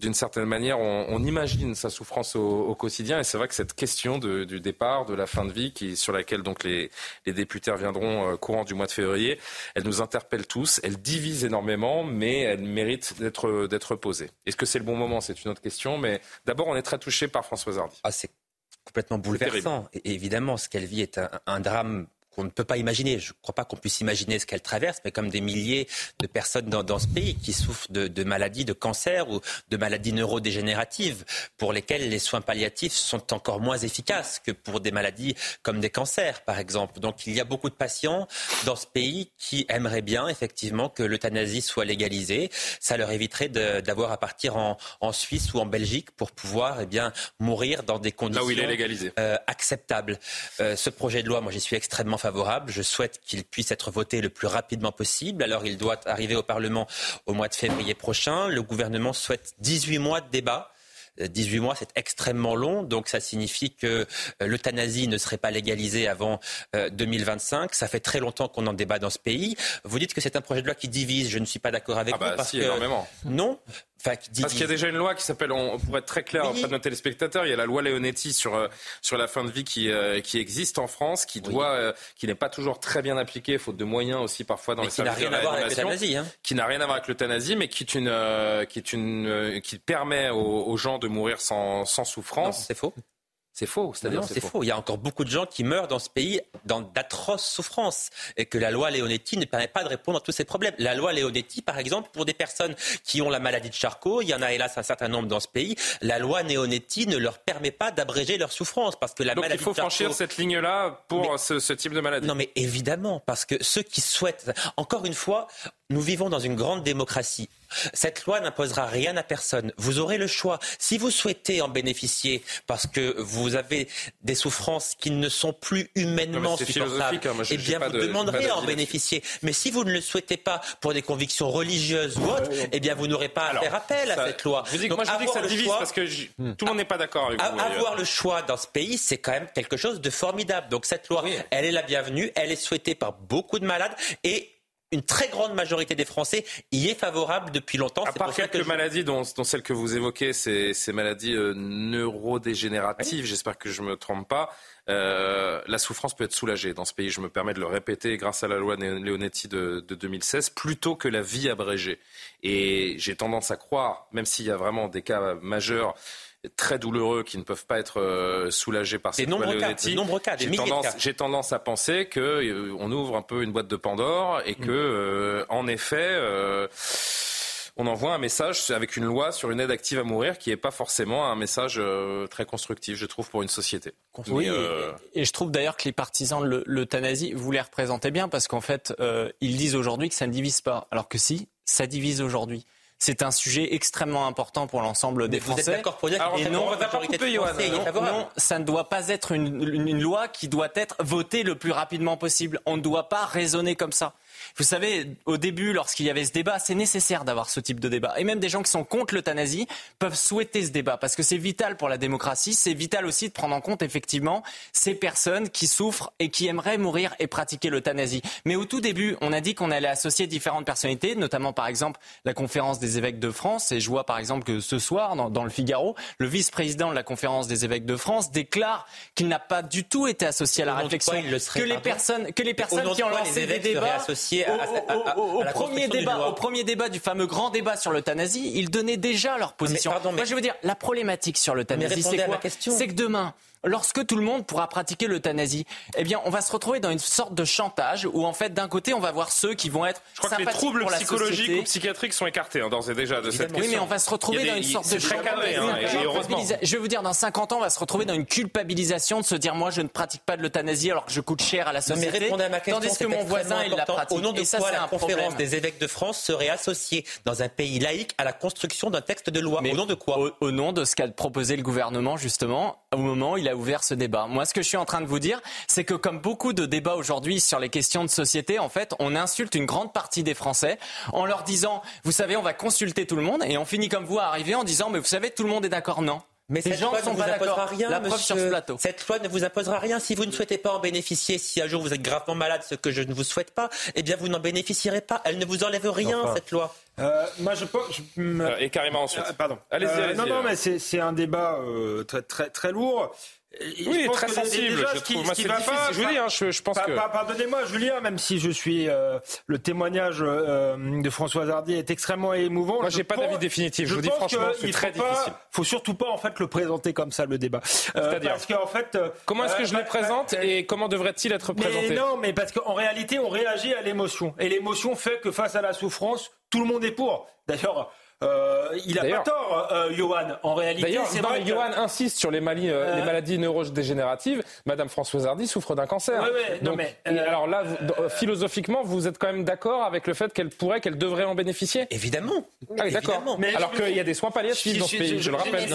d'une certaine manière, on, on imagine sa souffrance au, au quotidien. Et c'est vrai que cette question de, du départ, de la fin de vie, qui, sur laquelle donc les, les députés reviendront euh, courant du mois de février, elle nous interpelle tous. Elle divise énormément, mais elle mérite d'être d'être posée. Est-ce que c'est le bon moment? C'est une autre question. Mais d'abord, on est très touché par Françoise Hardy. Ah, c'est complètement bouleversant. Et évidemment, ce qu'elle vit est un, un drame qu'on ne peut pas imaginer. Je ne crois pas qu'on puisse imaginer ce qu'elle traverse, mais comme des milliers de personnes dans, dans ce pays qui souffrent de, de, maladies, de cancer ou de maladies neurodégénératives, pour lesquelles les soins palliatifs sont encore moins efficaces que pour des maladies comme des cancers, par exemple. Donc il y a beaucoup de patients dans ce pays qui aimeraient bien, effectivement, que l'euthanasie soit légalisée. Ça leur éviterait d'avoir à partir en, en, Suisse ou en Belgique pour pouvoir eh bien, mourir dans des conditions Là où il est légalisé. Euh, acceptables. Euh, ce projet de loi, moi j'y suis extrêmement favorable. Je souhaite qu'il puisse être voté le plus rapidement possible. Alors, il doit arriver au Parlement au mois de février prochain. Le gouvernement souhaite 18 mois de débat. 18 mois, c'est extrêmement long, donc ça signifie que l'euthanasie ne serait pas légalisée avant 2025. Ça fait très longtemps qu'on en débat dans ce pays. Vous dites que c'est un projet de loi qui divise. Je ne suis pas d'accord avec ah bah vous parce si, que énormément. non. Enfin, Parce qu'il y a déjà une loi qui s'appelle, on, pour être très clair oui. auprès de nos téléspectateurs, il y a la loi Leonetti sur euh, sur la fin de vie qui euh, qui existe en France, qui doit, oui. euh, qui n'est pas toujours très bien appliquée, faute de moyens aussi parfois dans mais les services de réanimation, hein. qui n'a rien à voir avec l'euthanasie, mais qui est une euh, qui est une qui permet aux, aux, gens de mourir sans sans souffrance. C'est faux. C'est faux, c'est-à-dire c'est faux. faux. Il y a encore beaucoup de gens qui meurent dans ce pays dans d'atroces souffrances et que la loi Leonetti ne permet pas de répondre à tous ces problèmes. La loi Leonetti, par exemple, pour des personnes qui ont la maladie de Charcot, il y en a hélas un certain nombre dans ce pays, la loi Leonetti ne leur permet pas d'abréger leurs souffrances parce que la Donc maladie il faut de Charcot... franchir cette ligne-là pour mais... ce, ce, type de maladie. Non mais évidemment, parce que ceux qui souhaitent... Encore une fois, nous vivons dans une grande démocratie. Cette loi n'imposera rien à personne. Vous aurez le choix. Si vous souhaitez en bénéficier parce que vous avez des souffrances qui ne sont plus humainement supportables, hein. Moi, je, eh bien, vous de, demanderez à en bénéficier. Mais si vous ne le souhaitez pas pour des convictions religieuses ou autres, eh bien, vous n'aurez pas Alors, à faire appel ça, à cette loi. Je dis, moi, je dis que ça divise choix, parce que je, tout le monde n'est pas d'accord avec vous. Avoir le choix dans ce pays, c'est quand même quelque chose de formidable. Donc, cette loi, oui. elle est la bienvenue. Elle est souhaitée par beaucoup de malades et une très grande majorité des Français y est favorable depuis longtemps. À part quelques maladies, dont, dont, celle que vous évoquez, ces, ces maladies euh, neurodégénératives, j'espère que je ne me trompe pas, euh, la souffrance peut être soulagée dans ce pays. Je me permets de le répéter grâce à la loi Leonetti de, de 2016, plutôt que la vie abrégée. Et j'ai tendance à croire, même s'il y a vraiment des cas majeurs, très douloureux qui ne peuvent pas être euh, soulagés par cette loi Leonetti. J'ai tendance, tendance, à penser qu'on euh, ouvre un peu une boîte de Pandore et que, mm. euh, en effet, on envoie un message avec une loi sur une aide active à mourir qui n'est pas forcément un message très constructif, je trouve, pour une société. Oui, et, je trouve d'ailleurs que les partisans de l'euthanasie, vous les représentez bien parce qu'en fait, ils disent aujourd'hui que ça ne divise pas, alors que si, ça divise aujourd'hui. C'est un sujet extrêmement important pour l'ensemble des Français. Vous êtes d'accord pour dire que non, non, ça ne doit pas être une, une loi qui doit être votée le plus rapidement possible. On ne doit pas raisonner comme ça. Vous savez, au début, lorsqu'il y avait ce débat, c'est nécessaire d'avoir ce type de débat. Et même des gens qui sont contre l'euthanasie peuvent souhaiter ce débat parce que c'est vital pour la démocratie. C'est vital aussi de prendre en compte effectivement ces personnes qui souffrent et qui aimeraient mourir et pratiquer l'euthanasie. Mais au tout début, on a dit qu'on allait associer différentes personnalités, notamment par exemple la conférence des évêques de France. Et je vois par exemple que ce soir, dans, le Figaro, le vice-président de la conférence des évêques de France déclare qu'il n'a pas du tout été associé à la réflexion, que, les personnes, que les personnes qui ont lancé des débats au, premier débat, au premier débat du fameux grand débat sur l'euthanasie, ils donnaient déjà leur position. Moi, je veux dire, la problématique sur l'euthanasie, c'est quoi C'est que demain, lorsque tout le monde pourra pratiquer l'euthanasie, eh bien, on va se retrouver dans une sorte de chantage où, en fait, d'un côté, on va voir ceux qui vont être. Je crois que les troubles psychologiques ou psychiatriques sont écartés, hein, d'ores et déjà, de cette question. Oui, mais on va se retrouver dans une sorte de chantage. Hein, je vais vous dire, dans 50 ans, on va se retrouver dans une culpabilisation de se dire, moi, je ne pratique pas de l'euthanasie alors que je coûte cher à la société. Non, mais à ma question, tandis que mon voisin, il la pratique. Au nom de et ça, quoi la conférence des évêques de France serait associée dans un pays laïque à la construction d'un texte de loi? Mais au nom de quoi? au nom de ce qu'a proposé le gouvernement, justement, au moment où il a ouvert ce débat. Moi, ce que je suis en train de vous dire, c'est que comme beaucoup de débats aujourd'hui sur les questions de société, en fait, on insulte une grande partie des Français en leur disant, vous savez, on va consulter tout le monde, et on finit comme vous à arriver en disant, mais vous savez, tout le monde est d'accord. Non. Mais cette loi ne vous imposera rien, la monsieur. Sur plateau. Cette loi ne vous imposera rien si vous ne souhaitez pas en bénéficier. Si un jour vous êtes gravement malade, ce que je ne vous souhaite pas, eh bien vous n'en bénéficierez pas. Elle ne vous enlève rien, cette loi. Euh, moi, je, je, euh, et carrément ensuite. Euh, pardon. Allez-y, allez Non, non, mais c'est un débat très, très, très lourd oui, très sensible. je trouve. Moi, c'est Pas, je je, je pense que. Pardonnez-moi, Julien, même si je suis euh, le témoignage euh, de François Hardy est extrêmement émouvant. Moi, j'ai pas d'avis définitif. Je, vous dis franchement, c'est très difficile. Faut surtout pas en fait le présenter comme ça le débat. Euh, C'est-à-dire parce qu'en fait, comment est-ce que je le présente et comment devrait-il être présenté? mais Non, mais parce qu'en réalité, on réagit à l'émotion et l'émotion fait que face à la souffrance, tout le monde est pour. D'ailleurs. Euh, il a pas tort, euh, Johan. En réalité, c'est vrai. Johan insiste sur les, maladies, euh, les maladies neurodégénératives. Madame Françoise Hardy souffre d'un cancer. Donc, alors là, philosophiquement, vous êtes quand même d'accord avec le fait qu'elle pourrait, qu'elle devrait en bénéficier? Évidemment. Ah d'accord. Alors qu'il y a des soins palliatifs dans ce pays, je, le rappelle.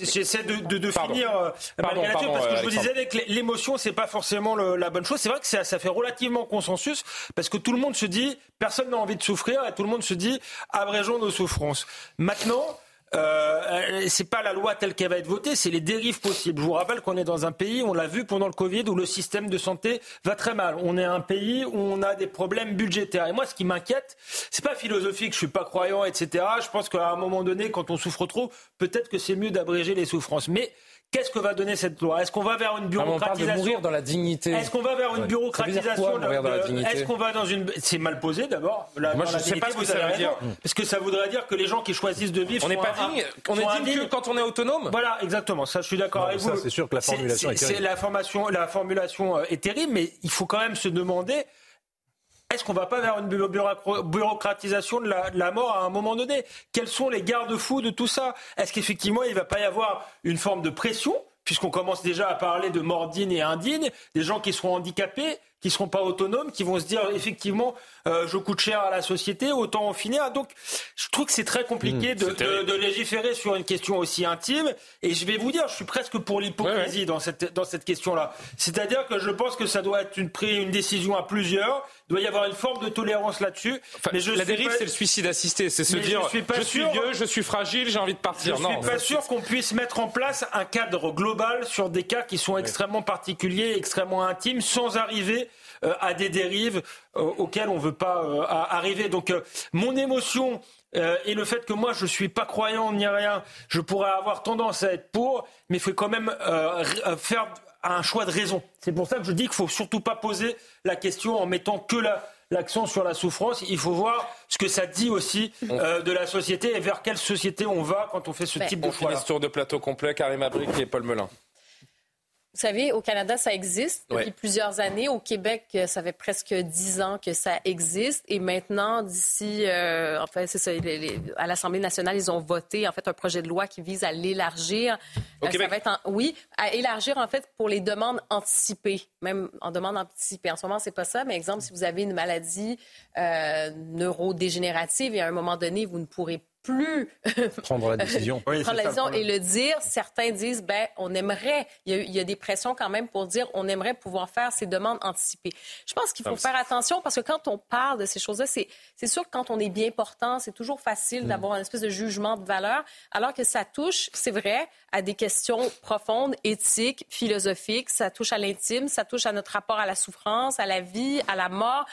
J'essaie de, de, finir, pardon, parce que je vous disais que l'émotion, c'est pas forcément la bonne chose. C'est vrai que ça, ça fait relativement consensus parce que tout le monde se dit, personne n'a envie de souffrir et tout le monde se dit abrégeons nos souffrances. Maintenant, euh, c'est pas la loi telle qu'elle va être votée, c'est les dérives possibles. Je vous rappelle qu'on est dans un pays, on l'a vu pendant le Covid, où le système de santé va très mal. On est un pays où on a des problèmes budgétaires. Et moi, ce qui m'inquiète, c'est pas philosophique, je suis pas croyant, etc. Je pense qu'à un moment donné, quand on souffre trop, peut-être que c'est mieux d'abréger les souffrances. Mais Qu'est-ce que va donner cette loi? Est-ce qu'on va vers une bureaucratisation ah, on mourir dans la dignité. Est-ce qu'on va vers une bureaucratisation Est-ce qu'on va dans une C'est mal posé d'abord. Moi, je ne sais pas ce que ça veut dire. Parce que ça voudrait dire que les gens qui choisissent de vivre. On n'est pas digne. On est digne que quand on est autonome. Voilà, exactement. Ça, je suis d'accord avec vous. C'est sûr que la formulation est, terrible. La formation, la formulation euh, est terrible, mais il faut quand même se demander est-ce qu'on va pas vers une bureaucratisation de la, mort à un moment donné? Quels sont les garde-fous de tout ça? Est-ce qu'effectivement il ne va pas y avoir une forme de pression puisqu'on commence déjà à parler de morts dignes et indignes, des gens qui seront handicapés, qui seront pas autonomes, qui vont se dire effectivement euh, je coûte cher à la société, autant en finir. Donc je trouve que c'est très compliqué mmh, de, légiférer sur une question aussi intime. Et je vais vous dire, je suis presque pour l'hypocrisie dans cette dans cette question-là. C'est-à-dire que je pense que ça doit être une, une décision à plusieurs. Il doit y avoir une forme de tolérance là-dessus. mais je la dérive, c'est le suicide assisté. C'est se dire je suis, pas je suis vieux, je suis fragile, j'ai envie de partir. Je ne suis pas sûr qu'on puisse mettre en place un cadre global sur des cas qui sont extrêmement particuliers, extrêmement intimes, sans arriver à des dérives auxquelles on ne veut pas arriver. Donc mon émotion et le fait que moi je suis pas croyant ni rien, je pourrais avoir tendance à être pour, mais il faut quand même faire un choix de raison. C'est pour ça que je dis qu'il faut surtout pas poser la question en mettant que l'accent sur la souffrance. Il faut voir ce que ça dit aussi euh, de la société et vers quelle société on va quand on fait ce type de choix. On finit ce tour de plateau complet. Karim Abric et Paul Melun. Vous savez, au Canada, ça existe depuis plusieurs années. Au Québec, euh, ça fait presque dix ans que ça existe. Et maintenant, d'ici, euh, en fait, c'est ça, à l'Assemblée nationale, ils ont voté en fait un projet de loi qui vise à l'élargir. Au euh, Québec? oui, à élargir en fait pour les demandes anticipées, même en demande anticipée. En ce moment, c'est pas ça. Mais exemple, si vous avez une maladie neurodégénérative et à un moment donné, vous ne pourrez plus prendre la décision, prendre la décision et le dire. Certains disent, ben, on aimerait. Il y, a, il y, a, des pressions quand même pour dire, on aimerait pouvoir faire ces demandes anticipées. Je pense qu'il faut faire attention parce que quand on parle de ces choses-là, c'est, c'est sûr que quand on est bien portant, c'est toujours facile mm. d'avoir une espèce de jugement de valeur, alors que ça touche, c'est vrai, à des questions profondes, éthiques, philosophiques. Ça touche à l'intime, ça touche à notre rapport à la souffrance, à la vie, à la mort,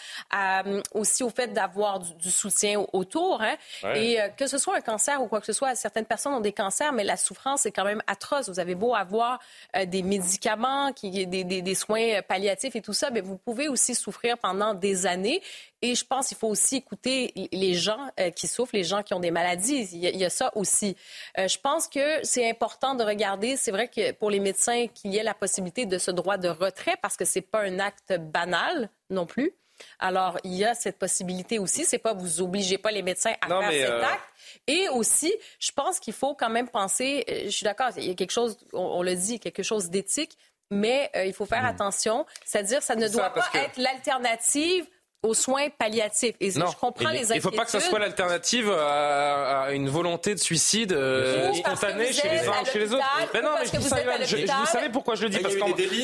aussi au fait d'avoir du, soutien autour. Hein. Et euh, que ce soit un cancer ou quoi que ce soit, certaines personnes ont des cancers, mais la souffrance est quand même atroce. Vous avez beau avoir euh, des médicaments, qui, des, des, soins palliatifs et tout ça, mais vous pouvez aussi souffrir pendant des années. Et je pense qu'il faut aussi écouter les gens euh, qui souffrent, les gens qui ont des maladies. Il y a, ça aussi. Euh, je pense que c'est important de regarder. C'est vrai que pour les médecins, qu'il y ait la possibilité de ce droit de retrait parce que c'est pas un acte banal non plus. Alors, il y a cette possibilité aussi. C'est pas vous obligez pas les médecins à faire cet euh, acte. Et aussi, je pense qu'il faut quand même penser. Je suis d'accord. Il y a quelque chose, on, le dit, quelque chose d'éthique, mais il faut faire hmm. attention. C'est-à-dire, ça ne doit pas être l'alternative aux soins palliatifs. Et non, je comprends les inquiétudes. Il ne faut pas que ce soit l'alternative à, une volonté de suicide euh, spontanée chez les uns chez les autres. Mais non, mais je, vous savez pourquoi je le dis parce,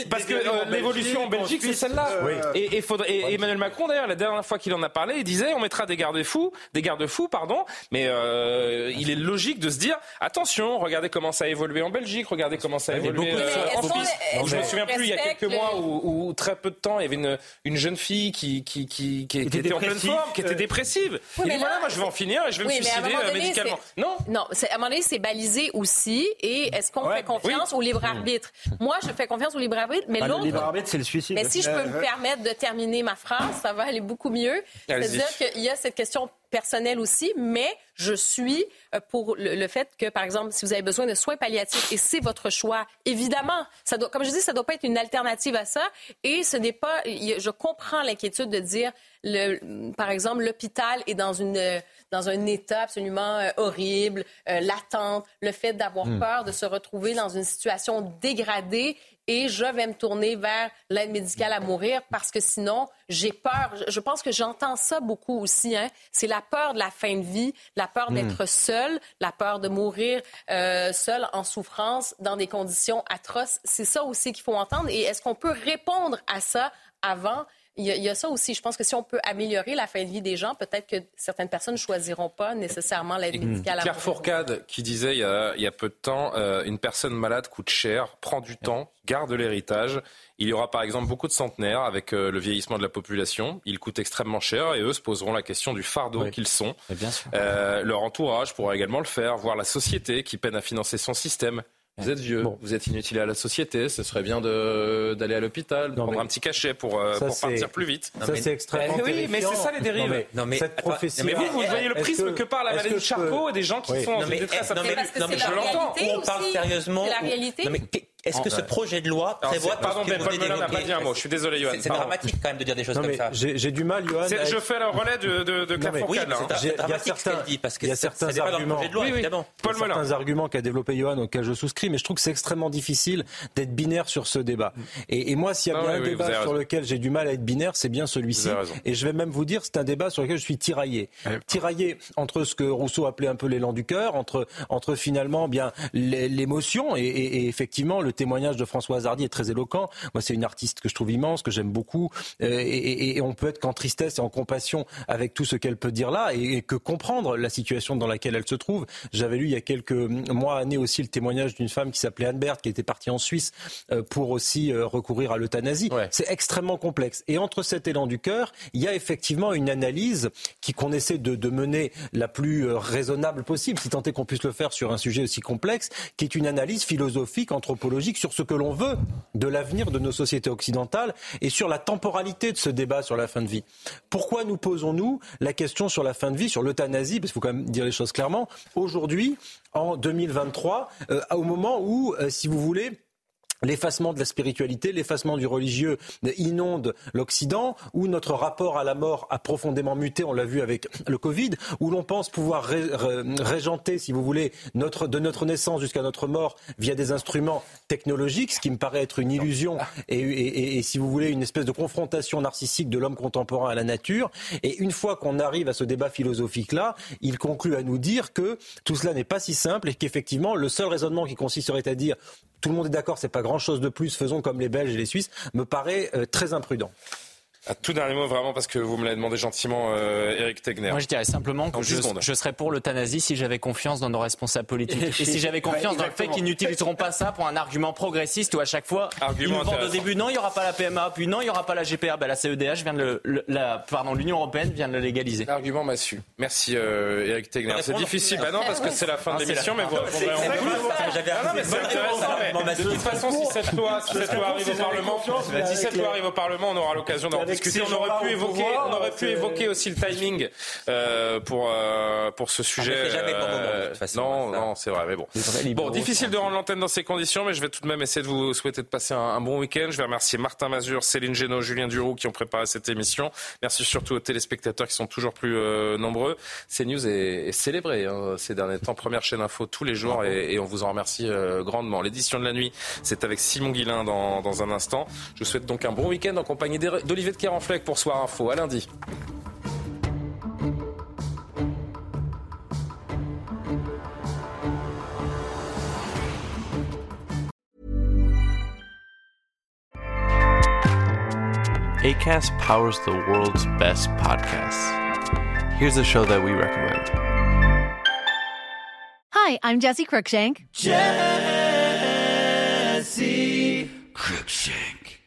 parce que euh, l'évolution en Belgique, c'est celle-là. Et, et, Emmanuel Macron, d'ailleurs, la dernière fois qu'il en a parlé, il disait on mettra des garde-fous, des garde-fous, pardon. Mais euh, il est logique de se dire attention, regardez comment ça a évolué en Belgique, regardez comment ça a évolué en Suisse. Je me souviens plus il y a quelques mois ou très peu de temps, il y avait une jeune fille qui qui, était, en pleine forme, qui était dépressive. il dit voilà, moi je vais en finir et je vais me suicider euh, médicalement. Non, non, à un moment donné, c'est balisé aussi. Et est-ce qu'on fait confiance au libre arbitre? Moi, je fais confiance au libre arbitre, mais bah, l'autre. Le libre arbitre, c'est le suicide. Mais si je peux me permettre de terminer ma phrase, ça va aller beaucoup mieux. C'est-à-dire qu'il y a cette question personnelle aussi, mais je suis euh, pour le, fait que, par exemple, si vous avez besoin de soins palliatifs et c'est votre choix, évidemment, ça doit, comme je dis, ça ne doit pas être une alternative à ça. Et ce n'est pas, je comprends l'inquiétude de dire, le, par exemple, l'hôpital est dans une dans un état absolument euh, horrible, euh, l'attente, le fait d'avoir hmm. peur de se retrouver dans une situation dégradée et je vais me tourner vers l'aide médicale à mourir parce que sinon, j'ai peur. Je pense que j'entends ça beaucoup aussi. Hein. C'est la peur de la fin de vie, la peur hmm. d'être seul, la peur de mourir euh, seul en souffrance dans des conditions atroces. C'est ça aussi qu'il faut entendre. Et est-ce qu'on peut répondre à ça avant il y, a, ça aussi. Je pense que si on peut améliorer la fin de vie des gens, peut-être que certaines personnes ne choisiront pas nécessairement l'aide médicale. Pierre Fourcade qui disait il y a, peu de temps, euh, une personne malade coûte cher, prend du temps, garde l'héritage. Il y aura par exemple beaucoup de centenaires avec euh, le vieillissement de la population. Ils coûtent extrêmement cher et eux se poseront la question du fardeau qu'ils sont. Euh, leur entourage pourra également le faire, voire la société qui peine à financer son système. Vous êtes vieux, vous êtes inutile à la société, ce serait bien d'aller à l'hôpital, de prendre un petit cachet pour, euh, pour partir plus vite. Ça, c'est extrêmement mais Oui, mais c'est ça les dérives. Non, mais, cette profession... mais vous, vous voyez le prisme que, par la maladie de Charcot et des gens qui sont en détresse absolue. Non, mais je l'entends. On parle sérieusement. C'est la réalité. Est-ce que ce projet de loi prévoit... pardon, Ben Paul n'a pas dit un mot. Je suis désolé, Johan. C'est dramatique quand même de dire des choses comme ça. J'ai du mal, Johan. Je fais le relais de, de, de Claire Oui, c'est dramatique ce qu'elle dit, parce que il y a certains arguments, Paul certains arguments qu'a développé Johan auxquels je souscris, mais je trouve que c'est extrêmement difficile d'être binaire sur ce débat. Et, moi, s'il y a bien un débat sur lequel j'ai du mal à être binaire, c'est bien celui-ci. Et je vais même vous dire, c'est un débat sur lequel je suis tiraillé. Tiraillé entre ce que Rousseau appelait un peu l'élan du cœur, entre, entre finalement bien l'émotion et, effectivement le le témoignage de François Hardy est très éloquent. Moi, c'est une artiste que je trouve immense, que j'aime beaucoup, et, on peut être qu'en tristesse et en compassion avec tout ce qu'elle peut dire là, et, que comprendre la situation dans laquelle elle se trouve. J'avais lu il y a quelques mois, années aussi, le témoignage d'une femme qui s'appelait Anne Berthe, qui était partie en Suisse pour aussi recourir à l'euthanasie. C'est extrêmement complexe. Et entre cet élan du cœur, il y a effectivement une analyse qui qu'on essaie de, de, mener la plus euh, raisonnable possible, si tant est qu'on puisse le faire sur un sujet aussi complexe, qui est une analyse philosophique, anthropologique sur ce que l'on veut de l'avenir de nos sociétés occidentales et sur la temporalité de ce débat sur la fin de vie. Pourquoi nous posons-nous la question sur la fin de vie, sur l'euthanasie, parce qu'il faut quand même dire les choses clairement, aujourd'hui, en 2023, euh, au moment où, euh, si vous voulez, l'effacement de la spiritualité, l'effacement du religieux inonde l'Occident, où notre rapport à la mort a profondément muté, on l'a vu avec le Covid, où l'on pense pouvoir régenter, si vous voulez, de notre naissance jusqu'à notre mort via des instruments technologiques, ce qui me paraît être une illusion et, et si vous voulez, une espèce de confrontation narcissique de l'homme contemporain à la nature. Et une fois qu'on arrive à ce débat philosophique-là, il conclut à nous dire que tout cela n'est pas si simple et qu'effectivement, le seul raisonnement qui consisterait à dire tout le monde est d'accord, c'est pas grand-chose de plus, faisons comme les Belges et les Suisses, me paraît euh, très imprudent. Un tout dernier mot, vraiment, parce que vous me l'avez demandé gentiment, euh, Eric Tegner. Moi, je dirais simplement que je, je, serais pour l'euthanasie si j'avais confiance dans nos responsables politiques. Et si j'avais confiance dans le fait qu'ils n'utiliseront pas ça pour un argument progressiste où à chaque fois, ils nous vendent au début, non, il n'y aura pas la PMA, puis non, il n'y aura pas la GPA. Ben, la CEDH vient de le, la, pardon, l'Union Européenne vient de le légaliser. L'argument m'a su. Merci, euh, Eric Tegner. C'est difficile. Bah non, parce que c'est la fin de l'émission, mais vous répondrez en plus. De toute façon, si cette loi, si cette loi arrive au Parlement, si cette loi arrive au Parlement, on aura l'occasion d'en discuter. On aurait pu on aurait pu évoquer aussi le timing euh, pour euh, pour ce sujet. Euh, non, non, c'est vrai, mais bon. Bon, difficile de rendre l'antenne dans ces conditions, mais je vais tout de même essayer de vous souhaiter de passer un, bon week-end. Je vais remercier Martin Mazur, Céline Génaud, Julien Duroux qui ont préparé cette émission. Merci surtout aux téléspectateurs qui sont toujours plus nombreux. CNews est, est célébré hein, ces derniers temps. Première chaîne info tous les jours et, on vous en remercie grandement. L'édition de la nuit, c'est avec Simon Guillain dans, dans un instant. Je vous souhaite donc un bon week-end en compagnie d'Olivier de Kerenfleck pour Soir Info. À lundi. ACAST powers the world's best podcasts. Here's a show that we recommend. Hi, I'm Jesse Cruikshank. Jesse Cruikshank.